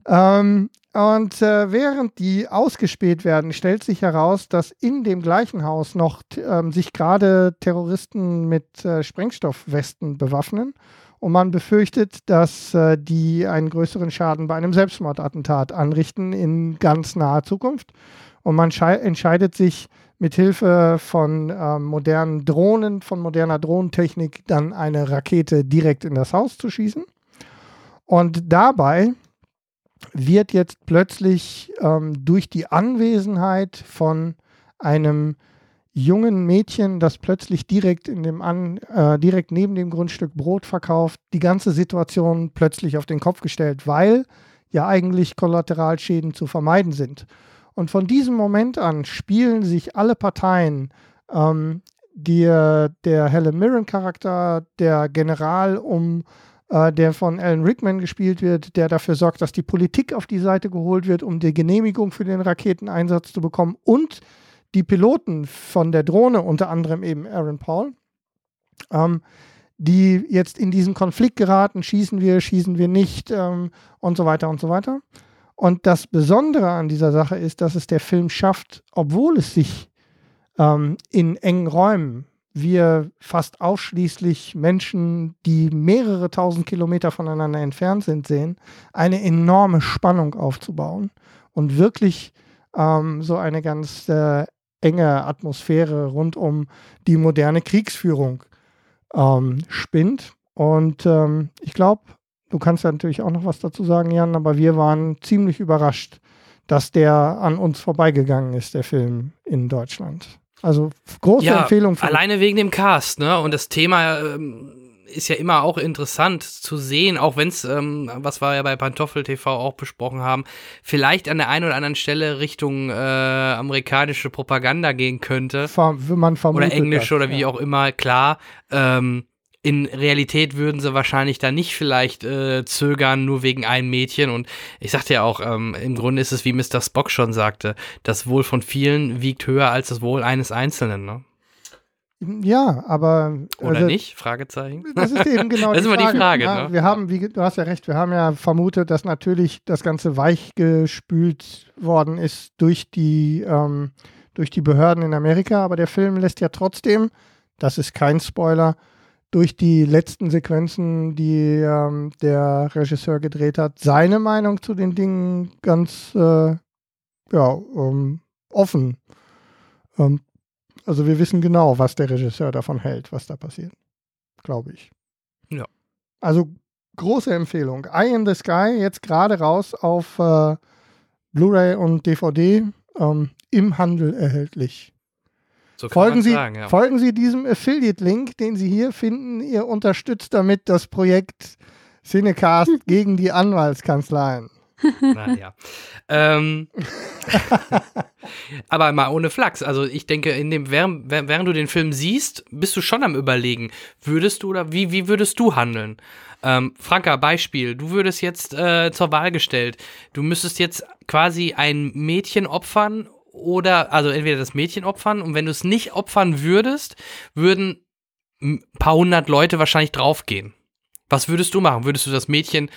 Ähm, und äh, während die ausgespäht werden, stellt sich heraus, dass in dem gleichen Haus noch ähm, sich gerade Terroristen mit äh, Sprengstoffwesten bewaffnen. Und man befürchtet, dass äh, die einen größeren Schaden bei einem Selbstmordattentat anrichten in ganz naher Zukunft. Und man entscheidet sich mit Hilfe von ähm, modernen Drohnen, von moderner Drohnentechnik, dann eine Rakete direkt in das Haus zu schießen. Und dabei wird jetzt plötzlich ähm, durch die Anwesenheit von einem jungen Mädchen, das plötzlich direkt, in dem An, äh, direkt neben dem Grundstück Brot verkauft, die ganze Situation plötzlich auf den Kopf gestellt, weil ja eigentlich Kollateralschäden zu vermeiden sind. Und von diesem Moment an spielen sich alle Parteien, ähm, die, der Helen Mirren-Charakter, der General um äh, der von Alan Rickman gespielt wird, der dafür sorgt, dass die Politik auf die Seite geholt wird, um die Genehmigung für den Raketeneinsatz zu bekommen und die Piloten von der Drohne, unter anderem eben Aaron Paul, ähm, die jetzt in diesen Konflikt geraten, schießen wir, schießen wir nicht ähm, und so weiter und so weiter. Und das Besondere an dieser Sache ist, dass es der Film schafft, obwohl es sich ähm, in engen Räumen wir fast ausschließlich Menschen, die mehrere tausend Kilometer voneinander entfernt sind, sehen, eine enorme Spannung aufzubauen und wirklich ähm, so eine ganz äh, enge Atmosphäre rund um die moderne Kriegsführung ähm, spinnt. Und ähm, ich glaube, du kannst ja natürlich auch noch was dazu sagen, Jan, aber wir waren ziemlich überrascht, dass der an uns vorbeigegangen ist, der Film in Deutschland. Also große ja, Empfehlung. Für alleine wegen dem Cast, ne? Und das Thema ähm, ist ja immer auch interessant zu sehen, auch wenn es, ähm, was wir ja bei Pantoffel TV auch besprochen haben, vielleicht an der einen oder anderen Stelle Richtung äh, amerikanische Propaganda gehen könnte. Man oder englische das, oder wie ja. auch immer, klar. Ähm, in Realität würden sie wahrscheinlich da nicht vielleicht äh, zögern, nur wegen einem Mädchen. Und ich sagte ja auch, ähm, im Grunde ist es, wie Mr. Spock schon sagte, das Wohl von vielen wiegt höher als das Wohl eines Einzelnen. Ne? Ja, aber. Oder also, nicht? Fragezeichen. Das ist eben genau das die ist immer die Frage. Ja, ne? Wir haben, wie, du hast ja recht, wir haben ja vermutet, dass natürlich das Ganze weichgespült worden ist durch die, ähm, durch die Behörden in Amerika, aber der Film lässt ja trotzdem, das ist kein Spoiler, durch die letzten Sequenzen, die ähm, der Regisseur gedreht hat, seine Meinung zu den Dingen ganz äh, ja, ähm, offen. Ähm, also wir wissen genau, was der Regisseur davon hält, was da passiert. Glaube ich. Ja. Also große Empfehlung. Eye in the Sky, jetzt gerade raus auf äh, Blu-ray und DVD ähm, im Handel erhältlich. So folgen, Sie, sagen, ja. folgen Sie diesem Affiliate-Link, den Sie hier finden. Ihr unterstützt damit das Projekt Cinecast gegen die Anwaltskanzleien. Naja. ähm, aber mal ohne Flachs. Also ich denke, in dem, während, während du den Film siehst, bist du schon am überlegen, würdest du oder wie, wie würdest du handeln? Ähm, Franka, Beispiel, du würdest jetzt äh, zur Wahl gestellt. Du müsstest jetzt quasi ein Mädchen opfern oder, also entweder das Mädchen opfern und wenn du es nicht opfern würdest, würden ein paar hundert Leute wahrscheinlich draufgehen. Was würdest du machen? Würdest du das Mädchen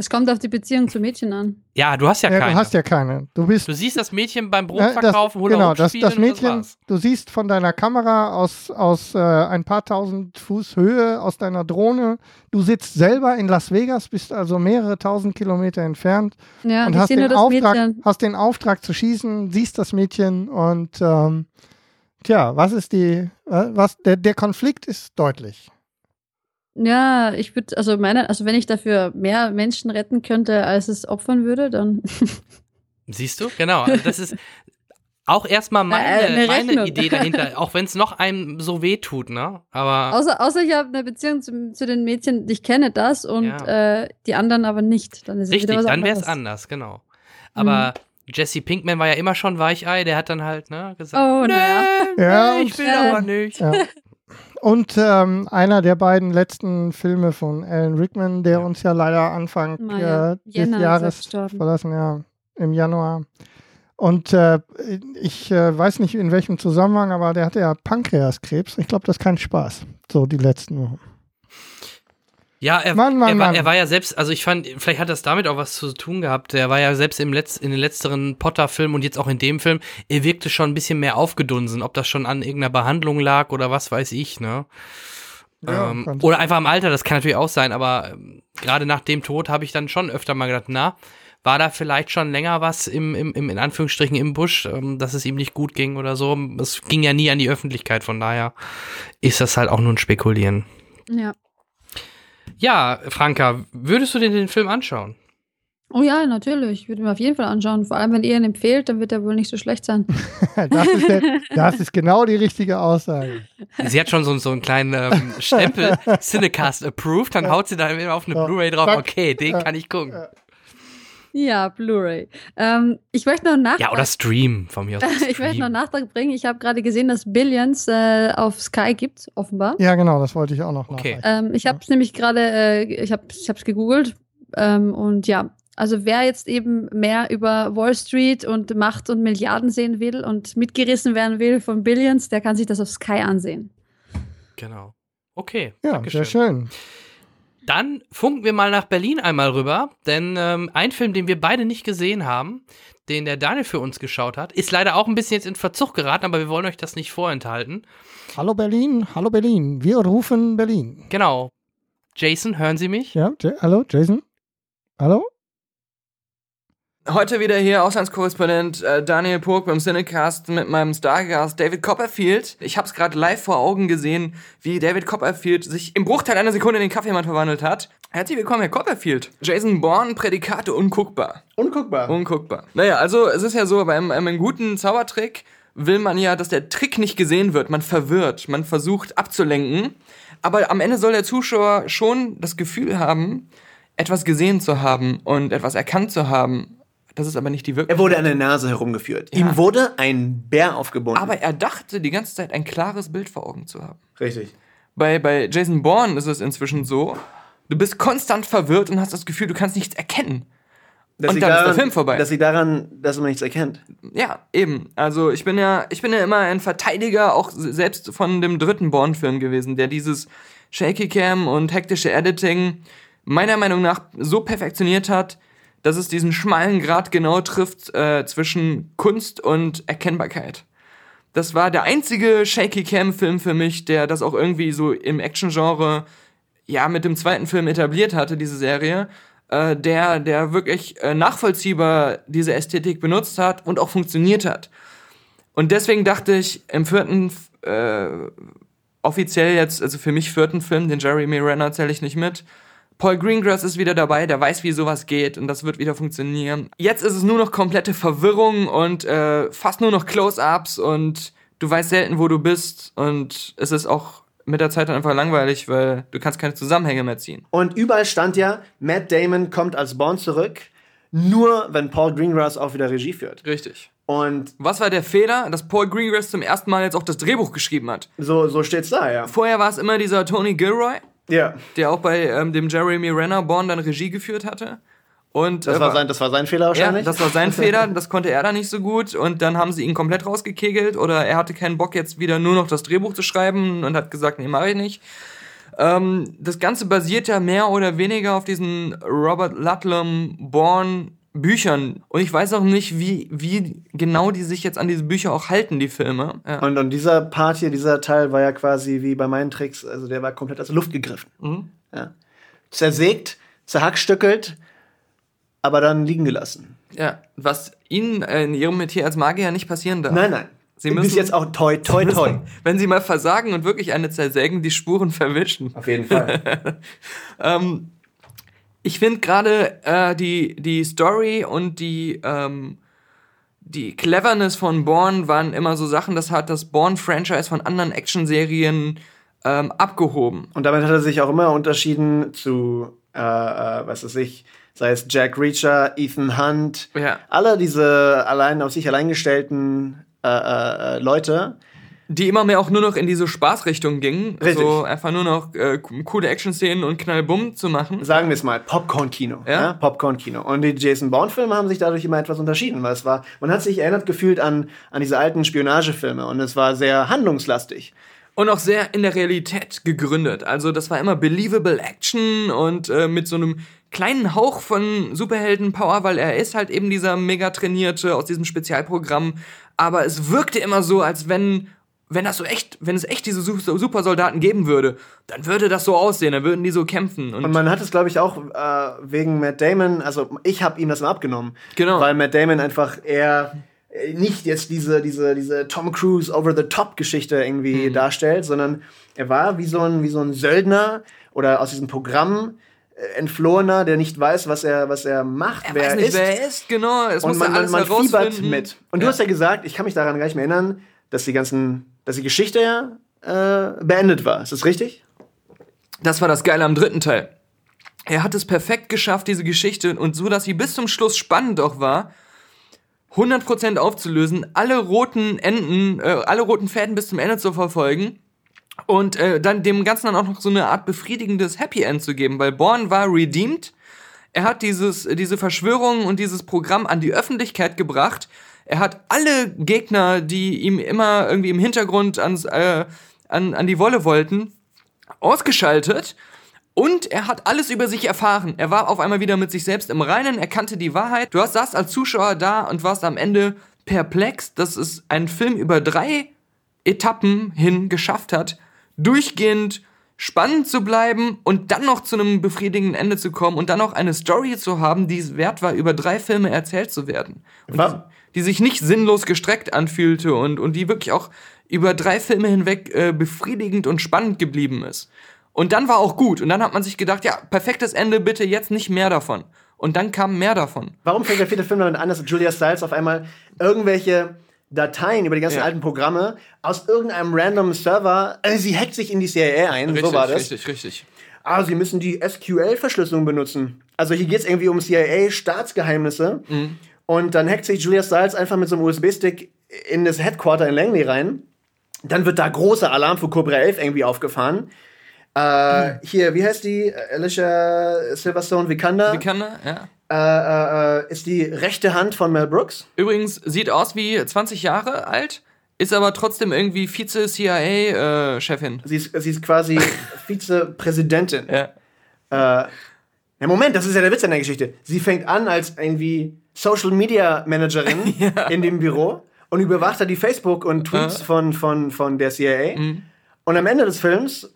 das kommt auf die Beziehung zu Mädchen an. Ja, du hast ja, ja keine. Du hast ja keine. Du, bist, du siehst das Mädchen beim Brotverkaufen, oder Genau, das, das Mädchen, das du siehst von deiner Kamera aus, aus äh, ein paar tausend Fuß Höhe, aus deiner Drohne. Du sitzt selber in Las Vegas, bist also mehrere tausend Kilometer entfernt ja, und hast den, Auftrag, hast den Auftrag zu schießen, siehst das Mädchen und ähm, tja, was ist die, äh, was, der, der Konflikt ist deutlich. Ja, ich würde, also meine, also wenn ich dafür mehr Menschen retten könnte, als es opfern würde, dann. Siehst du? Genau. Also das ist auch erstmal meine, meine Idee dahinter, auch wenn es noch einem so weh tut, ne? Aber. Außer, außer ich habe eine Beziehung zu, zu, den Mädchen, ich kenne das und ja. äh, die anderen aber nicht. Dann ist Richtig, dann wäre es anders, genau. Aber. Mhm. Jesse Pinkman war ja immer schon Weichei, der hat dann halt, ne, gesagt, oh, nee, ja. ich will äh, aber nicht. Ja. Und ähm, einer der beiden letzten Filme von Alan Rickman, der uns ja leider Anfang äh, des Jahres verlassen, ja, im Januar. Und äh, ich äh, weiß nicht in welchem Zusammenhang, aber der hatte ja Pankreaskrebs. Ich glaube, das ist kein Spaß. So die letzten Wochen. Ja, er, Mann, Mann, er, war, Mann. er war ja selbst, also ich fand, vielleicht hat das damit auch was zu tun gehabt. Er war ja selbst im Letz-, in den letzteren Potter-Filmen und jetzt auch in dem Film, er wirkte schon ein bisschen mehr aufgedunsen. Ob das schon an irgendeiner Behandlung lag oder was weiß ich, ne? Ja, ähm, oder einfach im Alter, das kann natürlich auch sein, aber ähm, gerade nach dem Tod habe ich dann schon öfter mal gedacht, na, war da vielleicht schon länger was im, im, im in Anführungsstrichen im Busch, ähm, dass es ihm nicht gut ging oder so. Es ging ja nie an die Öffentlichkeit, von daher ist das halt auch nur ein Spekulieren. Ja. Ja, Franka, würdest du dir den Film anschauen? Oh ja, natürlich. Ich würde mir auf jeden Fall anschauen. Vor allem, wenn ihr ihn empfehlt, dann wird er wohl nicht so schlecht sein. Das ist, der, das ist genau die richtige Aussage. Sie hat schon so, so einen kleinen ähm, Stempel, Cinecast approved, dann haut sie da immer auf eine. Blu-ray drauf, Zack. okay, den kann ich gucken. Ja, Blu-ray. Ähm, ich möchte noch nach. Ja, oder Stream von mir aus. ich möchte noch Stream. Nachtrag bringen. Ich habe gerade gesehen, dass Billions äh, auf Sky gibt, offenbar. Ja, genau, das wollte ich auch noch Okay. Ähm, ich habe es nämlich gerade, äh, ich habe ich es gegoogelt ähm, und ja, also wer jetzt eben mehr über Wall Street und Macht und Milliarden sehen will und mitgerissen werden will von Billions, der kann sich das auf Sky ansehen. Genau. Okay, Ja, Dankeschön. sehr schön. Dann funken wir mal nach Berlin einmal rüber, denn ähm, ein Film, den wir beide nicht gesehen haben, den der Daniel für uns geschaut hat, ist leider auch ein bisschen jetzt in Verzug geraten, aber wir wollen euch das nicht vorenthalten. Hallo Berlin, hallo Berlin. Wir rufen Berlin. Genau. Jason, hören Sie mich? Ja, J hallo, Jason? Hallo? Heute wieder hier Auslandskorrespondent äh, Daniel Purk beim Cinecast mit meinem Stargast David Copperfield. Ich habe es gerade live vor Augen gesehen, wie David Copperfield sich im Bruchteil einer Sekunde in den Kaffeemann verwandelt hat. Herzlich willkommen, Herr Copperfield. Jason Bourne, Prädikate unguckbar. Unguckbar. Unguckbar. Naja, also es ist ja so, bei einem, einem guten Zaubertrick will man ja, dass der Trick nicht gesehen wird. Man verwirrt, man versucht abzulenken. Aber am Ende soll der Zuschauer schon das Gefühl haben, etwas gesehen zu haben und etwas erkannt zu haben. Das ist aber nicht die Er Wirklichkeit. wurde an der Nase herumgeführt. Ja. Ihm wurde ein Bär aufgebunden. Aber er dachte die ganze Zeit ein klares Bild vor Augen zu haben. Richtig. Bei, bei Jason Bourne ist es inzwischen so, du bist konstant verwirrt und hast das Gefühl, du kannst nichts erkennen. Das Und dann ist der daran, Film vorbei. Das liegt daran, dass man nichts erkennt. Ja, eben. Also ich bin ja, ich bin ja immer ein Verteidiger, auch selbst von dem dritten Bourne-Film gewesen, der dieses Shaky Cam und hektische Editing meiner Meinung nach so perfektioniert hat, dass es diesen schmalen Grad genau trifft äh, zwischen Kunst und Erkennbarkeit. Das war der einzige Shaky Cam-Film für mich, der das auch irgendwie so im Action-Genre ja mit dem zweiten Film etabliert hatte, diese Serie, äh, der, der wirklich äh, nachvollziehbar diese Ästhetik benutzt hat und auch funktioniert hat. Und deswegen dachte ich, im vierten, äh, offiziell jetzt, also für mich vierten Film, den Jeremy Renner zähle ich nicht mit. Paul Greengrass ist wieder dabei, der weiß, wie sowas geht und das wird wieder funktionieren. Jetzt ist es nur noch komplette Verwirrung und äh, fast nur noch Close-ups und du weißt selten, wo du bist und es ist auch mit der Zeit dann einfach langweilig, weil du kannst keine Zusammenhänge mehr ziehen. Und überall stand ja, Matt Damon kommt als Bond zurück, nur wenn Paul Greengrass auch wieder Regie führt. Richtig. Und Was war der Fehler? Dass Paul Greengrass zum ersten Mal jetzt auch das Drehbuch geschrieben hat. so, so steht's da, ja. Vorher war es immer dieser Tony Gilroy, Ja, der auch bei ähm, dem Jeremy Renner Born dann Regie geführt hatte. Und das äh, war sein, das war sein Fehler ja, wahrscheinlich. das war sein Fehler, das konnte er da nicht so gut und dann haben sie ihn komplett rausgekegelt oder er hatte keinen Bock jetzt wieder nur noch das Drehbuch zu schreiben und hat gesagt, nee, mache ich nicht. Ähm, das Ganze basiert ja mehr oder weniger auf diesen Robert Ludlum Born Büchern und ich weiß auch nicht, wie, wie genau die sich jetzt an diese Bücher auch halten, die Filme. Ja. Und, und dieser Part hier, dieser Teil war ja quasi wie bei meinen Tricks, also der war komplett aus der Luft gegriffen. Mhm. Ja. Zersägt, zerhackstückelt, aber dann liegen gelassen. Ja, was Ihnen äh, in Ihrem Metier als Magier nicht passieren darf. Nein, nein. Sie Bis müssen- jetzt auch toi, toi, toi. Wenn Sie mal versagen und wirklich eine zersägen, die Spuren verwischen. Auf jeden Fall. Ähm, ich finde gerade äh, die, die Story und die, ähm, die Cleverness von Bourne waren immer so Sachen, das hat das Bourne-Franchise von anderen Actionserien ähm, abgehoben. Und damit hat er sich auch immer unterschieden zu, äh, äh, was weiß ich, sei es Jack Reacher, Ethan Hunt, Ja. alle diese allein auf sich allein gestellten äh, äh, äh, Leute. Die immer mehr auch nur noch in diese Spaßrichtung gingen. Richtig. So einfach nur noch äh, coole Action-Szenen und Knallbumm zu machen. Sagen wir es mal, Popcorn-Kino. Ja. Ja? Popcorn-Kino. Und die Jason Bourne-Filme haben sich dadurch immer etwas unterschieden, weil es war, man hat sich erinnert gefühlt an, an diese alten Spionagefilme und es war sehr handlungslastig. und auch sehr in der Realität gegründet. Also das war immer believable Action und äh, mit so einem kleinen Hauch von Superhelden-Power, weil er ist halt eben dieser mega trainierte aus diesem Spezialprogramm. Aber es wirkte immer so, als wenn wenn das so echt, wenn es echt diese Su- Supersoldaten geben würde, dann würde das so aussehen, dann würden die so kämpfen. Und, Und man hat es, glaube ich, auch äh, wegen Matt Damon, also ich habe ihm das mal abgenommen. Genau. Weil Matt Damon einfach eher äh, nicht jetzt diese, diese, diese Tom Cruise Over-the-Top-Geschichte irgendwie Mhm. darstellt, sondern er war wie so ein, wie so ein Söldner oder aus diesem Programm äh, entflohener, der nicht weiß, was er, was er macht, er wer weiß er nicht, ist. wer er ist, genau. Es und man, man, man fiebert mit. Und du Ja. hast ja gesagt, ich kann mich daran gar nicht mehr erinnern, dass die ganzen, dass die Geschichte ja äh, beendet war. Ist das richtig? Das war das Geile am dritten Teil. Er hat es perfekt geschafft, diese Geschichte, und so, dass sie bis zum Schluss spannend auch war, 100% aufzulösen, alle roten Enden, äh, alle roten Fäden bis zum Ende zu verfolgen und äh, dann dem Ganzen dann auch noch so eine Art befriedigendes Happy End zu geben, weil Born war redeemed. Er hat dieses, diese Verschwörung und dieses Programm an die Öffentlichkeit gebracht. Er hat alle Gegner, die ihm immer irgendwie im Hintergrund ans, äh, an, an die Wolle wollten, ausgeschaltet und er hat alles über sich erfahren. Er war auf einmal wieder mit sich selbst im Reinen, er kannte die Wahrheit. Du hast, saßt als Zuschauer da und warst am Ende perplex, dass es ein Film über drei Etappen hin geschafft hat, durchgehend spannend zu bleiben und dann noch zu einem befriedigenden Ende zu kommen und dann noch eine Story zu haben, die es wert war, über drei Filme erzählt zu werden. Und Wa- die, sich nicht sinnlos gestreckt anfühlte und, und die wirklich auch über drei Filme hinweg äh, befriedigend und spannend geblieben ist. Und dann war auch gut. Und dann hat man sich gedacht, ja, perfektes Ende, bitte jetzt nicht mehr davon. Und dann kam mehr davon. Warum fängt der vierte Film damit an, dass Julia Stiles auf einmal irgendwelche Dateien über die ganzen Ja. alten Programme aus irgendeinem random Server, äh, sie hackt sich in die CIA ein, so war das. richtig, richtig. Ah, sie müssen die SQL-Verschlüsselung benutzen. Also hier geht es irgendwie um CIA-Staatsgeheimnisse. Mhm. Und dann hackt sich Julia Stiles einfach mit so einem USB-Stick in das Headquarter in Langley rein. Dann wird da großer Alarm für Cobra 11 irgendwie aufgefahren. Äh, hier, wie heißt die? Alicia Silverstone Vikander. Kann er? Ja. äh, äh, äh, ist die rechte Hand von Mel Brooks. Übrigens, sieht aus wie 20 Jahre alt, ist aber trotzdem irgendwie Vize-CIA-Chefin. Sie ist, sie ist quasi Vizepräsidentin. ja. Äh, ja, Moment, das ist ja der Witz an der Geschichte. Sie fängt an als irgendwie Social Media Managerin in dem Büro und überwacht da die Facebook und Tweets Ja. von, von, von der CIA. Und am Ende des Films,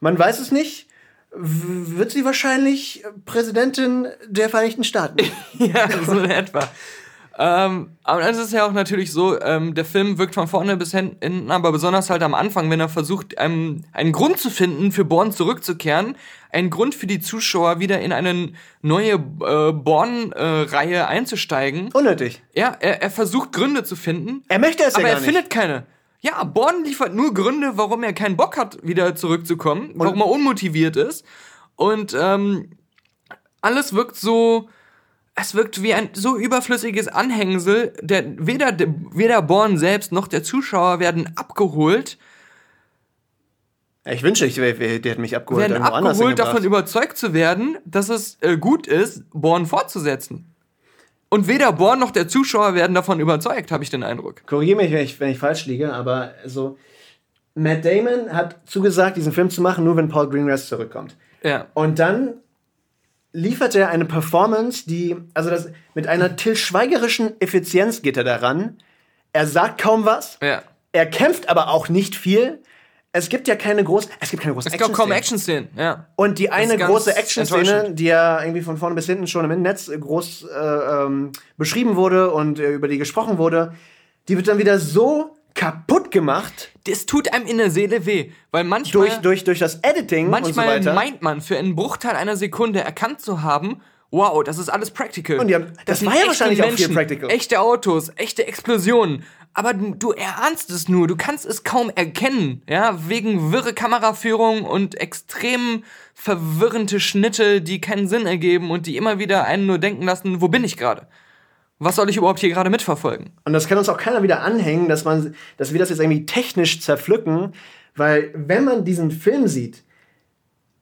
man weiß es nicht, wird sie wahrscheinlich Präsidentin der Vereinigten Staaten. ja, so in etwa. Ähm, aber es ist ja auch natürlich so, ähm, der Film wirkt von vorne bis hinten, aber besonders halt am Anfang, wenn er versucht, ähm, einen Grund zu finden, für Born zurückzukehren, einen Grund für die Zuschauer, wieder in eine neue äh, Born-Reihe einzusteigen. Unnötig. Ja, er, er versucht Gründe zu finden, Er möchte es aber ja er gar nicht. findet keine. Ja, Born liefert nur Gründe, warum er keinen Bock hat, wieder zurückzukommen, warum er unmotiviert ist. Und ähm, alles wirkt so. Es wirkt wie ein so überflüssiges Anhängsel, der weder, weder Born selbst noch der Zuschauer werden abgeholt, Ich wünsche, ich, der hätte mich abgeholt. werden abgeholt, davon überzeugt zu werden, dass es äh, gut ist, Born fortzusetzen. Und weder Born noch der Zuschauer werden davon überzeugt, habe ich den Eindruck. Korrigiere mich, wenn ich, wenn ich falsch liege, aber so. Matt Damon hat zugesagt, diesen Film zu machen, nur wenn Paul Greengrass zurückkommt. Ja. Und dann liefert er eine Performance, die, also das, mit einer Till Schweigerischen Effizienz geht er daran. Er sagt kaum was. Ja. Er kämpft aber auch nicht viel. Es gibt ja keine großen, es gibt keine großen Es gab kaum Action-Szenen. Ja. Und die eine große Action-Szene, die ja irgendwie von vorne bis hinten schon im Netz groß äh, ähm, beschrieben wurde und äh, über die gesprochen wurde, die wird dann wieder so kaputt gemacht Das tut einem in der Seele weh, weil manchmal, durch, durch, durch das Editing manchmal und so weiter. meint man, für einen Bruchteil einer Sekunde erkannt zu haben, wow, das ist alles practical. Und die haben- das sind war ja wahrscheinlich auch viel practical. Echte Autos, echte Explosionen. Aber du, du erahnst es nur, du kannst es kaum erkennen, ja, wegen wirre Kameraführung und extrem verwirrende Schnitte, die keinen Sinn ergeben und die immer wieder einen nur denken lassen, wo bin ich gerade? Was soll ich überhaupt hier gerade mitverfolgen? Und das kann uns auch keiner wieder anhängen, dass, man, dass wir das jetzt irgendwie technisch zerpflücken, weil wenn man diesen Film sieht,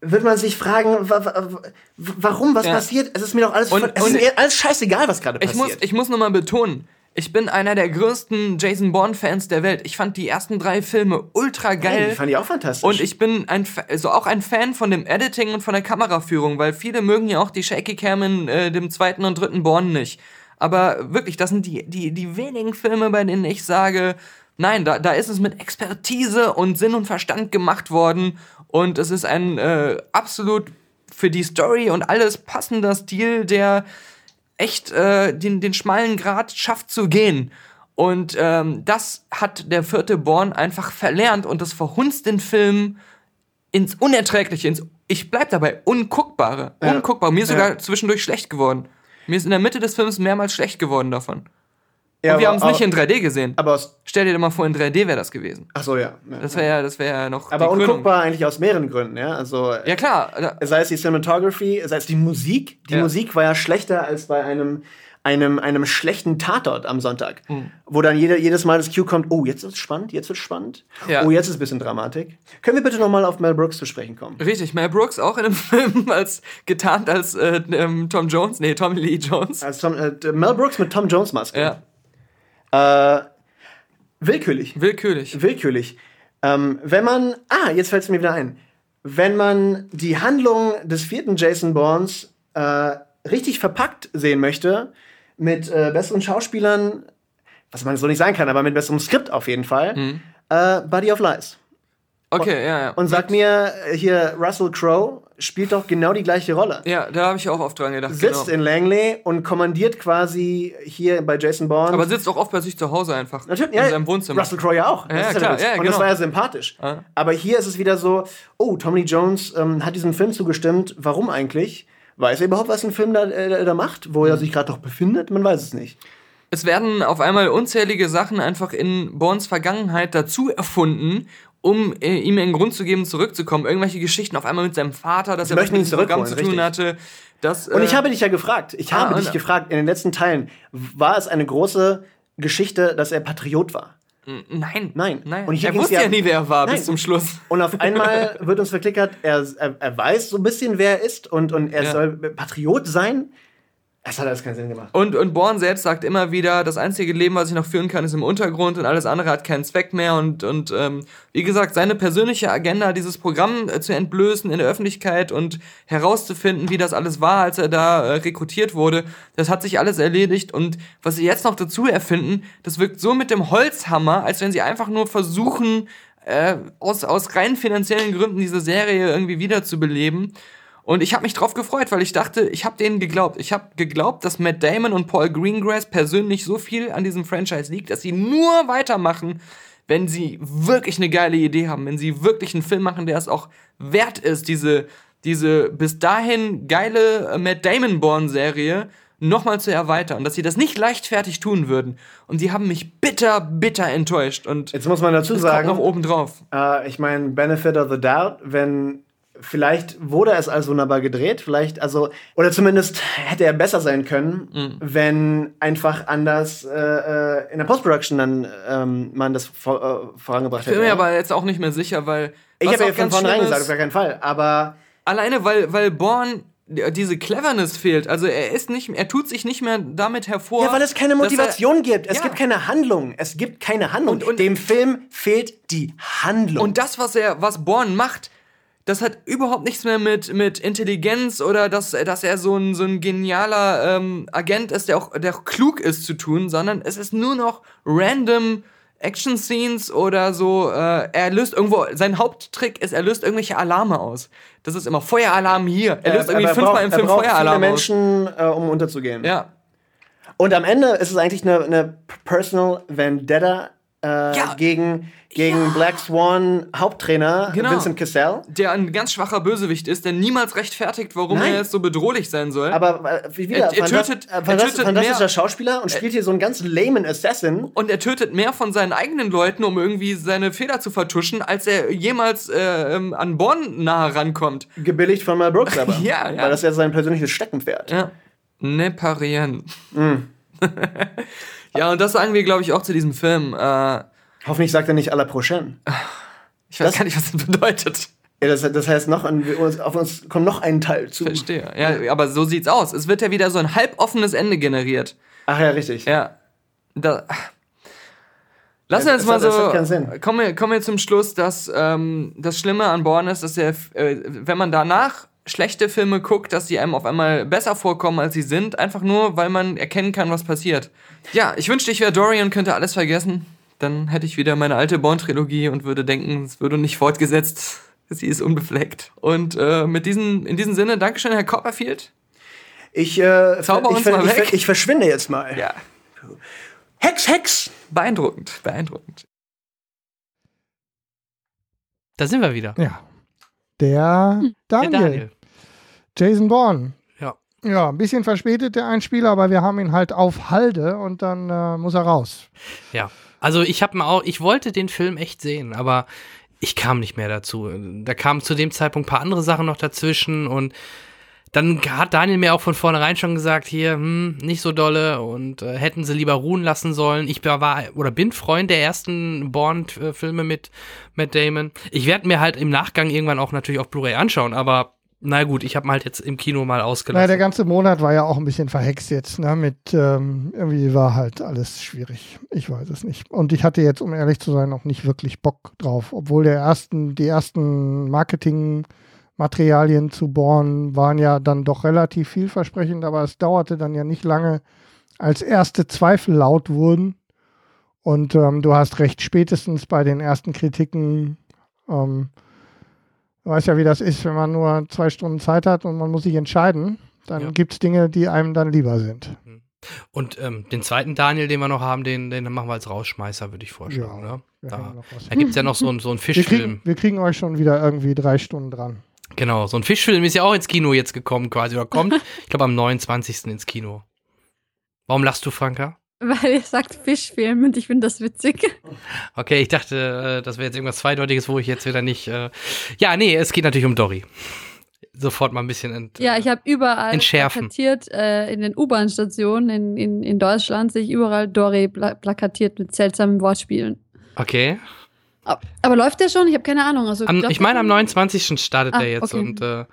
wird man sich fragen, wa wa warum, was Ja. passiert? Es ist mir doch alles, Und- es ist mir alles scheißegal, was gerade Ich passiert. muss, ich muss nochmal betonen, Ich bin einer der größten Jason Bourne-Fans der Welt. Ich fand die ersten drei Filme ultra geil. Die fand ich auch fantastisch. Und ich bin ein, also auch ein Fan von dem Editing und von der Kameraführung, weil viele mögen ja auch die Shaky Cam in äh, dem zweiten und dritten Born nicht. Aber wirklich, das sind die, die, die wenigen Filme, bei denen ich sage, nein, da, da ist es mit Expertise und Sinn und Verstand gemacht worden. Und es ist ein äh, absolut für die Story und alles passender Stil, der echt äh, den, den schmalen Grat schafft zu gehen. Und ähm, das hat der vierte Born einfach verlernt und das verhunzt den Film ins Unerträgliche, ins, ich bleib dabei, Unguckbare. Ja. Unguckbar. Mir ist sogar Ja. zwischendurch schlecht geworden. Mir ist in der Mitte des Films mehrmals schlecht geworden davon. ja, und wir haben es nicht in 3D gesehen. Aber. Stell dir doch mal vor, in 3D wäre das gewesen. Ach so, ja. ja. Das wäre ja, das wäre ja noch. aber die Krönung. unguckbar eigentlich aus mehreren Gründen, ja. Also. Ja, klar. sei es die Cinematography, sei es die Musik. Die Ja. Musik war ja schlechter als bei einem, einem, einem schlechten Tatort am Sonntag. Hm. Wo dann jede, jedes Mal das Cue kommt, oh, jetzt wird's spannend, jetzt wird's spannend. Ja. Oh, jetzt ist ein bisschen Dramatik. Können wir bitte nochmal auf Mel Brooks zu sprechen kommen? Richtig, Mel Brooks auch in dem Film als getarnt als äh, ähm, Tom Jones, nee, Tommy Lee Jones. Als Tom, äh, Mel Brooks mit Tom Jones Maske. Ja, Äh, willkürlich. willkürlich. Willkürlich. Ähm, wenn man, ah, jetzt fällt es mir wieder ein. Wenn man die Handlung des vierten Jason Bournes äh, richtig verpackt sehen möchte, mit äh, besseren Schauspielern, was man so nicht sein kann, aber mit besserem Skript auf jeden Fall, Mhm. äh, Body of Lies. Okay, ja, ja. Und sag mir, äh, hier, Russell Crowe spielt doch genau die gleiche Rolle. Ja, da habe ich auch oft dran gedacht. Sitzt genau. in Langley und kommandiert quasi hier bei Jason Bourne. Aber sitzt auch oft bei sich zu Hause einfach. Natürlich, in ja, seinem Wohnzimmer. Russell Crowe ja auch. Ja, ja, klar, ja, Und das genau. war ja sympathisch. Aber hier ist es wieder so, oh, Tommy Jones ähm, hat diesem Film zugestimmt. Warum eigentlich? Weiß er überhaupt, was ein Film da, äh, da macht? Wo er sich gerade noch befindet? Man weiß es nicht. Es werden auf einmal unzählige Sachen einfach in Borns Vergangenheit dazu erfunden, um äh, ihm einen Grund zu geben, zurückzukommen. Irgendwelche Geschichten auf einmal mit seinem Vater, dass Sie er mit diesem Programm zu tun richtig. hatte. Das, Und äh, ich habe dich ja gefragt. Ich ah, habe und- dich gefragt in den letzten Teilen. War es eine große Geschichte, dass er Patriot war? Nein. Nein. Nein. Und er wusste ja- ja nie, wer er war, Nein. bis zum Schluss. Und auf einmal wird uns verklickert, er, er, er weiß so ein bisschen, wer er ist und, und er Ja. soll Patriot sein. Das hat alles keinen Sinn gemacht. Und, und Born selbst sagt immer wieder, das einzige Leben, was ich noch führen kann, ist im Untergrund und alles andere hat keinen Zweck mehr. Und, und ähm, wie gesagt, seine persönliche Agenda, dieses Programm äh, zu entblößen in der Öffentlichkeit und herauszufinden, wie das alles war, als er da äh, rekrutiert wurde, das hat sich alles erledigt. Und was sie jetzt noch dazu erfinden, das wirkt so mit dem Holzhammer, als wenn sie einfach nur versuchen, äh, aus, aus rein finanziellen Gründen diese Serie irgendwie wiederzubeleben. Und ich habe mich drauf gefreut, weil ich dachte, ich habe denen geglaubt. Ich habe geglaubt, dass Matt Damon und Paul Greengrass persönlich so viel an diesem Franchise liegt, dass sie nur weitermachen, wenn sie wirklich eine geile Idee haben, wenn sie wirklich einen Film machen, der es auch wert ist, diese, diese bis dahin geile äh, Matt Damon-Born-Serie nochmal zu erweitern. Dass sie das nicht leichtfertig tun würden. Und sie haben mich bitter, bitter enttäuscht. Und Jetzt muss man dazu sagen, noch oben drauf. Äh, ich meine, Benefit of the Doubt, wenn vielleicht wurde es als wunderbar gedreht, vielleicht, also, oder zumindest hätte er besser sein können, Mhm. wenn einfach anders äh, äh, in der Post-Production dann ähm, man das vor, äh, vorangebracht Ich bin hätte. mir aber jetzt auch nicht mehr sicher, weil. ich habe ja von vornherein gesagt, auf gar keinen Fall, aber Alleine weil, weil Born diese Cleverness fehlt. Also er ist nicht, er tut sich nicht mehr damit hervor. ja, weil es keine dass er- Motivation gibt. Es Ja. gibt keine Handlung. Es gibt keine Handlung. Und- und- Dem Film fehlt die Handlung. Und das, was er, was Born macht, das hat überhaupt nichts mehr mit, mit Intelligenz oder dass, dass er so ein, so ein genialer ähm, Agent ist, der auch, der auch klug ist zu tun, sondern es ist nur noch random Action-Scenes oder so. Äh, er löst irgendwo, sein Haupttrick ist, er löst irgendwelche Alarme aus. Das ist immer Feueralarm hier. Er löst Äh, irgendwie fünfmal im Film Feueralarm viele aus. Menschen, äh, um unterzugehen. Ja. Und am Ende ist es eigentlich eine, eine Personal Vendetta äh, Ja. gegen, gegen Black Swan Haupttrainer Genau. Vincent Cassell. Der ein ganz schwacher Bösewicht ist, der niemals rechtfertigt, warum Nein. er jetzt so bedrohlich sein soll. Aber äh, wie wieder, Er- er tötet- äh, er tötet fantastischer mehr- Schauspieler und spielt hier so einen ganz lamen Assassin. Und er tötet mehr von seinen eigenen Leuten, um irgendwie seine Fehler zu vertuschen, als er jemals äh, ähm, an Born nahe rankommt. Gebilligt von Mel Brooks aber. Ja, ja. Weil das ja sein persönliches Steckenpferd. Ja. Ne parieren. Mm. ja, und das sagen wir, glaube ich, auch zu diesem Film. Äh, Hoffentlich sagt er nicht à la prochaine. ich weiß Das- gar nicht, was das bedeutet. Ja, das, das heißt, noch uns- auf uns kommt noch ein Teil zu. Verstehe. Ja, aber so sieht's aus. Es wird ja wieder so ein halboffenes Ende generiert. Ach ja, richtig. Ja. da, Lassen wir Das- jetzt mal das so. hat keinen Sinn. Kommen wir, kommen wir zum Schluss, dass ähm, das Schlimme an Born ist, dass der, äh, wenn man danach schlechte Filme guckt, dass die einem auf einmal besser vorkommen, als sie sind, einfach nur, weil man erkennen kann, was passiert. Ja, ich wünschte, ich wäre Dory und könnte alles vergessen. Dann hätte ich wieder meine alte Born-Trilogie und würde denken, es würde nicht fortgesetzt. Sie ist unbefleckt. Und äh, mit diesen, in diesem Sinne, Dankeschön, Herr Copperfield. Ich, äh, Zauber ich, uns ver- mal ich, weg. ver- ich verschwinde jetzt mal. Ja, Hex, Hex! beeindruckend, beeindruckend. Da sind wir wieder. Ja. Der Daniel. Der Daniel. Jason Bourne. Ja. Ja, ein bisschen verspätet der Einspieler, aber wir haben ihn halt auf Halde und dann äh, muss er raus. Ja. Also ich habe auch, ich wollte den Film echt sehen, aber ich kam nicht mehr dazu. Da kamen zu dem Zeitpunkt ein paar andere Sachen noch dazwischen und dann hat Daniel mir auch von vornherein schon gesagt, hier, hm, nicht so dolle und äh, hätten sie lieber ruhen lassen sollen. Ich war war- oder bin Freund der ersten Bond-Filme mit Matt Damon. Ich werde mir halt im Nachgang irgendwann auch natürlich auf Blu-ray anschauen, aber na gut, ich habe ihn halt jetzt im Kino mal ausgelassen. der ganze Monat war ja auch ein bisschen verhext jetzt, ne? Mit ähm, irgendwie war halt alles schwierig. Ich weiß es nicht. Und ich hatte jetzt, um ehrlich zu sein, auch nicht wirklich Bock drauf. Obwohl der ersten, die ersten Marketingmaterialien zu Born waren ja dann doch relativ vielversprechend, aber es dauerte dann ja nicht lange, als erste Zweifel laut wurden. Und ähm, du hast recht, spätestens bei den ersten Kritiken ähm, Du weißt ja, wie das ist, wenn man nur zwei Stunden Zeit hat und man muss sich entscheiden. Dann Ja. gibt es Dinge, die einem dann lieber sind. Und ähm, den zweiten Daniel, den wir noch haben, den, den machen wir als Rausschmeißer, würde ich vorschlagen. Ja, ne? Wir, Da, da gibt es ja noch so, einen- so einen wir, kriegen, Fischfilm. wir kriegen euch schon wieder irgendwie drei Stunden dran. Genau, so ein Fischfilm ist ja auch ins Kino jetzt gekommen quasi. Oder kommt, ich glaube, am 29. ins Kino. Warum lachst du, Franka? Weil ihr sagt Fischfilm und ich finde das witzig. Okay, ich dachte, äh, das wäre jetzt irgendwas Zweideutiges, wo ich jetzt wieder nicht. Äh ja, nee, es geht natürlich um Dory. Sofort mal ein bisschen ent Ja, ich habe überall Entschärfen. plakatiert, äh, in den U-Bahn-Stationen in, in, in Deutschland sehe ich überall Dory pla plakatiert mit seltsamen Wortspielen. Okay. Aber, läuft der schon? Ich habe keine Ahnung. Also, Am, ich meine, am schon? 29. startet Ah, der jetzt okay. und äh,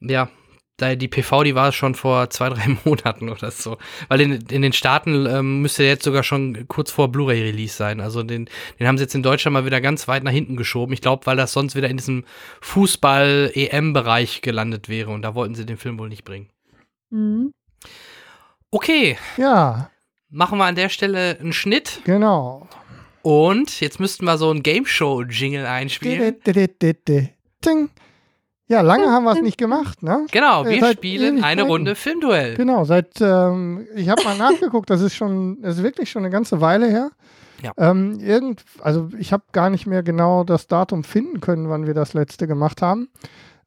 ja, da die PV, die war schon vor zwei, drei Monaten oder so. Weil in, in den Staaten ähm, müsste der jetzt sogar schon kurz vor Blu-ray-Release sein. Also den, den haben sie jetzt in Deutschland mal wieder ganz weit nach hinten geschoben. Ich glaube, weil das sonst wieder in diesem Fußball-EM-Bereich gelandet wäre und da wollten sie den Film wohl nicht bringen. Mhm. Okay, Ja, machen wir an der Stelle einen Schnitt genau. und jetzt müssten wir so ein Game Show-Jingle einspielen. Ting. Ja, lange haben wir es nicht gemacht, ne? Genau, Äh, wir seit spielen eine. Runde Filmduell. Genau, seit, ähm, ich habe mal nachgeguckt, das ist schon, das ist wirklich schon eine ganze Weile her. Ja. Ähm, irgend, also ich habe gar nicht mehr genau das Datum finden können, wann wir das letzte gemacht haben.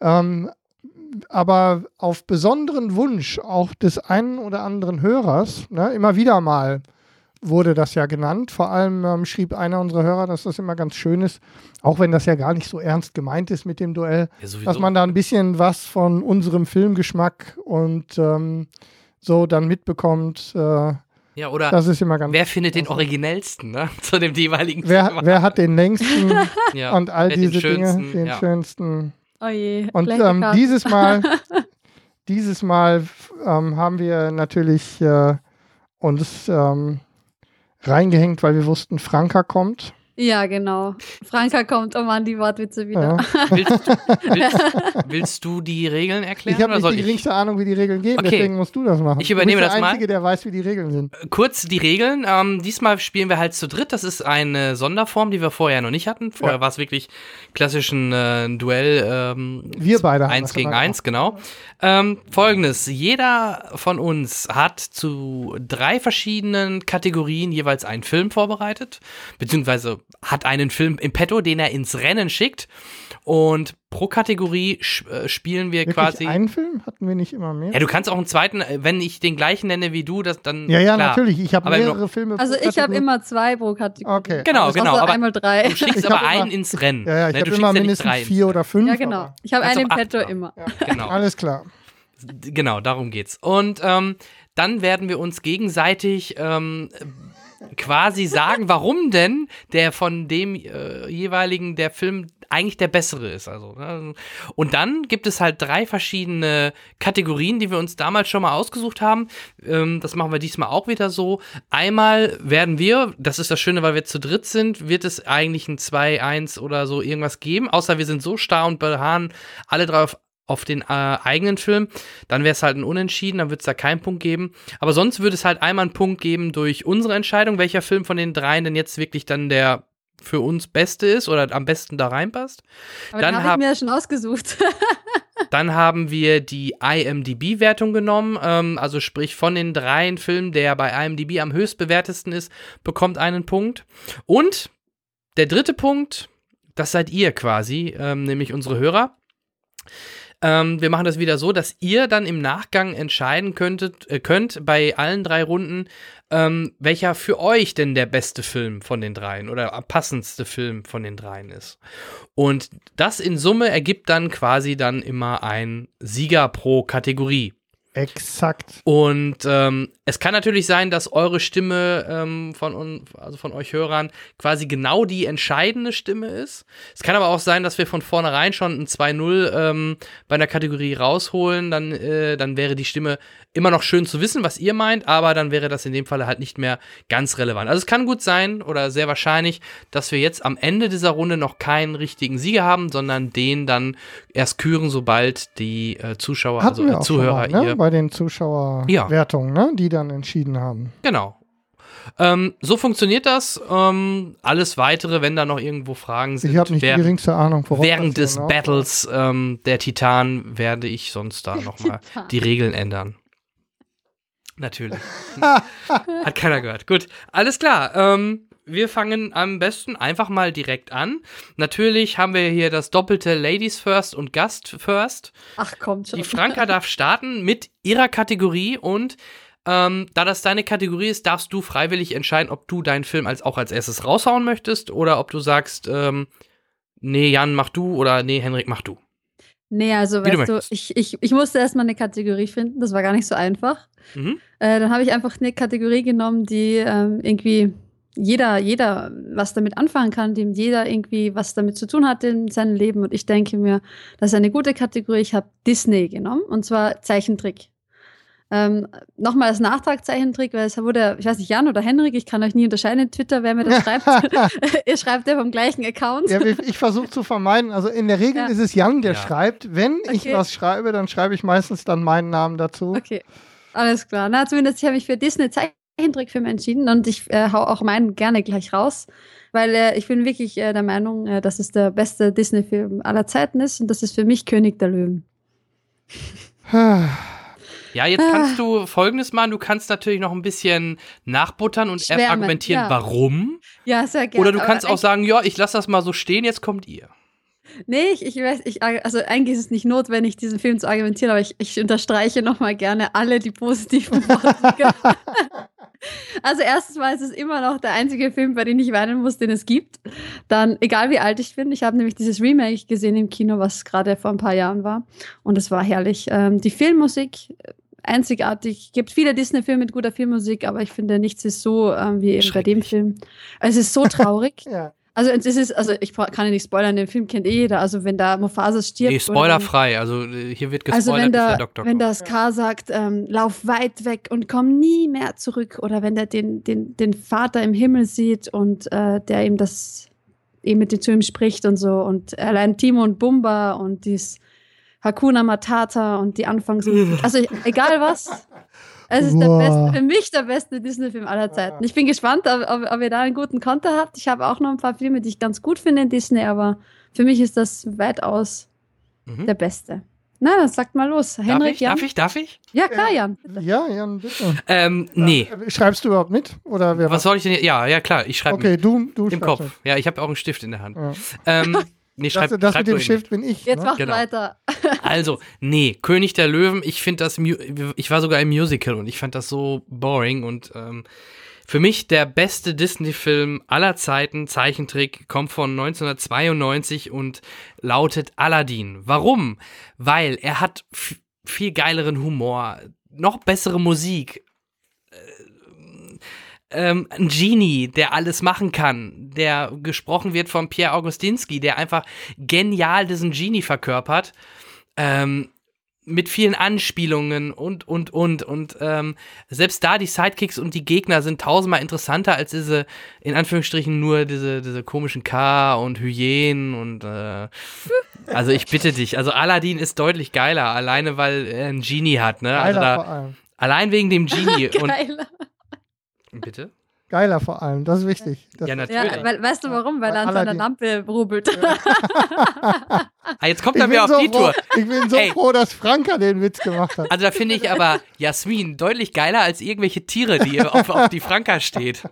Ähm, aber auf besonderen Wunsch auch des einen oder anderen Hörers, ne, immer wieder mal wurde das ja genannt. Vor allem ähm, schrieb einer unserer Hörer, dass das immer ganz schön ist, auch wenn das ja gar nicht so ernst gemeint ist mit dem Duell, Ja, dass man da ein bisschen was von unserem Filmgeschmack und ähm, so dann mitbekommt. Äh, ja, oder das ist immer ganz. wer findet den originellsten, ne? Zu dem jeweiligen wer, Thema. wer hat den längsten ja. und all hat den diese Dinge, schönsten, den ja. schönsten. Oh je. Und ähm, dieses Mal, dieses Mal ähm, haben wir natürlich äh, uns ähm, reingehängt, weil wir wussten, Franka kommt. Ja, genau. Franka kommt, oh Mann, die Wortwitze wieder. Ja. Willst, willst, willst du die Regeln erklären Ich habe nicht soll die ich? geringste Ahnung, wie die Regeln gehen, Okay. deswegen musst du das machen. Ich übernehme du bist das der mal. Einzige, der weiß, wie die Regeln sind. Kurz die Regeln. Ähm, diesmal spielen wir halt zu dritt. Das ist eine Sonderform, die wir vorher noch nicht hatten. Vorher Ja. war es wirklich klassisch ein äh, Duell. Ähm, Wir beide haben Eins gegen eins, genau. Ähm, Folgendes. Jeder von uns hat zu drei verschiedenen Kategorien jeweils einen Film vorbereitet. Beziehungsweise hat einen Film im Petto, den er ins Rennen schickt. Und pro Kategorie äh, spielen wir Wirklich quasi. einen Film? Hatten wir nicht immer mehr? ja, du kannst auch einen zweiten, äh, wenn ich den gleichen nenne wie du, das dann. Ja, ja, klar. natürlich. Ich habe mehrere Filme. Also pro ich habe immer zwei pro Kategorie. Okay. Genau, Also genau. Aber einmal drei. du schickst Ich aber immer- einen ins Rennen. Ja, ja, ich ne? habe Du immer schickst ja nicht mindestens drei ins vier oder fünf. Ja, genau. Ich habe einen im Petto machen. immer. Genau. Alles klar. Genau, darum geht's. Und ähm, dann werden wir uns gegenseitig ähm, quasi sagen, warum denn der von dem äh, jeweiligen der Film eigentlich der bessere ist. Also, ne? Und dann gibt es halt drei verschiedene Kategorien, die wir uns damals schon mal ausgesucht haben. Ähm, das machen wir diesmal auch wieder so. Einmal werden wir, das ist das Schöne, weil wir zu dritt sind, wird es eigentlich ein 2-1 oder so irgendwas geben, außer wir sind so starr und beharren alle drei auf auf den äh, eigenen Film, dann wäre es halt ein Unentschieden, dann würde es da keinen Punkt geben. Aber sonst würde es halt einmal einen Punkt geben durch unsere Entscheidung, welcher Film von den dreien denn jetzt wirklich dann der für uns beste ist oder am besten da reinpasst. Aber dann dann habe hab- ich mir ja schon ausgesucht. Dann haben wir die IMDb-Wertung genommen, ähm, also sprich von den dreien Filmen, der bei IMDb am höchstbewertesten ist, bekommt einen Punkt. Und der dritte Punkt, das seid ihr quasi, ähm, nämlich unsere Hörer. Ähm, wir machen das wieder so, dass ihr dann im Nachgang entscheiden könntet, äh, könnt bei allen drei Runden, ähm, welcher für euch denn der beste Film von den dreien oder passendste Film von den dreien ist. Und das in Summe ergibt dann quasi dann immer ein Sieger pro Kategorie. Exakt. Und ähm, es kann natürlich sein, dass eure Stimme ähm, von, also von euch Hörern quasi genau die entscheidende Stimme ist. Es kann aber auch sein, dass wir von vornherein schon ein 2-0 ähm, bei einer Kategorie rausholen. Dann, äh, dann wäre die Stimme immer noch schön zu wissen, was ihr meint, aber dann wäre das in dem Falle halt nicht mehr ganz relevant. Also es kann gut sein oder sehr wahrscheinlich, dass wir jetzt am Ende dieser Runde noch keinen richtigen Sieger haben, sondern den dann erst küren, sobald die äh, Zuschauer, Hatten also äh, Zuhörer mal, ne? ihr bei den Zuschauerwertungen, ne? die dann entschieden haben. Genau. Ähm, so funktioniert das. Ähm, alles weitere, wenn da noch irgendwo Fragen sind, Ich habe nicht die während, geringste Ahnung, worauf während des hinaus- Battles ähm, der Titan werde ich sonst da nochmal die Regeln ändern. Natürlich. Hat keiner gehört. Gut, alles klar. Ähm, wir fangen am besten einfach mal direkt an. Natürlich haben wir hier das doppelte Ladies First und Gast First. Ach, kommt schon. Die Franka darf starten mit ihrer Kategorie und ähm, da das deine Kategorie ist, darfst du freiwillig entscheiden, ob du deinen Film als auch als erstes raushauen möchtest oder ob du sagst, ähm, nee, Jan, mach du oder nee, Henrik, mach du. Nee, also Wie du weißt du, möchtest. ich, ich, ich musste erstmal eine Kategorie finden, das war gar nicht so einfach. Mhm. Äh, dann habe ich einfach eine Kategorie genommen, die ähm, irgendwie jeder, jeder was damit anfangen kann, dem jeder irgendwie was damit zu tun hat in seinem Leben. Und ich denke mir, das ist eine gute Kategorie. Ich habe Disney genommen und zwar Zeichentrick. Ähm, Nochmal als Nachtrag Zeichentrick, weil es wurde, ich weiß nicht, Jan oder Henrik, ich kann euch nie unterscheiden in Twitter, wer mir das schreibt. Ihr schreibt ja vom gleichen Account. Ja, ich ich versuche zu vermeiden. Also in der Regel Ja. ist es Jan, der Ja. schreibt. Wenn ich Okay. was schreibe, dann schreibe ich meistens dann meinen Namen dazu. Okay, alles klar. Na, zumindest ich habe mich für Disney Zeichentrickfilme entschieden und ich äh, hau auch meinen gerne gleich raus, weil äh, ich bin wirklich äh, der Meinung, äh, dass es der beste Disney-Film aller Zeiten ist und das ist für mich König der Löwen. Ja, jetzt Ah. kannst du folgendes machen. Du kannst natürlich noch ein bisschen nachbuttern und Schwärmen, argumentieren, ja. warum. Ja, sehr gerne. Oder du kannst auch sagen, ja, ich lasse das mal so stehen, jetzt kommt ihr. Nee, ich, ich weiß, ich, also eigentlich ist es nicht notwendig, diesen Film zu argumentieren, aber ich, ich unterstreiche nochmal gerne alle die positiven Worte. Also erstens mal ist es immer noch der einzige Film, bei dem ich weinen muss, den es gibt. Dann, egal wie alt ich bin, ich habe nämlich dieses Remake gesehen im Kino, was gerade vor ein paar Jahren war. Und es war herrlich. Ähm, die Filmmusik, äh, einzigartig. Es gibt viele Disney-Filme mit guter Filmmusik, aber ich finde, nichts ist so ähm, wie eben bei dem. Film. Es ist so traurig. Ja. Also es ist, also ich kann ja nicht spoilern, den Film kennt eh jeder. Also wenn da Mufasa stirbt. Nee, spoilerfrei. Also äh, hier wird gespoilert, Also wenn bis der, Doktor wenn der Scar sagt, ähm, lauf weit weg und komm nie mehr zurück. Oder wenn der den, den, den Vater im Himmel sieht und äh, der ihm das eben mit dem zu ihm spricht und so. Und allein Timo und Bumba und dies Hakuna Matata und die Anfangsmusik. Also egal was. Es ist der Boah. beste, für mich der beste Disney-Film aller Zeiten. Ich bin gespannt, ob, ob, ob ihr da einen guten Konter habt. Ich habe auch noch ein paar Filme, die ich ganz gut finde in Disney, aber für mich ist das weitaus Mhm. der beste. Na, dann sagt mal los. Darf Henrik, ich? Jan? Darf ich? Darf ich? Ja, klar, Jan. Bitte. Ja, Jan, bitte. Ähm, nee. Äh, Schreibst du überhaupt mit? Oder wer Was soll ich denn? Ja, ja, klar. Ich schreibe Okay, du, du im schreibst Kopf. mit. Ja, ich habe auch einen Stift in der Hand. Ja. Ähm, nee, schreib, Das, das schreib mit dem. Stift bin ich. Jetzt ne? macht Genau. weiter. Also, nee, König der Löwen, ich finde das, ich war sogar im Musical und ich fand das so boring und ähm, für mich der beste Disney-Film aller Zeiten, Zeichentrick, kommt von 1992 und lautet Aladdin. Warum? Weil er hat viel geileren Humor, noch bessere Musik. Äh, ähm, ein Genie, der alles machen kann, der gesprochen wird von Pierre Augustinski, der einfach genial diesen Genie verkörpert. Ähm, mit vielen Anspielungen und, und, und. Und ähm, selbst da, die Sidekicks und die Gegner sind tausendmal interessanter als diese, in Anführungsstrichen, nur diese, diese komischen K und Hyänen und äh, also ich bitte dich, also Aladdin ist deutlich geiler, alleine weil er einen Genie hat, ne? Also da, vor allem. allein wegen dem Genie. und. Bitte? Geiler vor allem, das ist wichtig. Das Ja, natürlich. Ja, weil, weißt du warum? Weil Weil er an seiner Lampe rubbelt. Ah, jetzt kommt er mir auf so die froh, Tour. ich bin so Ey. froh, dass Franka den Witz gemacht hat. Also da finde ich aber Jasmin deutlich geiler als irgendwelche Tiere, die auf, auf die Franka steht.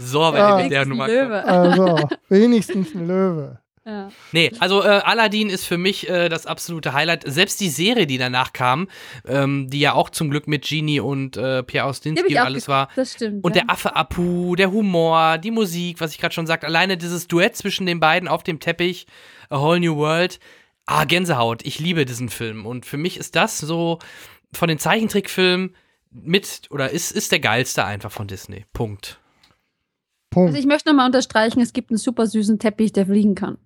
So, wenn Ja. mit der Nummer Löwe. Also, wenigstens ein Löwe. Ja. Nee, also äh, Aladdin ist für mich äh, das absolute Highlight. Selbst die Serie, die danach kam, ähm, die ja auch zum Glück mit Genie und äh, Pierre Austinski und alles war. Das stimmt. Und ja. der Affe Apu, der Humor, die Musik, was ich gerade schon sagte, alleine dieses Duett zwischen den beiden auf dem Teppich, A Whole New World. Ah, Gänsehaut. Ich liebe diesen Film. Und für mich ist das so von den Zeichentrickfilmen mit oder ist, ist der geilste einfach von Disney. Punkt. Punkt. Also ich möchte nochmal unterstreichen, es gibt einen super süßen Teppich, der fliegen kann.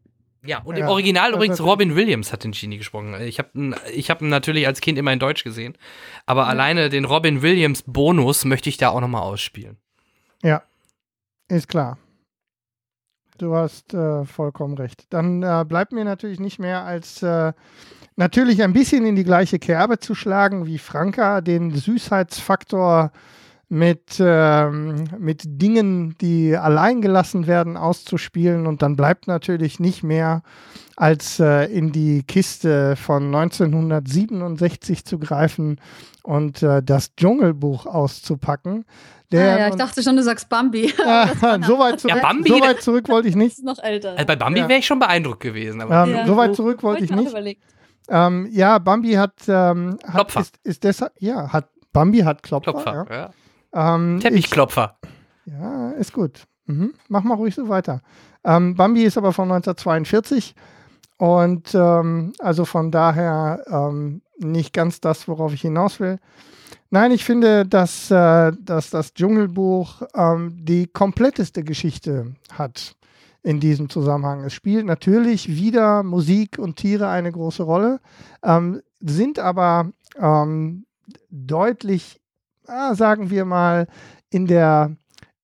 Ja, und Ja, im Original übrigens Robin Williams hat den Genie gesprochen. Ich habe ihn, ich hab ihn natürlich als Kind immer in Deutsch gesehen. Aber alleine den Robin Williams Bonus möchte ich da auch nochmal ausspielen. Ja, ist klar. Du hast äh, vollkommen recht. Dann äh, bleibt mir natürlich nicht mehr als äh, natürlich ein bisschen in die gleiche Kerbe zu schlagen wie Franka, den Süßheitsfaktor mit, ähm, mit Dingen, die allein gelassen werden, auszuspielen. Und dann bleibt natürlich nicht mehr als äh, in die Kiste von 1967 zu greifen und äh, das Dschungelbuch auszupacken. Der ah, ja, ich dachte schon, du sagst Bambi. ja, so weit zurück, Ja, Bambi- so weit zurück wollte ich nicht. ist noch älter. Also bei Bambi Ja. wäre ich schon beeindruckt gewesen. Aber Ähm, Ja. So weit zurück wollte ich nicht. Überlegt. Ähm, ja, Bambi hat, ähm, hat Klopfer. ist, ist deshalb, ja, hat Bambi hat Klopfer. Klopfer. Ja. Ähm, Teppichklopfer. Ich, ja, ist gut. Mhm. Mach mal ruhig so weiter. Ähm, Bambi ist aber von 1942 und ähm, also von daher ähm, nicht ganz das, worauf ich hinaus will. Nein, ich finde, dass, äh, dass das Dschungelbuch ähm, die kompletteste Geschichte hat in diesem Zusammenhang. Es spielt natürlich wieder Musik und Tiere eine große Rolle, ähm, sind aber ähm, deutlich, sagen wir mal, in der,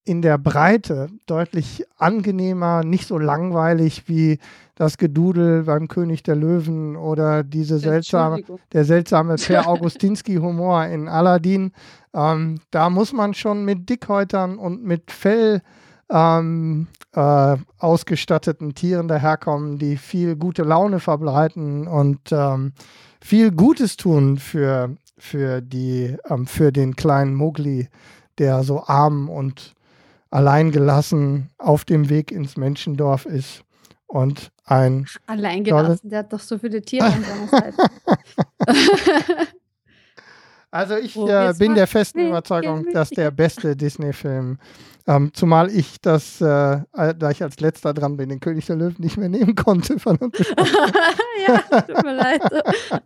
in der Breite deutlich angenehmer, nicht so langweilig wie das Gedudel beim König der Löwen oder diese seltsame, der seltsame Per Augustinski-Humor in Aladdin. Ähm, da muss man schon mit Dickhäutern und mit Fell ähm, äh, ausgestatteten Tieren daherkommen, die viel gute Laune verbreiten und ähm, viel Gutes tun für, für, die, ähm, für den kleinen Mowgli, der so arm und alleingelassen auf dem Weg ins Menschendorf ist und ein Allein gelassen, der hat doch so viele Tiere an seiner Seite. Also ich Wo äh, bin der festen Überzeugung, dass der beste Disney-Film, ähm, zumal ich das, äh, da ich als letzter dran bin, den König der Löwen nicht mehr nehmen konnte, von uns, ja, tut mir leid.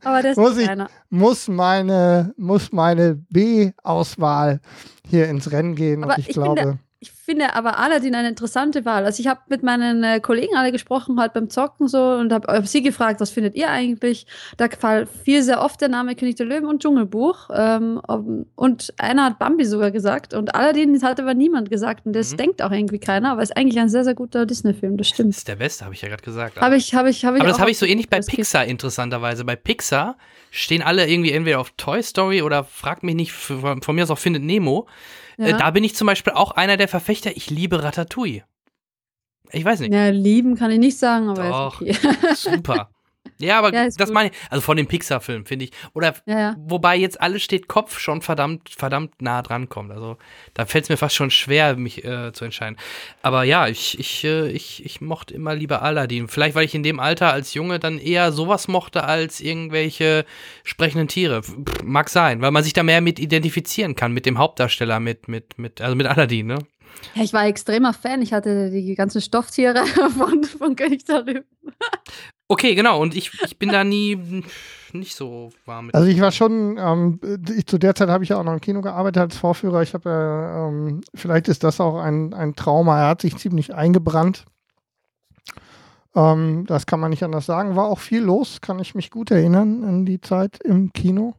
Aber ist Muss ich- muss meine, muss meine B-Auswahl hier ins Rennen gehen. Aber und ich, ich glaube, Ich finde aber Aladdin eine interessante Wahl. Also ich habe mit meinen äh, Kollegen alle gesprochen, halt beim Zocken so und habe hab sie gefragt, was findet ihr eigentlich? Da fiel sehr oft der Name König der Löwen und Dschungelbuch. Ähm, und einer hat Bambi sogar gesagt und Aladdin hat aber niemand gesagt und das Mhm. denkt auch irgendwie keiner, aber ist eigentlich ein sehr, sehr guter Disney-Film, das Das stimmt. ist der beste, habe ich ja gerade gesagt. Habe ich, habe ich, habe ich Aber das habe ich so ähnlich bei das Pixar interessanterweise. Bei Pixar stehen alle irgendwie entweder auf Toy Story oder frag mich nicht, von von mir aus auch Findet Nemo. Äh, Ja. da bin ich zum Beispiel auch einer der Verfechter. Ich liebe Ratatouille. Ich weiß nicht. Ja, lieben kann ich nicht sagen, aber Doch. okay. Super. Ja, aber Ja, das gut. meine ich. Also von den Pixar-Filmen, finde ich. Oder ja, ja. wobei jetzt alles steht Kopf schon verdammt, verdammt nah dran kommt. Also da fällt es mir fast schon schwer, mich äh, zu entscheiden. Aber ja, ich, ich, äh, ich, ich mochte immer lieber Aladdin. Vielleicht, weil ich in dem Alter als Junge dann eher sowas mochte als irgendwelche sprechenden Tiere. Pff, mag sein, weil man sich da mehr mit identifizieren kann, mit dem Hauptdarsteller, mit, mit, mit, also mit Aladdin, ne? Ja, ich war extremer Fan. Ich hatte die ganzen Stofftiere von, von König der Löwen. Okay, genau. Und ich, ich bin da nie, nicht so warm mit. Also ich war schon, ähm, ich, zu der Zeit habe ich ja auch noch im Kino gearbeitet als Vorführer. Ich habe ja, ähm, vielleicht ist das auch ein, ein Trauma. Er hat sich ziemlich eingebrannt. Ähm, das kann man nicht anders sagen. War auch viel los, kann ich mich gut erinnern an die Zeit im Kino.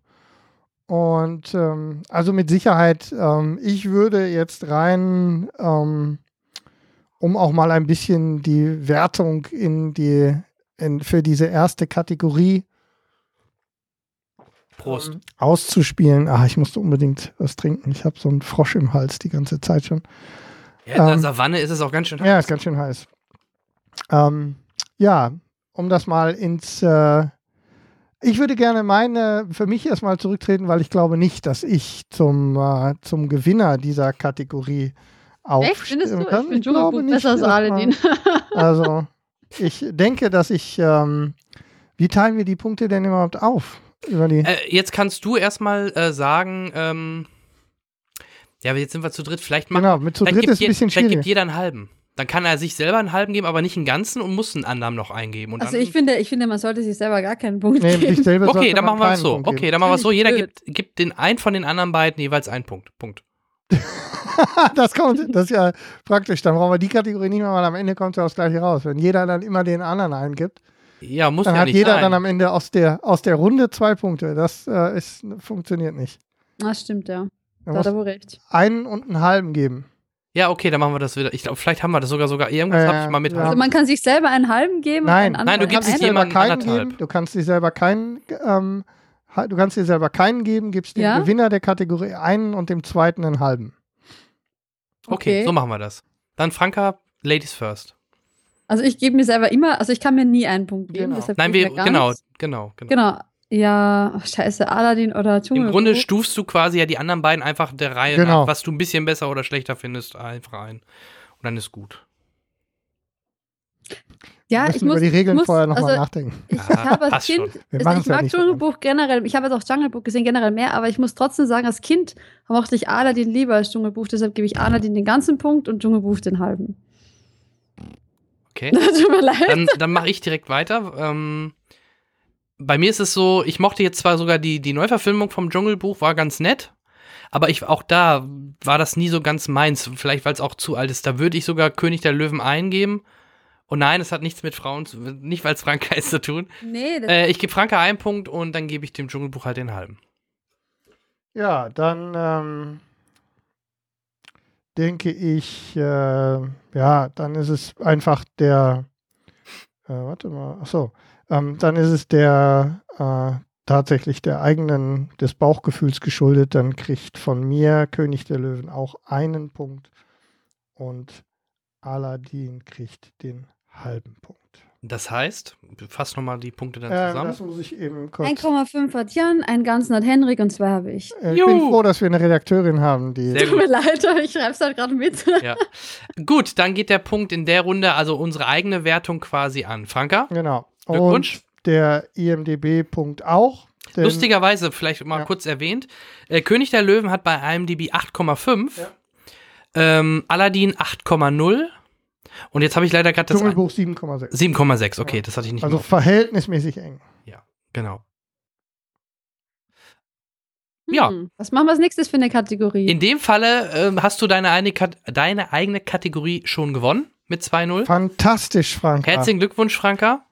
Und ähm, also mit Sicherheit, ähm, ich würde jetzt rein, ähm, um auch mal ein bisschen die Wertung in die, in, für diese erste Kategorie Prost. ähm, auszuspielen. Ah, ich musste unbedingt was trinken. Ich habe so einen Frosch im Hals die ganze Zeit schon. Ja, in der ähm, Savanne ist es auch ganz schön Ja, ist ganz schön heiß. Ähm, ja, um das mal ins. Äh, ich würde gerne meine, für mich erstmal zurücktreten, weil ich glaube nicht, dass ich zum, äh, zum Gewinner dieser Kategorie Echt, findest du? kann. Ich finde glaube nicht, besser als Aladdin. Also, ich denke, dass ich. Ähm, wie teilen wir die Punkte denn überhaupt auf? Über die. Äh, jetzt kannst du erstmal äh, sagen, ähm, ja, aber jetzt sind wir zu dritt. Vielleicht machen genau, mit zu dritt gibt ist ein bisschen Vielleicht schwierig. gibt jeder einen halben. Dann kann er sich selber einen halben geben, aber nicht einen ganzen und muss einen anderen noch eingeben. Und Also dann, ich finde, ich finde, man sollte sich selber gar keinen Punkt Nee, geben. okay, dann machen wir es so. Punkt Okay, dann machen wir es so. Jeder Blöd. gibt, gibt den einen von den anderen beiden jeweils einen Punkt. Punkt. das kommt, das ist ja praktisch. Dann brauchen wir die Kategorie nicht mehr, weil am Ende kommt ja das gleiche raus. Wenn jeder dann immer den anderen eingibt, Ja, muss dann ja hat nicht jeder sein. dann am Ende aus der, aus der Runde zwei Punkte. Das äh, ist, funktioniert nicht. Das stimmt, ja. Da hat er wohl recht. einen und einen halben geben. ja, okay, dann machen wir das wieder. Ich glaube, vielleicht haben wir das sogar sogar. Irgendwas Äh, habe ich mal mit. Also man kann sich selber einen halben geben. Nein, und einen Nein, du gibst jemandem keinen anderthalb. geben. Du kannst dir selber keinen, ähm, du kannst dir selber keinen geben, gibst dem Ja? Gewinner der Kategorie einen und dem zweiten einen halben. Okay, Okay. so machen wir das. Dann Franka, Ladies first. Also ich gebe mir selber immer, also ich kann mir nie einen Punkt geben. Genau. Nein, wir genau, genau, genau. Genau. Ja, ach, scheiße, Aladdin oder Dschungelbuch. Im Grunde stufst du quasi ja die anderen beiden einfach der Reihe Genau. nach, was du ein bisschen besser oder schlechter findest, einfach ein. Und dann ist gut. Ja, wir ich muss, über die Regeln ich muss, vorher nochmal also, nachdenken. Ich Ah, habe als Kind, also ich ja mag Dschungelbuch generell, ich habe jetzt auch Dschungelbuch gesehen, generell mehr, aber ich muss trotzdem sagen, als Kind mochte ich Aladdin lieber als Dschungelbuch, deshalb gebe ich Aladdin den ganzen Punkt und Dschungelbuch den halben. Okay. Tut mir leid. Dann, dann mache ich direkt weiter. Ähm, bei mir ist es so, ich mochte jetzt zwar sogar die, die Neuverfilmung vom Dschungelbuch, war ganz nett, aber ich auch da war das nie so ganz meins, vielleicht weil es auch zu alt ist. Da würde ich sogar König der Löwen eingeben. Und nein, es hat nichts mit Frauen, zu, nicht weil es Franka ist zu tun. nee, das, Äh, ich gebe Franka einen Punkt und dann gebe ich dem Dschungelbuch halt den halben. Ja, dann ähm, denke ich, äh, ja, dann ist es einfach der, äh, warte mal, ach so, ähm, dann ist es der äh, tatsächlich der eigenen, des Bauchgefühls geschuldet. Dann kriegt von mir König der Löwen auch einen Punkt und Aladdin kriegt den halben Punkt. Das heißt, fass nochmal die Punkte dann Äh, zusammen. das muss ich eben kurz. 1,5 hat Jan, einen ganzen hat Henrik und zwei habe ich. Äh, ich bin Juhu. froh, dass wir eine Redakteurin haben, die. Sehr Tut mir leid, aber ich schreibe es halt gerade mit. Ja. Gut, dann geht der Punkt in der Runde, also unsere eigene Wertung quasi an. Franka? Genau. Glückwunsch. Und der IMDB-Punkt auch. denn- Lustigerweise, vielleicht mal Ja. kurz erwähnt, äh, König der Löwen hat bei IMDb 8,5, ähm, Aladdin 8,0 und jetzt habe ich leider gerade das Dschungelbuch 7,6. 7,6, okay, das hatte ich nicht Also mehr. verhältnismäßig eng. Genau. Ja. Hm, Was machen wir als nächstes für eine Kategorie? In dem Falle ähm, hast du deine, eine, deine eigene Kategorie schon gewonnen mit 2-0. Fantastisch, Frank. Herzlichen Glückwunsch, Franka.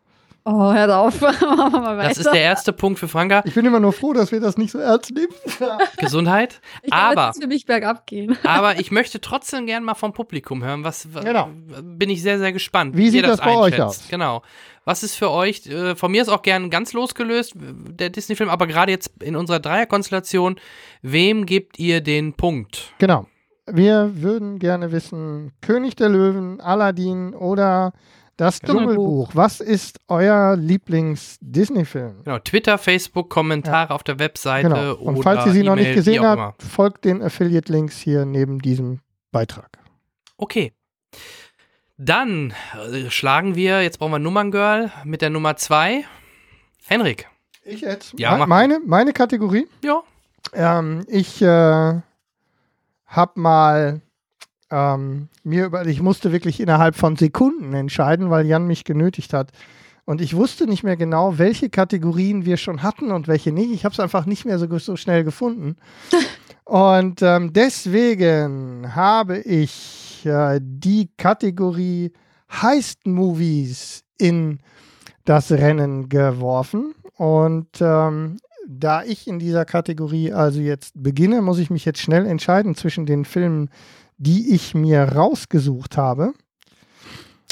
Oh, hört auf. Das ist der erste Punkt für Franka. Ich bin immer nur froh, dass wir das nicht so ernst nehmen. Gesundheit. ich kann aber- jetzt für mich bergab gehen. Aber ich möchte trotzdem gern mal vom Publikum hören. Was Genau. bin ich sehr, sehr gespannt. Wie ihr sieht das bei euch einschätzt. aus? Genau. Was ist für euch, äh, von mir ist auch gern ganz losgelöst, der Disney-Film, aber gerade jetzt in unserer Dreierkonstellation, wem gebt ihr den Punkt? Genau. Wir würden gerne wissen, König der Löwen, Aladdin oder das Dschungelbuch. Was ist euer Lieblings-Disney-Film? Genau, Twitter, Facebook, Kommentare auf der Webseite Genau. Und oder falls ihr sie noch nicht gesehen habt, folgt den Affiliate-Links hier neben diesem Beitrag. Okay. Dann äh, schlagen wir, jetzt brauchen wir Nummern Girl mit der Nummer 2. Henrik. Ich jetzt? Ja, mach. meine, meine Kategorie? Ja. Ähm, ich äh, habe mal ähm, mir über, ich musste wirklich innerhalb von Sekunden entscheiden, weil Jan mich genötigt hat. Und ich wusste nicht mehr genau, welche Kategorien wir schon hatten und welche nicht. Ich habe es einfach nicht mehr so, so schnell gefunden. und ähm, deswegen habe ich äh, die Kategorie Heist-Movies in das Rennen geworfen. Und ähm, da ich in dieser Kategorie also jetzt beginne, muss ich mich jetzt schnell entscheiden zwischen den Filmen, die ich mir rausgesucht habe.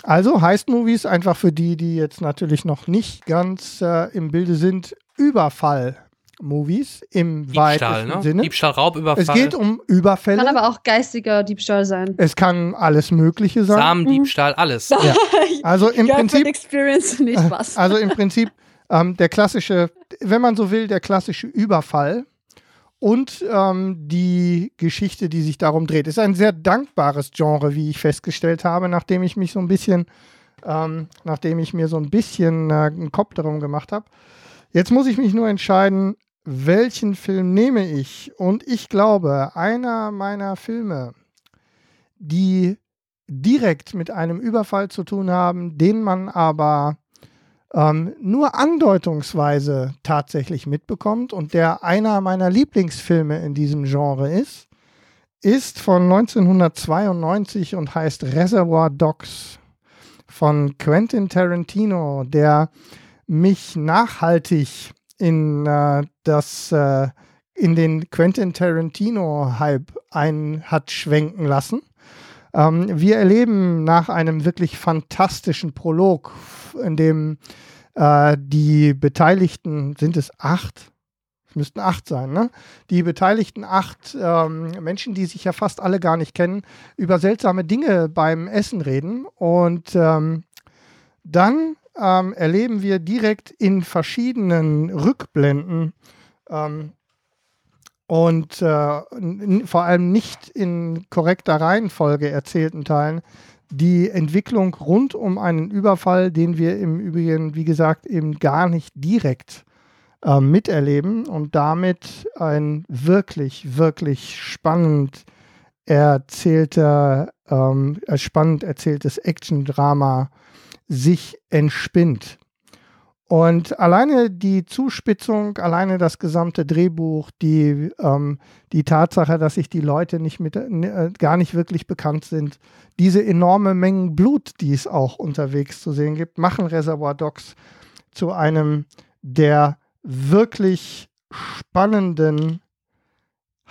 Also Heist-Movies, einfach für die, die jetzt natürlich noch nicht ganz äh, im Bilde sind, Überfall-Movies im Diebstahl, weitesten ne? Sinne. Diebstahl, Raubüberfall. Es geht um Überfälle. Kann aber auch geistiger Diebstahl sein. es kann alles Mögliche sein. Samendiebstahl, alles. Ja. Also im Prinzip Experience, nicht Spaß. Also im Prinzip ähm, der klassische, wenn man so will, der klassische Überfall und ähm, die Geschichte, die sich darum dreht. Ist ein sehr dankbares Genre, wie ich festgestellt habe, nachdem ich mich so ein bisschen, ähm, nachdem ich mir so ein bisschen äh, einen Kopf darum gemacht habe. Jetzt muss ich mich nur entscheiden, welchen Film nehme ich. Und ich glaube, einer meiner Filme, die direkt mit einem Überfall zu tun haben, den man aber ähm, nur andeutungsweise tatsächlich mitbekommt und der einer meiner Lieblingsfilme in diesem Genre ist, ist von 1992 und heißt Reservoir Dogs von Quentin Tarantino, der mich nachhaltig in äh, das äh, in den Quentin Tarantino Hype ein hat schwenken lassen. Ähm, wir erleben nach einem wirklich fantastischen Prolog, in dem äh, die Beteiligten, sind es acht? Es müssten acht sein, ne? Die beteiligten acht ähm, Menschen, die sich ja fast alle gar nicht kennen, über seltsame Dinge beim Essen reden. Und ähm, dann ähm, erleben wir direkt in verschiedenen Rückblenden ähm, und äh, vor allem nicht in korrekter Reihenfolge erzählten Teilen die Entwicklung rund um einen Überfall, den wir im Übrigen, wie gesagt, eben gar nicht direkt äh, miterleben und damit ein wirklich, wirklich spannend erzählter, ähm, äh, spannend erzähltes Action-Drama sich entspinnt. Und alleine die Zuspitzung, alleine das gesamte Drehbuch, die, ähm, die Tatsache, dass sich die Leute nicht mit, äh, gar nicht wirklich bekannt sind, diese enorme Mengen Blut, die es auch unterwegs zu sehen gibt, machen Reservoir Dogs zu einem der wirklich spannenden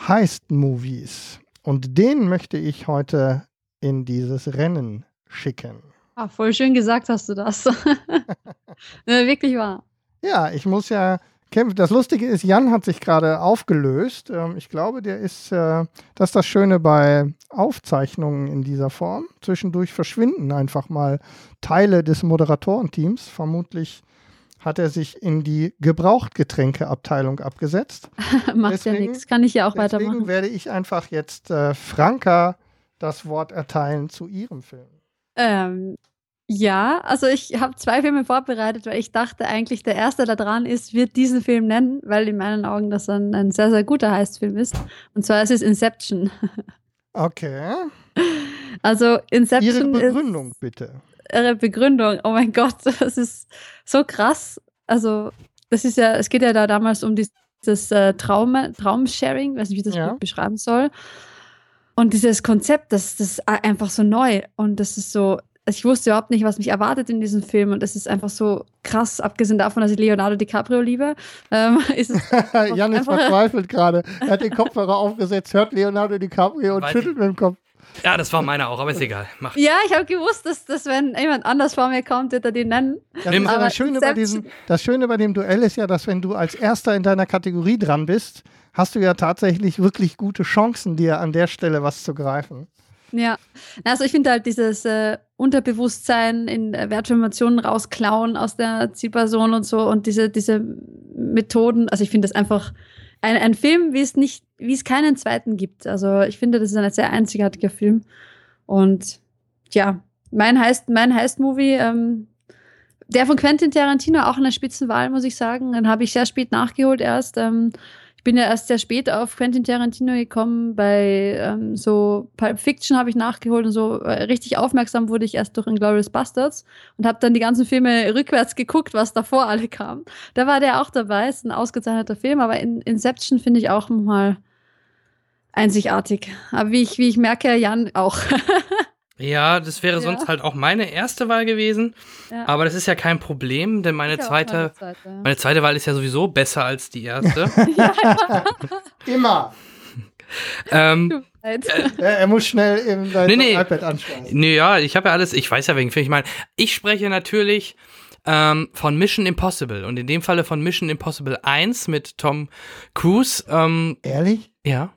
Heist-Movies. Und den möchte ich heute in dieses Rennen schicken. Ah, voll schön gesagt hast du das. ja, wirklich wahr. Ja, ich muss ja kämpfen. Das Lustige ist, Jan hat sich gerade aufgelöst. Ähm, ich glaube, der ist, äh, das ist das Schöne bei Aufzeichnungen in dieser Form. Zwischendurch verschwinden einfach mal Teile des Moderatorenteams. Vermutlich hat er sich in die Gebrauchtgetränkeabteilung abgesetzt. Macht Deswegen- ja nichts. Kann ich ja auch Deswegen weitermachen. werde ich einfach jetzt äh, Franka das Wort erteilen zu ihrem Film. Ähm, ja, also ich habe zwei Filme vorbereitet, weil ich dachte eigentlich, der erste da dran ist, wird diesen Film nennen, weil in meinen Augen das ein, ein sehr, sehr guter Heistfilm ist. Und zwar ist es Inception. Okay. Also Ihre Inception Begründung bitte. ist ihre Begründung. Oh mein Gott, das ist so krass. Also das ist ja, es geht ja da damals um dieses äh, Traum, Traumsharing, weiß nicht, wie ich das Ja. gut beschreiben soll. Und dieses Konzept, das, das ist einfach so neu. Und das ist so, also ich wusste überhaupt nicht, was mich erwartet in diesem Film. Und das ist einfach so krass, abgesehen davon, dass ich Leonardo DiCaprio liebe. Ähm, ist es Jan ist einfach- verzweifelt gerade. Er hat den Kopfhörer aufgesetzt, hört Leonardo DiCaprio und Weiß schüttelt mit dem Kopf. Ja, das war meiner auch, aber ist egal. Mach. ja, ich habe gewusst, dass, dass wenn jemand anders vor mir kommt, wird er den nennen. Das, ja Aber das, Schöne bei diesem, das Schöne bei dem Duell ist ja, dass wenn du als Erster in deiner Kategorie dran bist, hast du ja tatsächlich wirklich gute Chancen, dir an der Stelle was zu greifen. Ja, also ich finde halt dieses äh, Unterbewusstsein in äh, Wertinformationen rausklauen aus der Zielperson und so und diese, diese Methoden, also ich finde das einfach ein, ein Film, wie es nicht, wie es keinen zweiten gibt. Also ich finde, das ist ein sehr einzigartiger Film. Und ja, mein heißt, mein Heist-Movie, ähm, der von Quentin Tarantino auch eine Spitzenwahl, muss ich sagen. Den habe ich sehr spät nachgeholt erst. Ähm, Ich bin ja erst sehr spät auf Quentin Tarantino gekommen. Bei ähm, so Pulp Fiction habe ich nachgeholt und so äh, richtig aufmerksam wurde ich erst durch Inglourious Bastards und habe dann die ganzen Filme rückwärts geguckt, was davor alle kam. Da war der auch dabei. Ist ein ausgezeichneter Film, aber in Inception finde ich auch mal einzigartig. Aber wie ich, wie ich merke, Jan auch. Ja, das wäre Ja. sonst halt auch meine erste Wahl gewesen. Ja. Aber das ist ja kein Problem, denn meine Ich zweite, meine zweite, ja. meine zweite Wahl ist ja sowieso besser als die erste. Immer. ähm, Leid. Er, er muss schnell eben dein Nee, nee. iPad anschmeißen. nee, ja, ich habe ja alles, ich weiß ja wegen. Ich meine, ich spreche natürlich ähm, von Mission Impossible und in dem Falle von Mission Impossible 1 mit Tom Cruise. Ähm, Ehrlich? ja.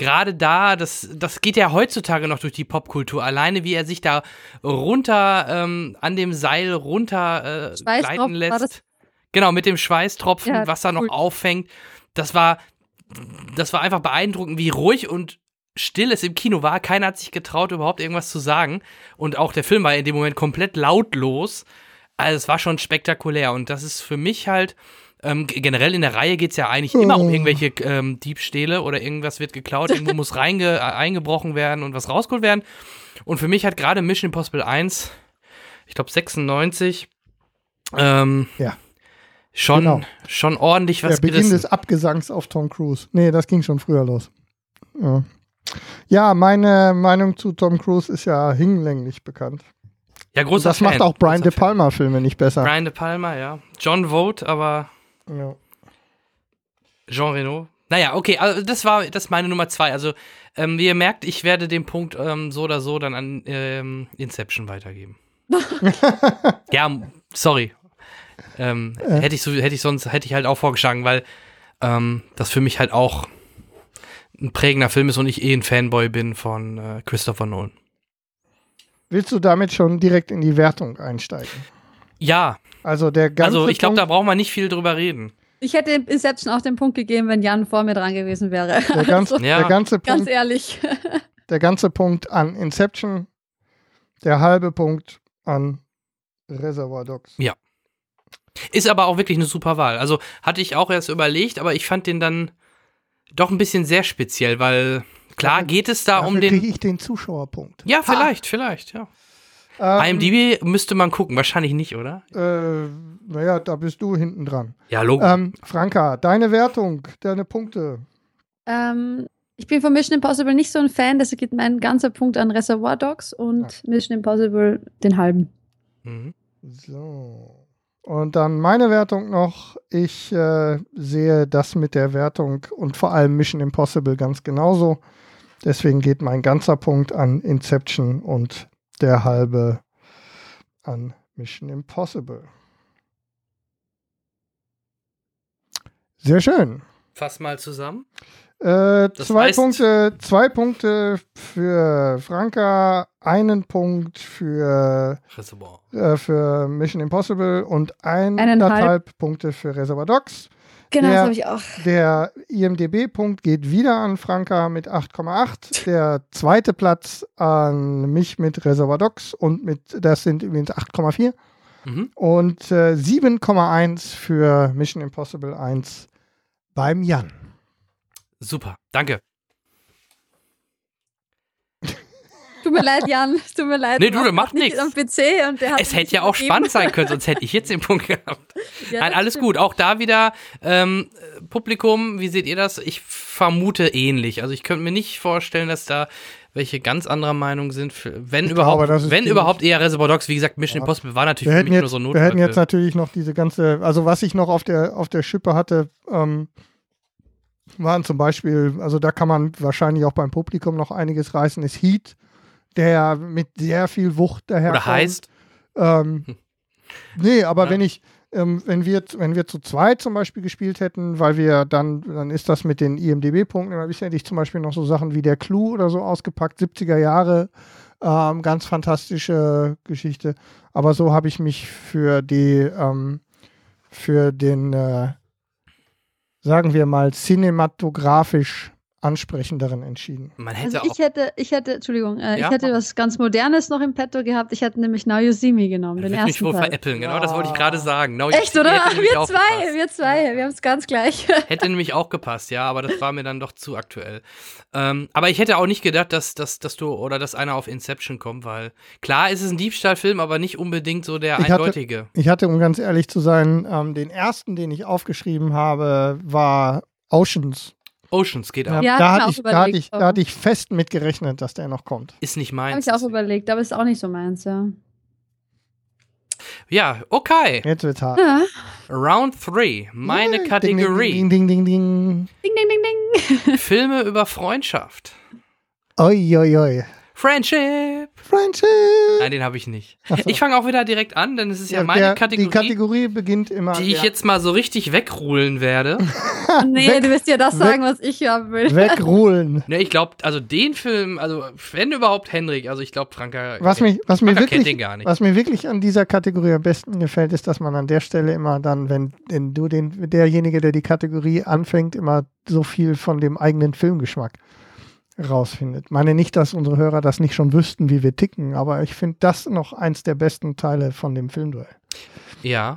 Gerade da, das, das geht ja heutzutage noch durch die Popkultur. Alleine wie er sich da runter ähm, an dem Seil runter äh, war lässt. Genau, mit dem Schweißtropfen, Ja, was da noch cool. auffängt. Das war, das war einfach beeindruckend, wie ruhig und still es im Kino war. Keiner hat sich getraut, überhaupt irgendwas zu sagen. Und auch der Film war in dem Moment komplett lautlos. Also es war schon spektakulär. Und das ist für mich halt, ähm, generell in der Reihe geht es ja eigentlich immer um Oh. irgendwelche ähm, Diebstähle oder irgendwas wird geklaut, irgendwo muss reinge äh, eingebrochen werden und was rausgeholt werden. Und für mich hat gerade Mission Impossible 1, ich glaube 96, ähm, Ja. schon, Genau. schon ordentlich was Der Beginn gerissen. des Abgesangs auf Tom Cruise. Nee, das ging schon früher los. Ja. ja, meine Meinung zu Tom Cruise ist ja hinlänglich bekannt. Ja, großer das macht Fan, auch Brian großer De Palma Filme nicht besser. Brian De Palma, ja. John Vogt, aber Ja. Jean Reno. Naja, okay, also das war das ist meine Nummer zwei. Also, ähm, wie ihr merkt, ich werde den Punkt ähm, so oder so dann an ähm, Inception weitergeben. ja, sorry. Ähm, Äh. Hätte ich so, hätte ich sonst, hätte ich halt auch vorgeschlagen, weil ähm, das für mich halt auch ein prägender Film ist und ich eh ein Fanboy bin von äh, Christopher Nolan. Willst du damit schon direkt in die Wertung einsteigen? Ja, Also der ganze also ich glaube, da braucht man nicht viel drüber reden. Ich hätte Inception auch den Punkt gegeben, wenn Jan vor mir dran gewesen wäre. der ganze, Also, Ja. der ganze ganz Punkt, ehrlich. der ganze Punkt an Inception, der halbe Punkt an Reservoir Dogs. Ist aber auch wirklich eine super Wahl. Also hatte ich auch erst überlegt, aber ich fand den dann doch ein bisschen sehr speziell, weil klar Dafür- geht es da um Dafür kriege den. ich den Zuschauerpunkt. Ja, vielleicht, vielleicht, ja. Ähm, IMDb müsste man gucken, wahrscheinlich nicht, oder? Äh, naja, da bist du hinten dran. Ja, Logo. Ähm, Franka, deine Wertung, deine Punkte. Ähm, ich bin von Mission Impossible nicht so ein Fan, deshalb geht mein ganzer Punkt an Reservoir Dogs und Mission Impossible den halben. Mhm. So. Und dann meine Wertung noch. Ich äh, sehe das mit der Wertung und vor allem Mission Impossible ganz genauso. Deswegen geht mein ganzer Punkt an Inception und der halbe an Mission Impossible. Sehr schön. Fass mal zusammen. Äh, zwei, Punkte, zwei Punkte für Franka, einen Punkt für, äh, für Mission Impossible und eineinhalb Eineinhalb. Punkte für Reservoir Dogs. Genau, Ja. das habe ich auch. Der IMDB-Punkt geht wieder an Franka mit 8,8. Der zweite Platz an mich mit Reservoir Dogs und mit, das sind übrigens 8,4. Mhm. Und äh, 7,1 für Mission Impossible 1 beim Jan. Super, danke. Tut mir leid, Jan. Es Tut mir leid. Nee, du, das macht nicht nichts. Am PC und der hat Es hätte ja auch spannend sein können, sonst hätte ich jetzt den Punkt gehabt. Ja, Nein, alles stimmt. gut. Auch da wieder ähm, äh, Publikum, wie seht ihr das? Ich vermute ähnlich. Also ich könnte mir nicht vorstellen, dass da welche ganz anderer Meinung sind. Wenn Ich überhaupt, glaube, wenn überhaupt eher Reservoir Dogs. Wie gesagt, Mission Ja. Impossible war natürlich Wir für hätten, mich jetzt, nur so ein wir hätten jetzt natürlich noch diese ganze, also was ich noch auf der, auf der Schippe hatte, ähm, waren zum Beispiel, also da kann man wahrscheinlich auch beim Publikum noch einiges reißen, ist Heat, der mit sehr viel Wucht daher Oder heißt, Ähm, nee, aber Ja. wenn ich, ähm, wenn wir, wenn wir zu zweit zum Beispiel gespielt hätten, weil wir dann, dann ist das mit den IMDB-Punkten immer bisher hätte ich zum Beispiel noch so Sachen wie der Clou oder so ausgepackt, 70er Jahre, ähm, ganz fantastische Geschichte. Aber so habe ich mich für die, ähm, für den, äh, sagen wir mal, cinematografisch ansprechenderen entschieden. Man hätte Also auch. ich hätte, ich hätte, Entschuldigung, äh, Ja, ich hätte was ganz Modernes noch im Petto gehabt. Ich hätte nämlich Now You See Me genommen, den wird mich ersten wohl Teil. veräppeln, genau, das wollte ich gerade sagen. Now Echt, oder? nämlich Wir zwei, gepasst. wir zwei, wir haben es ganz gleich. Hätte nämlich auch gepasst, ja, aber das war mir dann doch zu aktuell. Ähm, aber ich hätte auch nicht gedacht, dass, dass, dass du oder dass einer auf Inception kommt, weil klar ist es ein Diebstahlfilm, aber nicht unbedingt so der Ich hatte- eindeutige. Ich hatte, um ganz ehrlich zu sein, ähm, den ersten, den ich aufgeschrieben habe, war Oceans. Oceans geht ab. Ja, da, hatte ich, da, hatte ich, da hatte ich fest mit gerechnet, dass der noch kommt. Ist nicht Habe meins. ich auch überlegt, aber ist auch nicht so meins, ja. Ja, okay. Jetzt wird's hart. ja. Round 3. Meine Yay. Kategorie. Ding, ding, ding, ding, ding. Ding, ding, ding, ding. Filme über Freundschaft. Oi, oi, oi. Friendship. Friendship. Nein, den habe ich nicht. So. Ich fange auch wieder direkt an, denn es ist ja, meine der, Kategorie, Die Kategorie beginnt immer. die ich ja, jetzt mal so richtig wegrulen werde. Nee, Weg- du wirst ja das weg- sagen, was ich haben will. wegruhen. Ne, ich glaube, also den Film, also wenn überhaupt Henrik, also ich glaube Franka. Was, mich, was, mir Franka kennt den wirklich, gar nicht. was mir wirklich an dieser Kategorie am besten gefällt, ist, dass man an der Stelle immer dann, wenn, wenn du den, derjenige, der die Kategorie anfängt, immer so viel von dem eigenen Filmgeschmack rausfindet. Meine nicht, dass unsere Hörer das nicht schon wüssten, wie wir ticken, aber ich finde das noch eins der besten Teile von dem Filmduell. Ja,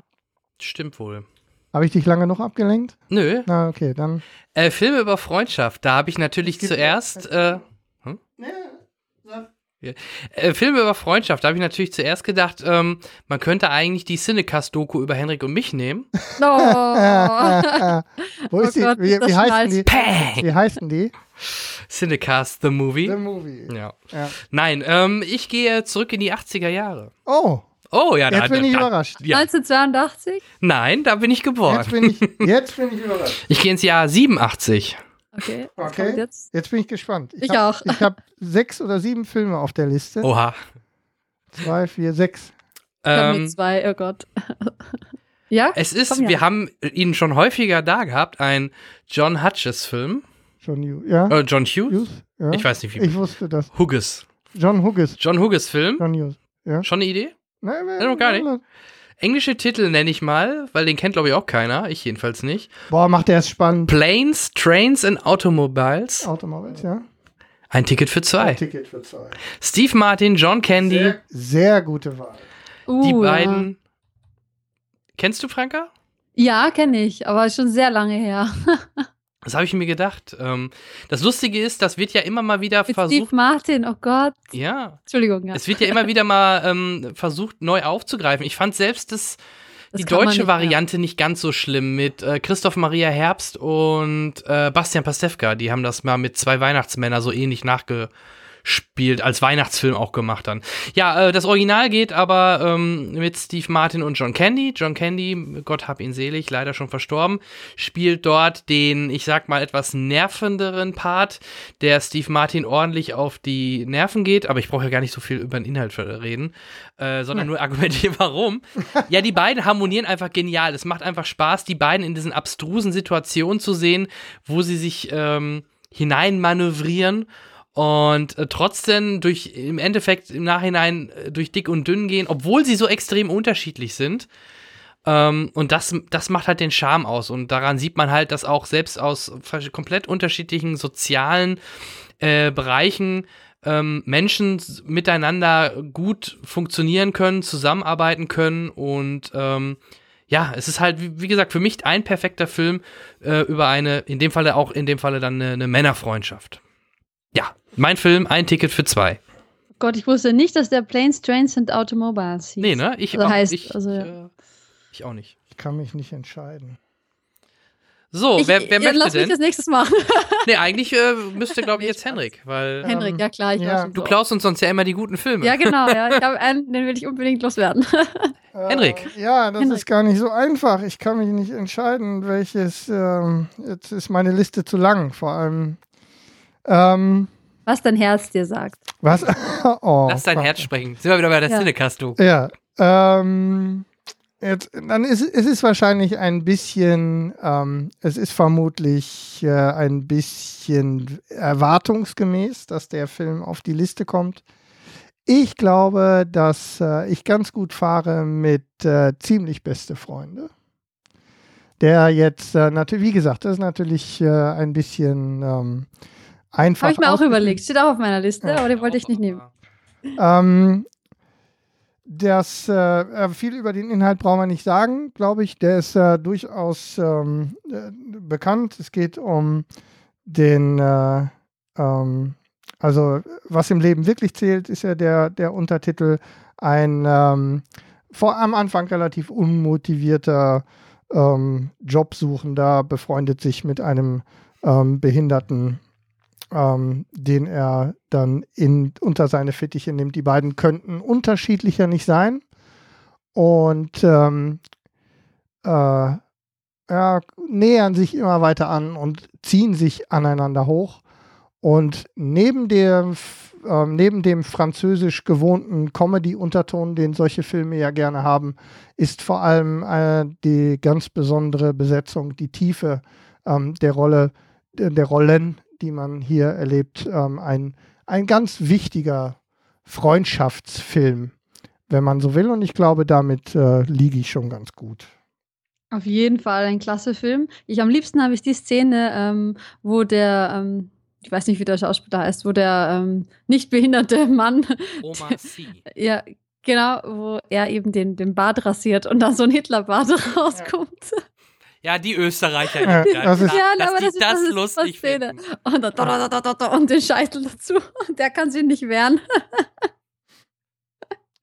stimmt wohl. Habe ich dich lange noch abgelenkt? Nö, Na, okay, dann. äh, Filme über Freundschaft, da habe ich natürlich zuerst. Äh, hm? Ja. Äh, Filme über Freundschaft, da habe ich natürlich zuerst gedacht, ähm, man könnte eigentlich die Cinecast-Doku über Henrik und mich nehmen. No. Wo Oh ist die? Gott, wie, wie heißen die? Pang! Wie heißen die? Cinecast, The Movie. The Movie. ja. Ja. Nein, ähm, ich gehe zurück in die 80er Jahre. Oh, Oh ja, da, jetzt bin ich da, überrascht. Ja. 1982? Nein, da bin ich geboren. Jetzt bin ich, jetzt bin ich überrascht. Ich gehe ins Jahr 87. Okay. Okay. Jetzt? Jetzt bin ich gespannt. Ich hab, auch. Ich habe sechs oder sieben Filme auf der Liste. Oha. Zwei, vier, sechs. Ich Ähm, zwei, oh Gott. ja? es ist, Komm wir haben ihn schon häufiger da gehabt, ein John Hutches-Film. John Hughes. Ja. Äh, John Hughes? Hughes? Ja. Ich weiß nicht, wie. Ich wusste das. Hughes. John Hughes. John Hughes-Film. John Hughes. Schon eine Idee? Nein, Ja, noch gar nicht. Englische Titel nenne ich mal, weil den kennt, glaube ich, auch keiner. Ich jedenfalls nicht. Boah, macht der es spannend. Planes, Trains and Automobiles. Automobiles, ja. Ein Ticket für zwei. Ticket für zwei. Steve Martin, John Candy. Sehr, sehr gute Wahl. Uh, die ja. beiden. Kennst du Franka? Ja, kenne ich, aber schon sehr lange her. Das habe ich mir gedacht. Ähm, das Lustige ist, das wird ja immer mal wieder Mit versucht. Steve Martin, oh Gott. Ja, Entschuldigung, ja. es wird ja immer wieder mal ähm, versucht, neu aufzugreifen. Ich fand selbst das, Das die deutsche nicht. Variante nicht ganz so schlimm mit äh, Christoph Maria Herbst und äh, Bastian Pastewka. Die haben das mal mit zwei Weihnachtsmänner so ähnlich nachgespielt, als Weihnachtsfilm auch gemacht dann. Ja, äh, das Original geht aber ähm, mit Steve Martin und John Candy. John Candy, Gott hab ihn selig, leider schon verstorben, spielt dort den, ich sag mal, etwas nervenderen Part, der Steve Martin ordentlich auf die Nerven geht. Aber ich brauche ja gar nicht so viel über den Inhalt reden, äh, sondern nur argumentieren, warum. Ja, die beiden harmonieren einfach genial. Es macht einfach Spaß, die beiden in diesen abstrusen Situationen zu sehen, wo sie sich ähm, hineinmanövrieren und äh, trotzdem durch im Endeffekt im Nachhinein äh, durch dick und dünn gehen, obwohl sie so extrem unterschiedlich sind. Ähm, und das, das macht halt den Charme aus. Und daran sieht man halt, dass auch selbst aus komplett unterschiedlichen sozialen äh, Bereichen ähm, Menschen miteinander gut funktionieren können, zusammenarbeiten können und ähm, ja, es ist halt, wie, wie gesagt, für mich ein perfekter Film äh, über eine, in dem Falle auch, in dem Falle dann eine, eine Männerfreundschaft. Ja, mein Film, ein Ticket für zwei. Gott, ich wusste nicht, dass der Planes, Trains and Automobiles hieß. Nee, ne? Ich, Also auch, heißt, ich, also, ja. äh, ich auch nicht. Ich kann mich nicht entscheiden. So, Ich, wer, wer ja, möchte lass mich denn? das nächstes machen. Nee, eigentlich äh, müsste, glaube ich, jetzt Henrik, weil Henrik, ja klar, ich ja. du so. klaust uns sonst ja immer die guten Filme. Ja, genau, ja. Ich habe einen, den will ich unbedingt loswerden. Henrik. Äh, ja, das Henrik. ist gar nicht so einfach. Ich kann mich nicht entscheiden, welches. Ähm, jetzt ist meine Liste zu lang, vor allem. Ähm, Was dein Herz dir sagt. was? oh, Lass dein. Herz sprechen. Sind wir wieder bei der Ja. Cinecast, du. Ja. Ähm, jetzt, dann ist es ist wahrscheinlich ein bisschen, ähm, es ist vermutlich äh, ein bisschen erwartungsgemäß, dass der Film auf die Liste kommt. Ich glaube, dass äh, ich ganz gut fahre mit äh, ziemlich beste Freunde. der jetzt äh, natürlich, wie gesagt, das ist natürlich äh, ein bisschen ähm, einfach. Habe ich mir auch überlegt. Steht auch auf meiner Liste, Ja. aber den wollte ich nicht nehmen. Ähm, das, äh, äh, viel über den Inhalt brauchen wir nicht sagen, glaube ich. Der ist äh, durchaus ähm, äh, bekannt. Es geht um den, äh, ähm, also was im Leben wirklich zählt, ist ja der, der Untertitel. Ein ähm, vor am Anfang relativ unmotivierter ähm, Jobsuchender befreundet sich mit einem ähm, Behinderten ähm, den er dann in, unter seine Fittiche nimmt. Die beiden könnten unterschiedlicher nicht sein. Und ähm, äh, ja, nähern sich immer weiter an und ziehen sich aneinander hoch. Und neben dem, ähm, neben dem französisch gewohnten Comedy-Unterton, den solche Filme ja gerne haben, ist vor allem äh, die ganz besondere Besetzung, die Tiefe ähm, der Rolle, der Rollen, die man hier erlebt, ähm, ein, ein ganz wichtiger Freundschaftsfilm, wenn man so will. Und ich glaube, damit äh, liege ich schon ganz gut. Auf jeden Fall ein klasse Film. Ich am liebsten habe ich die Szene, ähm, wo der, ähm, ich weiß nicht, wie der Schauspieler heißt, wo der ähm, nicht behinderte Mann, Oma C. ja, genau, wo er eben den, den Bart rasiert und dann so ein Hitlerbart rauskommt. Ja, die Österreicher. Ja, die- das ist- Ja, dass aber die das ist- das, das ist lustig Szene. Und, da, da, da, da, da, und den Scheitel dazu. Und der kann sich nicht wehren.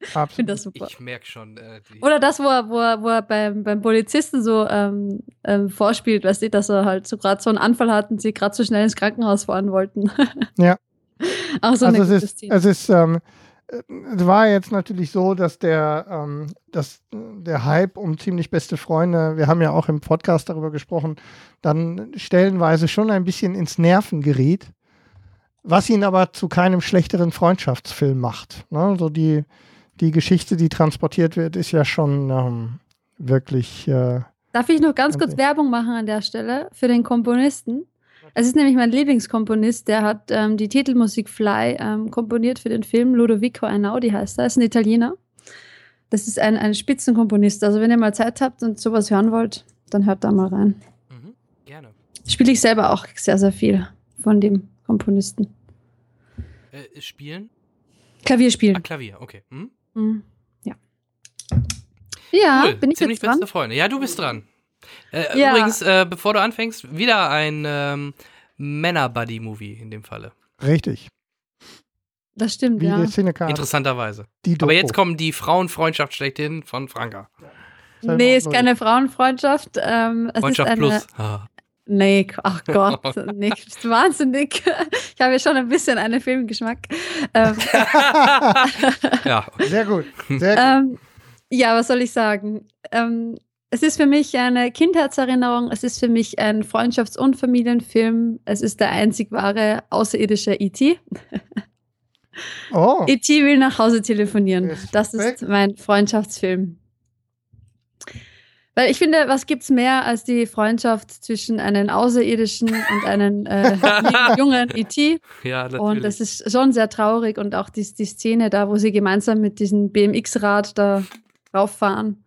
Ich finde Absolut. das super. Ich merke schon. Äh, die, Oder das, wo er, wo er, wo er beim, beim Polizisten so ähm, ähm, vorspielt, weißt du, dass er halt so gerade so einen Anfall hat und sie gerade so schnell ins Krankenhaus fahren wollten. Ja. Auch so eine also gute es ist, Szene. es ist, ähm, äh, es war jetzt natürlich so, dass der, ähm, dass der Hype um ziemlich beste Freunde, wir haben ja auch im Podcast darüber gesprochen, dann stellenweise schon ein bisschen ins Nerven geriet, was ihn aber zu keinem schlechteren Freundschaftsfilm macht. Ne? So die, die Geschichte, die transportiert wird, ist ja schon ähm, wirklich. Äh, Darf ich noch ganz kurz. Werbung machen an der Stelle für den Komponisten? Es ist nämlich mein Lieblingskomponist, der hat ähm, die Titelmusik Fly ähm, komponiert für den Film. Ludovico Einaudi heißt er, ist ein Italiener. Das ist ein, ein Spitzenkomponist. Also wenn ihr mal Zeit habt und sowas hören wollt, dann hört da mal rein. Mhm, gerne. Spiele ich selber auch sehr, sehr viel von dem Komponisten. Äh, spielen? Klavier Ah, spielen. Klavier, okay. Hm? Mhm. Ja. Ja, cool. bin ich Ziemlich jetzt dran? beste Freunde. Ja, du bist dran. Äh, Ja. Übrigens, äh, bevor du anfängst, wieder ein ähm, Männer-Buddy-Movie in dem Falle. richtig. Das stimmt, Wie ja. Interessanterweise. Die Aber jetzt kommt die Frauenfreundschaft schlechthin von Franka. Selber Nee, ist keine Frauenfreundschaft. Ähm, es Freundschaft ist eine, plus. Ah. Nee, ach Gott, nicht wahnsinnig. Ich habe ja schon ein bisschen einen Filmgeschmack. Ähm, ja, Sehr gut. Sehr gut. ähm, ja, was soll ich sagen? Ähm, es ist für mich eine Kindheitserinnerung. Es ist für mich ein Freundschafts- und Familienfilm. Es ist der einzig wahre außerirdische E.T. oh. E.T. will nach Hause telefonieren. Respekt. Das ist mein Freundschaftsfilm. Weil ich finde, was gibt's mehr als die Freundschaft zwischen einem Außerirdischen und einem äh, jungen E.T.? ja, natürlich. Und das ist schon sehr traurig und auch die, die Szene da, wo sie gemeinsam mit diesem BMX-Rad da rauffahren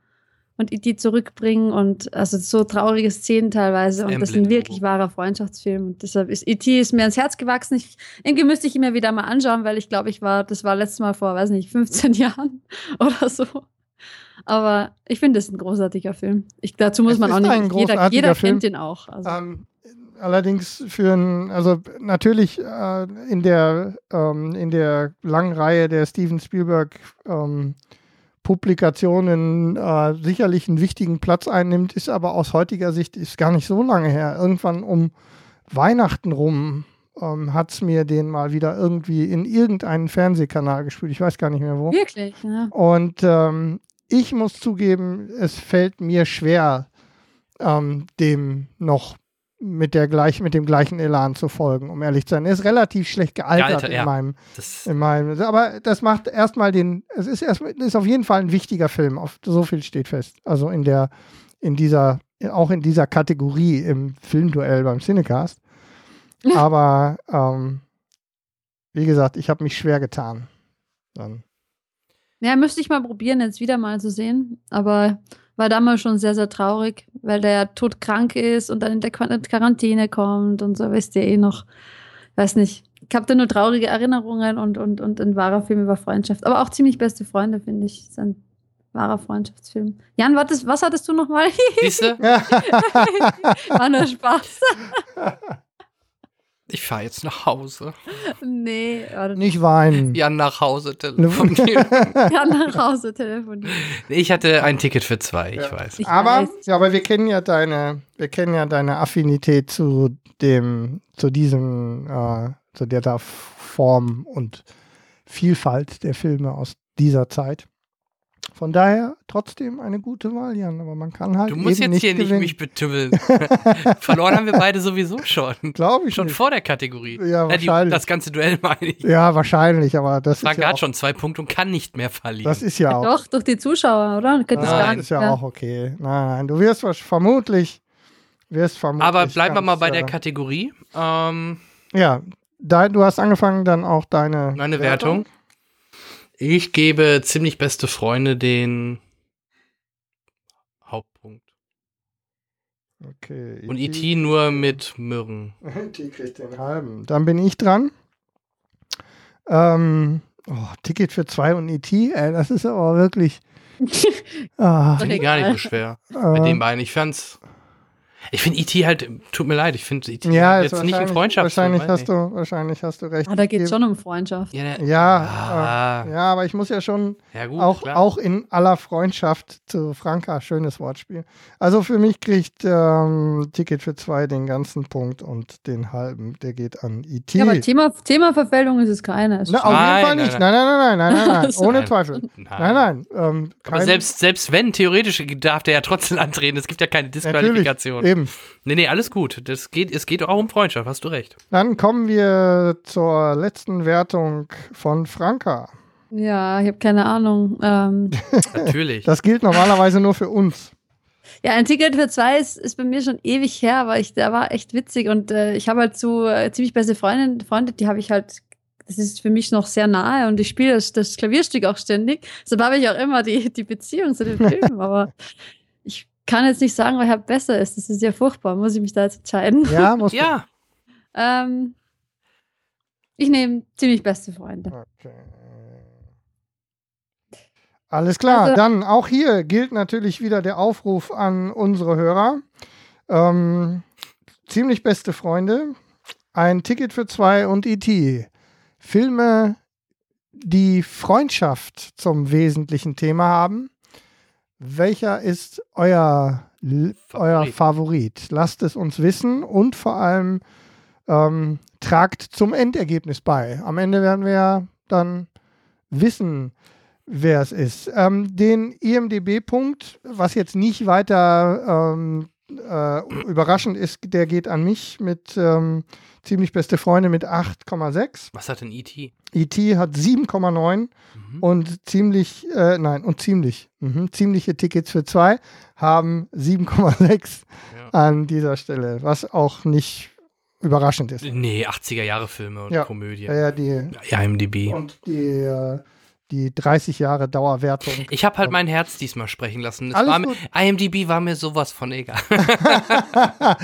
und E.T. zurückbringen und also so traurige Szenen teilweise Das und das ist Emblem. ein wirklich wahrer Freundschaftsfilm und deshalb ist E.T. ist mir ans Herz gewachsen. Ich, irgendwie müsste ich ihn mir wieder mal anschauen, weil ich glaube, ich war, das war letztes Mal vor, weiß nicht, 15 Jahren oder so. Aber ich finde, es ist ein großartiger Film. Ich, dazu muss Es man auch nicht. Jeder, jeder Film. kennt den auch. Also. Ähm, allerdings für ein, also natürlich äh, in der ähm, in der langen Reihe der Steven Spielberg ähm, Publikationen äh, sicherlich einen wichtigen Platz einnimmt, ist aber aus heutiger Sicht ist gar nicht so lange her. Irgendwann um Weihnachten rum ähm, hat es mir den mal wieder irgendwie in irgendeinen Fernsehkanal gespielt. Ich weiß gar nicht mehr wo. Wirklich, ja. Und ähm, ich muss zugeben, es fällt mir schwer, ähm, dem noch mit, der gleich, mit dem gleichen Elan zu folgen, um ehrlich zu sein. Er ist relativ schlecht gealtert Gealtert, in, ja. meinem, das, in meinem. Aber das macht erstmal den. Es ist, erst, ist auf jeden Fall ein wichtiger Film. Auf, so viel steht fest. Also in der, in dieser, auch in dieser Kategorie im Filmduell beim Cinecast. Aber ähm, wie gesagt, ich habe mich schwer getan. Dann. Ja, müsste ich mal probieren, jetzt wieder mal zu sehen. Aber war damals schon sehr, sehr traurig, weil der ja todkrank ist und dann in der Qua- Quarantäne kommt und so, wisst ihr eh noch. Weiß nicht. Ich habe da nur traurige Erinnerungen und, und, und ein wahrer Film über Freundschaft. Aber auch ziemlich beste Freunde, finde ich. Ist ein wahrer Freundschaftsfilm. Jan, was, was hattest du nochmal? Siehst du? War nur Spaß. Ich fahre jetzt nach Hause. nee, warte, Nicht weinen. Jan nach Hause telefonieren. Jan nach Hause telefonieren. Nee, ich hatte ein Ticket für zwei, ich weiß. Ich Aber, weiß. ja, aber wir kennen ja deine, wir kennen ja deine Affinität zu dem, zu diesem, äh, zu der da Form und Vielfalt der Filme aus dieser Zeit. Von daher trotzdem eine gute Wahl, Jan, aber man kann halt Du musst eben jetzt hier nicht nicht gewinnen. mich betümmeln. Verloren haben wir beide sowieso schon. Glaube ich Schon nicht. vor der Kategorie. Ja, die, wahrscheinlich. das ganze Duell meine ich. Ja, wahrscheinlich, aber das ist Frank ja hat auch, schon zwei Punkte und kann nicht mehr verlieren. das ist ja auch, Doch, durch die Zuschauer, oder? Nein. gar das nicht- ist ja, auch okay. Nein, nein, du wirst was vermutlich, wirst vermutlich. Aber bleiben wir mal bei der äh, Kategorie. Ähm, Ja, dein, du hast angefangen, dann auch deine. meine Wertung. Ich gebe ziemlich beste Freunde den Hauptpunkt. Okay. Und E.T. nur mit Mürren. Die kriegt den halben. Dann bin ich dran. Ähm, oh, Ticket für zwei und E.T., ey, das ist aber wirklich. ah, gar nicht so schwer. Äh, den beiden. Ich fand's. Ich finde E.T. halt, tut mir leid, ich finde E.T. ja, ist jetzt nicht wahrscheinlich- Freundschaftsfilm. Wahrscheinlich hast du, wahrscheinlich hast du recht. Ah, da geht es schon um Freundschaft. Ja, der- Ja, Ah. äh, ja, aber ich muss ja schon ja gut, auch, klar. auch in aller Freundschaft zu Franka, schönes Wortspiel. Also für mich kriegt ähm, Ticket für zwei den ganzen Punkt und den halben, der geht an E.T. Ja, aber Thema, Themaverfeldung ist es keine. Ist Na, auf jeden Nein, Fall nein, nicht. Nein, nein, nein, nein, nein, nein, nein. ohne Nein. Zweifel. Nein. Nein, nein. Ähm, Aber selbst, selbst wenn, theoretisch darf der ja trotzdem antreten. Es gibt ja keine natürlich, Eben. Nee, nee, alles gut. Das geht, es geht auch um Freundschaft, hast du recht. Dann kommen wir zur letzten Wertung von Franka. Ja, ich habe keine Ahnung. Ähm, Natürlich. Das gilt normalerweise nur für uns. ja, ein Ticket für zwei ist, ist bei mir schon ewig her, aber ich, der war echt witzig und äh, ich habe halt so äh, ziemlich beste Freundin, Freunde, die habe ich halt, das ist für mich noch sehr nahe und ich spiele das, das Klavierstück auch ständig. Deshalb habe ich auch immer die, die Beziehung zu dem Film, aber ich kann jetzt nicht sagen, wer besser ist. Das ist ja furchtbar. Muss ich mich da jetzt entscheiden? Ja, muss ja, Ähm, ich nehme ziemlich beste Freunde. Okay. Alles klar, Also- dann auch hier gilt natürlich wieder der Aufruf an unsere Hörer. Ähm, ziemlich beste Freunde, ein Ticket für zwei und E.T. Filme, die Freundschaft zum wesentlichen Thema haben. Welcher ist euer, L- euer Favorit. Favorit? Lasst es uns wissen und vor allem ähm, tragt zum Endergebnis bei. Am Ende werden wir ja dann wissen, wer es ist. Ähm, den IMDB-Punkt, was jetzt nicht weiter ähm, äh, überraschend ist, der geht an mich mit ähm, ziemlich beste Freunde mit 8,6. was hat denn E E.T.? Hat 7,9 Mhm. und ziemlich, äh, nein, und ziemlich, mhm, ziemliche Tickets für zwei haben 7,6 Ja. an dieser Stelle, was auch nicht überraschend ist. Nee, 80er-Jahre-Filme und Ja. Komödie. Ja, ja, die, IMDb. und die, äh, die 30 Jahre Dauerwertung. Ich habe halt mein Herz diesmal sprechen lassen. Es Alles war mir. IMDb war mir sowas von egal. da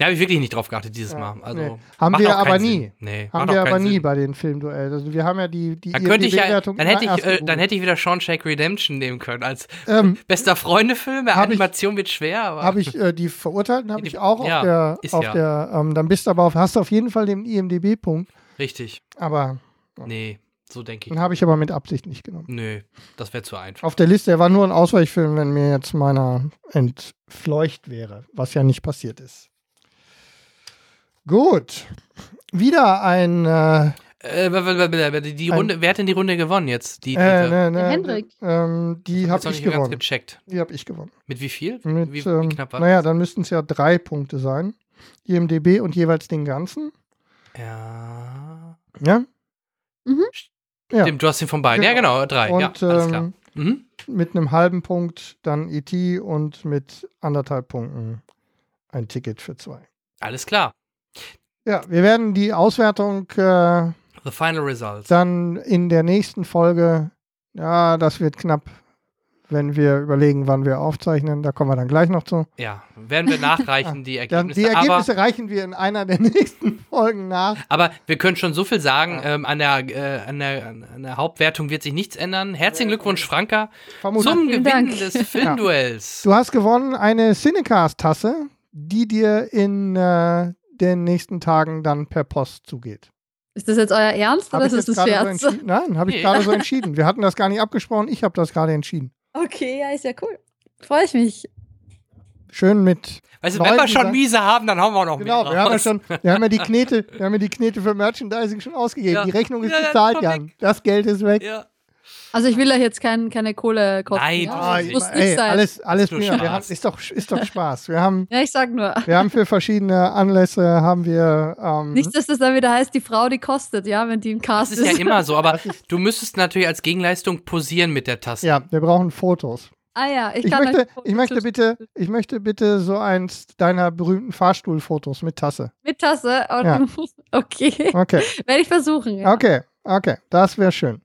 habe ich wirklich nicht drauf geachtet dieses Mal. Also, Nee. Haben wir aber nie. Nee, Haben wir aber nie Sinn. bei den Filmduellen. Also wir haben ja die, die Dann könnte ich ja, dann hätte ich, äh, dann hätte ich wieder Shawshank Redemption nehmen können als ähm, bester Freunde-Film. Hab ich- Animation wird schwer, habe ich äh, die Verurteilten habe ich auch ja, auf der, ist auf ja. der ähm, dann bist du aber auf, hast du auf jeden Fall den IMDB-Punkt, richtig. aber Nee, so denke ich. den habe ich aber mit Absicht nicht genommen. Nö, das wäre zu einfach. Auf der Liste, er war nur ein Ausweichfilm, wenn mir jetzt meiner entfleucht wäre, was ja nicht passiert ist. Gut. Wieder ein äh, Äh, die Ein- Runde, wer hat denn die Runde gewonnen jetzt? Die, äh, ne, ne, Hendrik. Ähm, die habe ich nicht ganz gewonnen. gecheckt. Die habe ich gewonnen. Mit wie viel? Mit, wie, wie ähm, knapp war naja, das? dann müssten es ja drei Punkte sein. IMDB und jeweils den ganzen. Ja. Ja? Ja. Hast den von beiden. Ja, genau, drei. ja, Und alles klar. ähm, Mhm. mit einem halben Punkt dann ET und mit anderthalb Punkten ein Ticket für zwei. Alles klar. Ja, wir werden die Auswertung äh, The final results. dann in der nächsten Folge, ja, das wird knapp, wenn wir überlegen, wann wir aufzeichnen. Da kommen wir dann gleich noch zu. Ja, werden wir nachreichen, die Ergebnisse. die Ergebnisse aber, reichen wir in einer der nächsten Folgen nach. aber wir können schon so viel sagen, ähm, an, der, äh, an, der, an der Hauptwertung wird sich nichts ändern. Herzlichen Glückwunsch, Franka, Vermutlich. zum Vielen Gewinn Dank. des Filmduells. Du hast gewonnen eine Cinecast-Tasse, die dir in äh, den nächsten Tagen dann per Post zugeht. Ist das jetzt euer Ernst Hab oder ist das Scherz? So? Nein, habe ich Nee. gerade so entschieden. Wir hatten das gar nicht abgesprochen, ich habe das gerade entschieden. Okay, ja, ist ja cool. Freue ich mich. Schön mit. Weißt du, wenn wir schon miese haben, dann haben wir noch Genau, mehr wir haben ja schon, wir haben ja die Knete, wir haben ja die Knete für Merchandising schon ausgegeben. Ja. Die Rechnung ist Ja, ja, bezahlt, Jan. Das Geld ist weg. Ja. Also ich will euch jetzt kein, keine Kohle kosten. Nein, ja? Das muss ey, nicht sein. alles, alles Spaß. haben, ist, doch, ist doch Spaß. Wir haben, Ja, ich sag nur. wir haben für verschiedene Anlässe haben wir. Ähm, Nicht, dass das dann wieder heißt, die Frau, die kostet, ja, wenn die im Das Cast ist ja immer so, aber Das ist- du müsstest natürlich als Gegenleistung posieren mit der Tasse. ja, wir brauchen Fotos. Ah ja, ich, Ich kann möchte, ich möchte bitte, ich möchte bitte so eins deiner berühmten Fahrstuhlfotos mit Tasse. mit Tasse. Und Ja. Okay, Okay, werde ich versuchen. Ja. okay, okay, das wäre schön.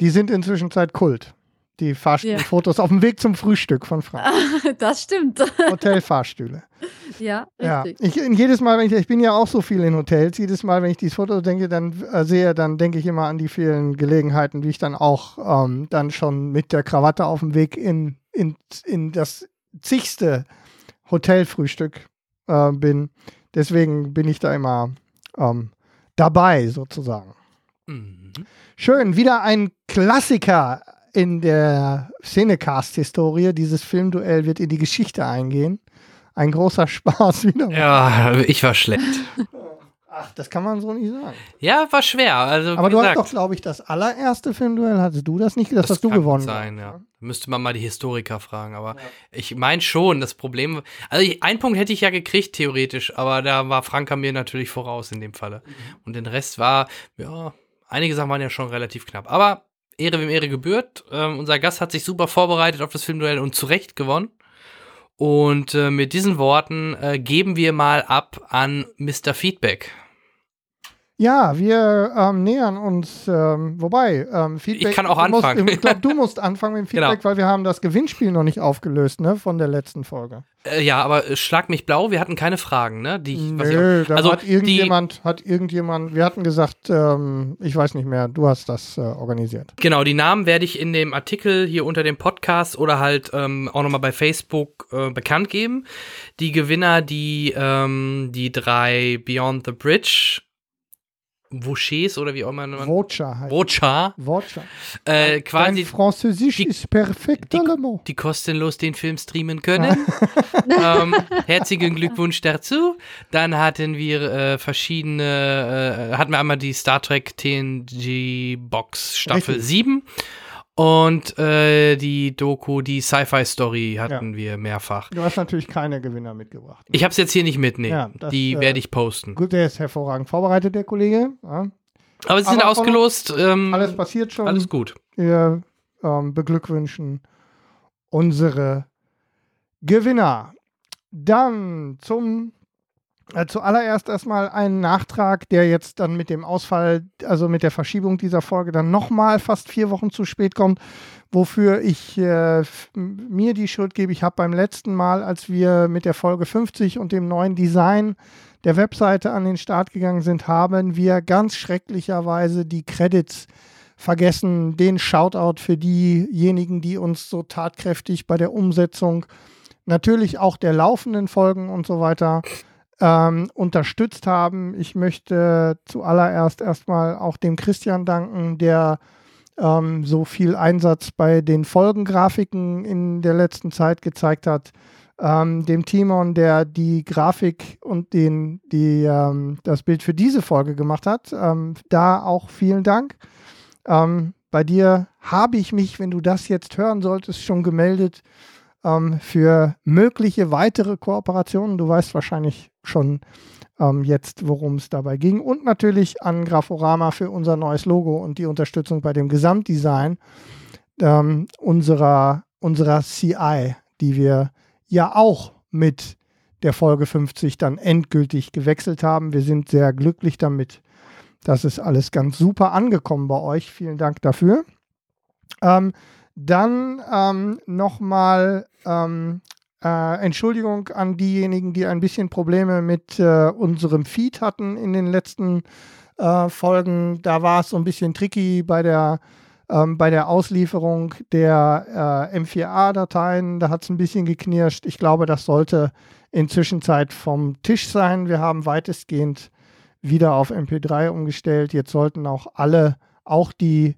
Die sind inzwischen Zeit Kult. Die Fahrstuhlfotos auf dem Weg zum Frühstück von Frank. Das stimmt. Hotelfahrstühle. ja, Ja, richtig. ich, jedes Mal, wenn ich, ich bin ja auch so viel in Hotels, jedes Mal, wenn ich dieses Foto denke, dann äh, sehe, dann denke ich immer an die vielen Gelegenheiten, wie ich dann auch ähm, dann schon mit der Krawatte auf dem Weg in, in, in das zigste Hotelfrühstück äh, bin. Deswegen bin ich da immer ähm, dabei, sozusagen. Mhm. Schön, wieder ein Klassiker in der Cinecast-Historie. Dieses Filmduell wird in die Geschichte eingehen. Ein großer Spaß wieder. Ja, ich war schlecht. Ach, das kann man so nicht sagen. Ja, war schwer. Also, Aber du gesagt, hast doch, glaube ich, das allererste Filmduell. Hattest du das nicht? Das, hast du gewonnen. Sein, ja. Müsste man mal die Historiker fragen. Aber ich meine schon, das Problem. Also, ich, einen Punkt hätte ich ja gekriegt, theoretisch. Aber da war Franka mir natürlich voraus in dem Falle. Mhm. Und den Rest war, ja, einige Sachen waren ja schon relativ knapp. Aber Ehre wem Ehre gebührt. Ähm, unser Gast hat sich super vorbereitet auf das Filmduell und zu Recht gewonnen. Und äh, mit diesen Worten äh, geben wir mal ab an Mr. Feedback. Ja, wir ähm, nähern uns, ähm, wobei, ähm, Feedback. Ich kann auch du musst- anfangen. ich glaube, du musst anfangen mit dem Feedback, Genau. weil wir haben das Gewinnspiel noch nicht aufgelöst, ne, von der letzten Folge. Äh, ja, aber äh, schlag mich blau, wir hatten keine Fragen, ne? Die, ich- was ich Nö, auch- also hat irgendjemand, hat irgendjemand, wir hatten gesagt, ähm, ich weiß nicht mehr, du hast das äh, organisiert. Genau, die Namen werde ich in dem Artikel hier unter dem Podcast oder halt ähm, auch nochmal bei Facebook äh, bekannt geben. Die Gewinner, die ähm, die drei Beyond the Bridge, Vauchers oder wie auch immer man Vocha heißt. Vocha, Vocha. äh, Dein quasi Französisch die- ist perfekt, die- allemand. die kostenlos den Film streamen können. ähm, herzlichen Glückwunsch dazu. Dann hatten wir äh, verschiedene, äh, hatten wir einmal die Star Trek TNG Box Staffel Richtig. 7 und äh, die Doku, die Sci-Fi Story hatten wir mehrfach. Du hast natürlich keine Gewinner mitgebracht. Ich habe es jetzt hier nicht mit, nee. Ja, das, die äh, werde ich posten. Gut, der ist hervorragend vorbereitet, der Kollege. Ja. Aber sie sind aber ausgelost. Ähm, Alles passiert schon. alles gut. Wir ähm, beglückwünschen unsere Gewinner. Dann zum zuallererst erstmal einen Nachtrag, der jetzt dann mit dem Ausfall, also mit der Verschiebung dieser Folge dann nochmal fast vier Wochen zu spät kommt, wofür ich äh, mir die Schuld gebe. Ich habe beim letzten Mal, als wir mit der Folge 50 und dem neuen Design der Webseite an den Start gegangen sind, haben wir ganz schrecklicherweise die Credits vergessen. Den Shoutout für diejenigen, die uns so tatkräftig bei der Umsetzung natürlich auch der laufenden Folgen und so weiter ähm, unterstützt haben. Ich möchte zuallererst erstmal auch dem Christian danken, der ähm, so viel Einsatz bei den Folgengrafiken in der letzten Zeit gezeigt hat. Ähm, dem Timon, der die Grafik und den, die, ähm, das Bild für diese Folge gemacht hat. Ähm, da auch vielen Dank. Ähm, bei dir habe ich mich, wenn du das jetzt hören solltest, schon gemeldet ähm, für mögliche weitere Kooperationen. Du weißt wahrscheinlich schon ähm, jetzt, worum es dabei ging. Und natürlich an Graforama für unser neues Logo und die Unterstützung bei dem Gesamtdesign ähm, unserer, unserer CI, die wir ja auch mit der Folge 50 dann endgültig gewechselt haben. Wir sind sehr glücklich damit. Das ist alles ganz super angekommen bei euch. Vielen Dank dafür. Ähm, Dann ähm, nochmal ähm, äh, Entschuldigung an diejenigen, die ein bisschen Probleme mit äh, unserem Feed hatten in den letzten äh, Folgen. Da war es so ein bisschen tricky bei der, ähm, bei der Auslieferung der äh, M4A-Dateien. Da hat es ein bisschen geknirscht. Ich glaube, das sollte inzwischen Zeit vom Tisch sein. Wir haben weitestgehend wieder auf MP3 umgestellt. Jetzt sollten auch alle, auch die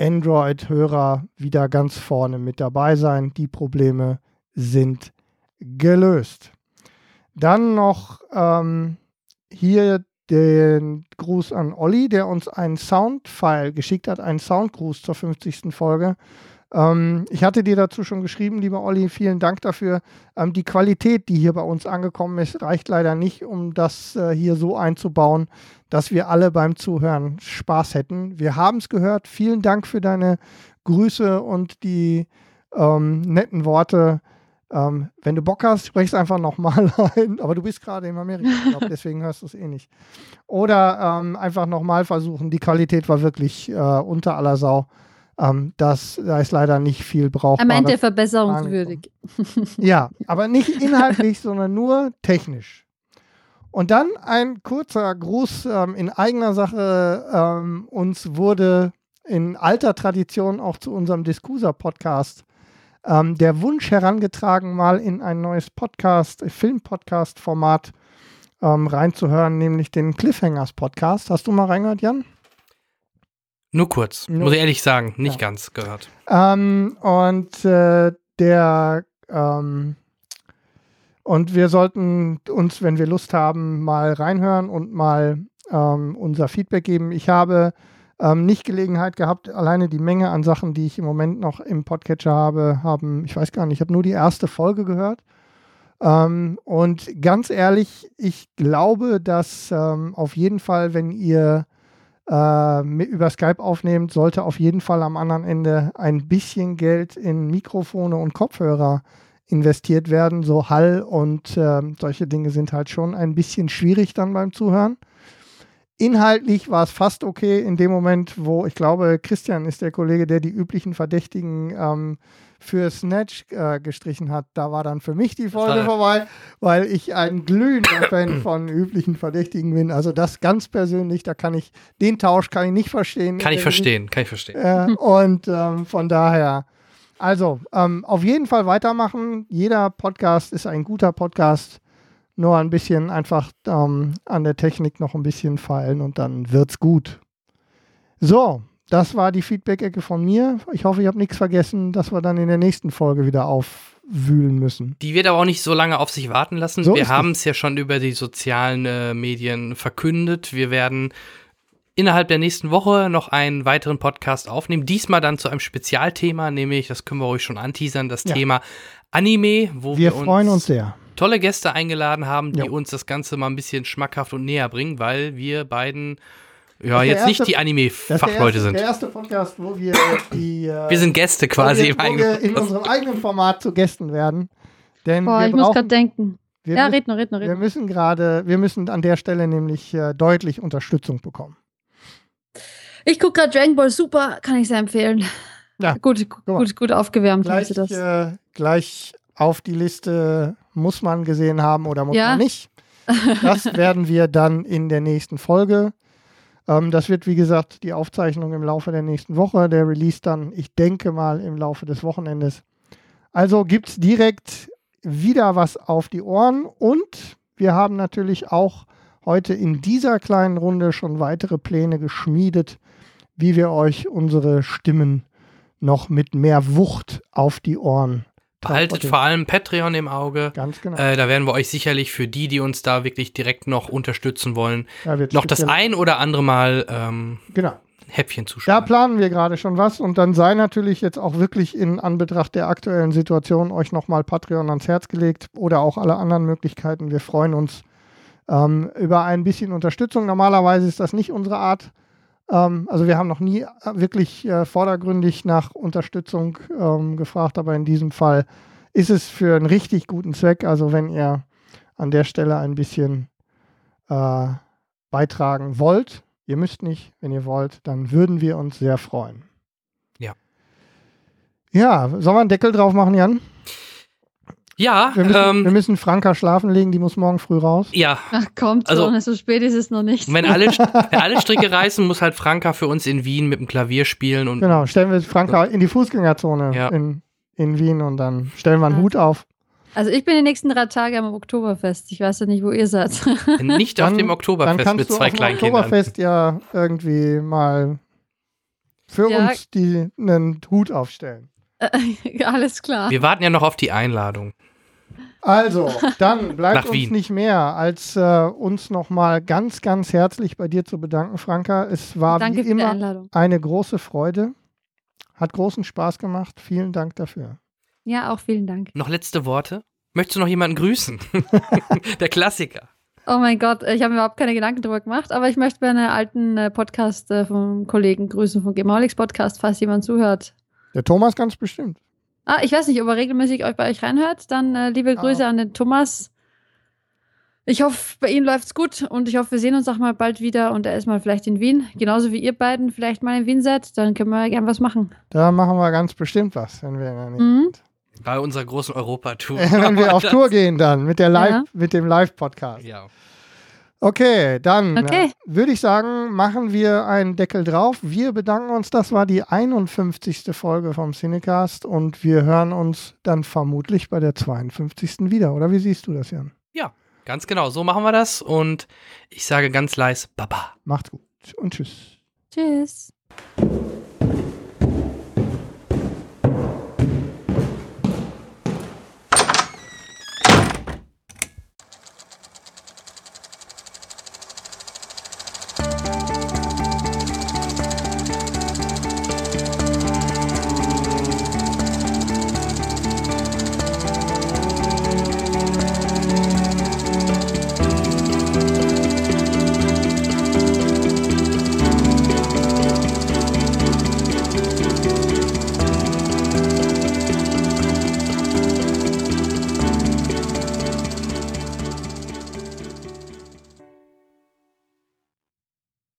Android-Hörer, wieder ganz vorne mit dabei sein. Die Probleme sind gelöst. Dann noch ähm, hier den Gruß an Olli, der uns einen Soundfile geschickt hat, einen Soundgruß zur 50. Folge. Ähm, ich hatte dir dazu schon geschrieben, lieber Olli, vielen Dank dafür. Ähm, die Qualität, die hier bei uns angekommen ist, reicht leider nicht, um das äh, hier so einzubauen, dass wir alle beim Zuhören Spaß hätten. Wir haben es gehört. Vielen Dank für deine Grüße und die ähm, netten Worte. Ähm, wenn du Bock hast, sprich es einfach nochmal ein. Aber du bist gerade in Amerika, glaub, deswegen hörst du es eh nicht. Oder ähm, einfach nochmal versuchen. Die Qualität war wirklich äh, unter aller Sau. Ähm, das, da ist leider nicht viel brauchbar. Er meinte verbesserungswürdig. Ja, aber nicht inhaltlich, sondern nur technisch. Und dann ein kurzer Gruß ähm, in eigener Sache. Ähm, uns wurde in alter Tradition auch zu unserem Discusa-Podcast ähm, der Wunsch herangetragen, mal in ein neues Podcast, Film-Podcast-Format ähm, reinzuhören, nämlich den Cliffhangers-Podcast. Hast du mal reingehört, Jan? Nur kurz, Nur- muss ich ehrlich sagen, nicht Ja. ganz gehört. Ähm, und äh, der ähm, und wir sollten uns, wenn wir Lust haben, mal reinhören und mal ähm, unser Feedback geben. Ich habe ähm, nicht Gelegenheit gehabt, alleine die Menge an Sachen, die ich im Moment noch im Podcatcher habe, haben, ich weiß gar nicht, ich habe nur die erste Folge gehört. Ähm, und ganz ehrlich, ich glaube, dass ähm, auf jeden Fall, wenn ihr über Skype aufnehmt, sollte auf jeden Fall am anderen Ende ein bisschen Geld in Mikrofone und Kopfhörer investiert werden. So Hall und ähm, solche Dinge sind halt schon ein bisschen schwierig dann beim Zuhören. Inhaltlich war es fast okay in dem Moment, wo ich glaube, Christian ist der Kollege, der die üblichen Verdächtigen ähm, für Snatch äh, gestrichen hat. Da war dann für mich die Folge vorbei, weil ich ein glühender Fan von üblichen Verdächtigen bin. Also das ganz persönlich, da kann ich, den Tausch kann ich nicht verstehen. Kann ich verstehen, kann ich verstehen. äh, und ähm, von daher, also ähm, auf jeden Fall weitermachen. Jeder Podcast ist ein guter Podcast. Nur ein bisschen einfach ähm, an der Technik noch ein bisschen feilen und dann wird's gut. So, das war die Feedback-Ecke von mir. Ich hoffe, ich habe nichts vergessen, dass wir dann in der nächsten Folge wieder aufwühlen müssen. Die wird aber auch nicht so lange auf sich warten lassen. So wir haben es ja schon über die sozialen äh, Medien verkündet. Wir werden innerhalb der nächsten Woche noch einen weiteren Podcast aufnehmen. Diesmal dann zu einem Spezialthema, nämlich, das können wir euch schon anteasern, das Ja. Thema Anime, wo Wir wir, freuen uns sehr. Tolle Gäste eingeladen haben, die Ja. uns das Ganze mal ein bisschen schmackhaft und näher bringen, weil wir beiden ja jetzt nicht erste- die ist der Anime-Fachleute sind. der erste Podcast, wo wir die äh, Wir sind Gäste quasi wo wir, im wo eigenen wir in unserem eigenen Format zu Gästen werden. Denn Boah, wir ich muss gerade denken. wir Ja, müssen- red nur, red nur, red Wir müssen gerade, wir müssen an der Stelle nämlich äh, deutlich Unterstützung bekommen. Ich gucke gerade Dragon Ball Super, kann ich sehr empfehlen. Ja, Gut, gut, gut aufgewärmt Gleich, das. äh, gleich auf die Liste muss man gesehen haben oder muss Ja. man nicht. Das werden wir dann in der nächsten Folge. Ähm, das wird, wie gesagt, die Aufzeichnung im Laufe der nächsten Woche. Der Release dann, ich denke mal, im Laufe des Wochenendes. Also gibt es direkt wieder was auf die Ohren und wir haben natürlich auch heute in dieser kleinen Runde schon weitere Pläne geschmiedet, wie wir euch unsere Stimmen noch mit mehr Wucht auf die Ohren Behaltet transportieren. vor allem Patreon im Auge. Ganz genau. Äh, da werden wir euch sicherlich für die, die uns da wirklich direkt noch unterstützen wollen, Da noch das ein oder andere Mal ähm, Genau. Häppchen Da zuschauen. planen wir gerade schon was und dann sei natürlich jetzt auch wirklich in Anbetracht der aktuellen Situation euch nochmal Patreon ans Herz gelegt oder auch alle anderen Möglichkeiten. Wir freuen uns ähm, über ein bisschen Unterstützung. Normalerweise ist das nicht unsere Art. Ähm, also wir haben noch nie äh, wirklich äh, vordergründig nach Unterstützung ähm, gefragt, aber in diesem Fall ist es für einen richtig guten Zweck. Also wenn ihr an der Stelle ein bisschen äh, beitragen wollt, ihr müsst nicht, wenn ihr wollt, dann würden wir uns sehr freuen. Ja. Ja, sollen wir einen Deckel drauf machen, Jan? Ja, Wir müssen, wir ähm, müssen Franka schlafen legen, die muss morgen früh raus. ja. Ach, kommt Also- schon, so spät ist es noch nicht. Wenn alle, wenn alle Stricke reißen, muss halt Franka für uns in Wien mit dem Klavier spielen und Genau, stellen wir Franka in die Fußgängerzone Ja. in, in Wien und dann stellen wir einen Hut auf. Also ich bin die nächsten drei Tage am Oktoberfest. Ich weiß ja nicht, wo ihr seid. nicht auf Dann- dem Dann Oktoberfest kannst mit du zwei auf dem Kleinkindern. Oktoberfest ja irgendwie mal für Ja. uns die, einen Hut aufstellen. Alles klar. Wir warten ja noch auf die Einladung. Also, dann bleibt Nach uns Wien. nicht mehr, als äh, uns nochmal ganz, ganz herzlich bei dir zu bedanken, Franka. Es war Danke wie immer eine große Freude. Hat großen Spaß gemacht. Vielen Dank dafür. Ja, auch vielen Dank. Noch letzte Worte? Möchtest du noch jemanden grüßen? Der Klassiker. Oh mein Gott, ich habe mir überhaupt keine Gedanken drüber gemacht, aber ich möchte meine alten äh, Podcast äh, vom Kollegen grüßen, vom Gemaulix Podcast, falls jemand zuhört. Der Thomas ganz bestimmt. Ah, ich weiß nicht, ob er regelmäßig euch bei euch reinhört. Dann äh, liebe Grüße an den Thomas. Ich hoffe, bei ihm läuft's gut und ich hoffe, wir sehen uns auch mal bald wieder und er ist mal vielleicht in Wien. Genauso wie ihr beiden vielleicht mal in Wien seid, dann können wir gern was machen. Da machen wir ganz bestimmt was, wenn wir, in der Nähe Mhm. sind. Bei unserer großen Europatour. wenn wir auf Tour gehen dann mit, der Live, Ja. mit dem Live-Podcast. Ja. Okay, dann Okay. äh, würde ich sagen, machen wir einen Deckel drauf. Wir bedanken uns. Das war die 51. Folge vom Cinecast und wir hören uns dann vermutlich bei der 52. wieder. Oder wie siehst du das, Jan? ja, ganz genau. So machen wir das. Und ich sage ganz leise Baba. Macht's gut und tschüss. Tschüss.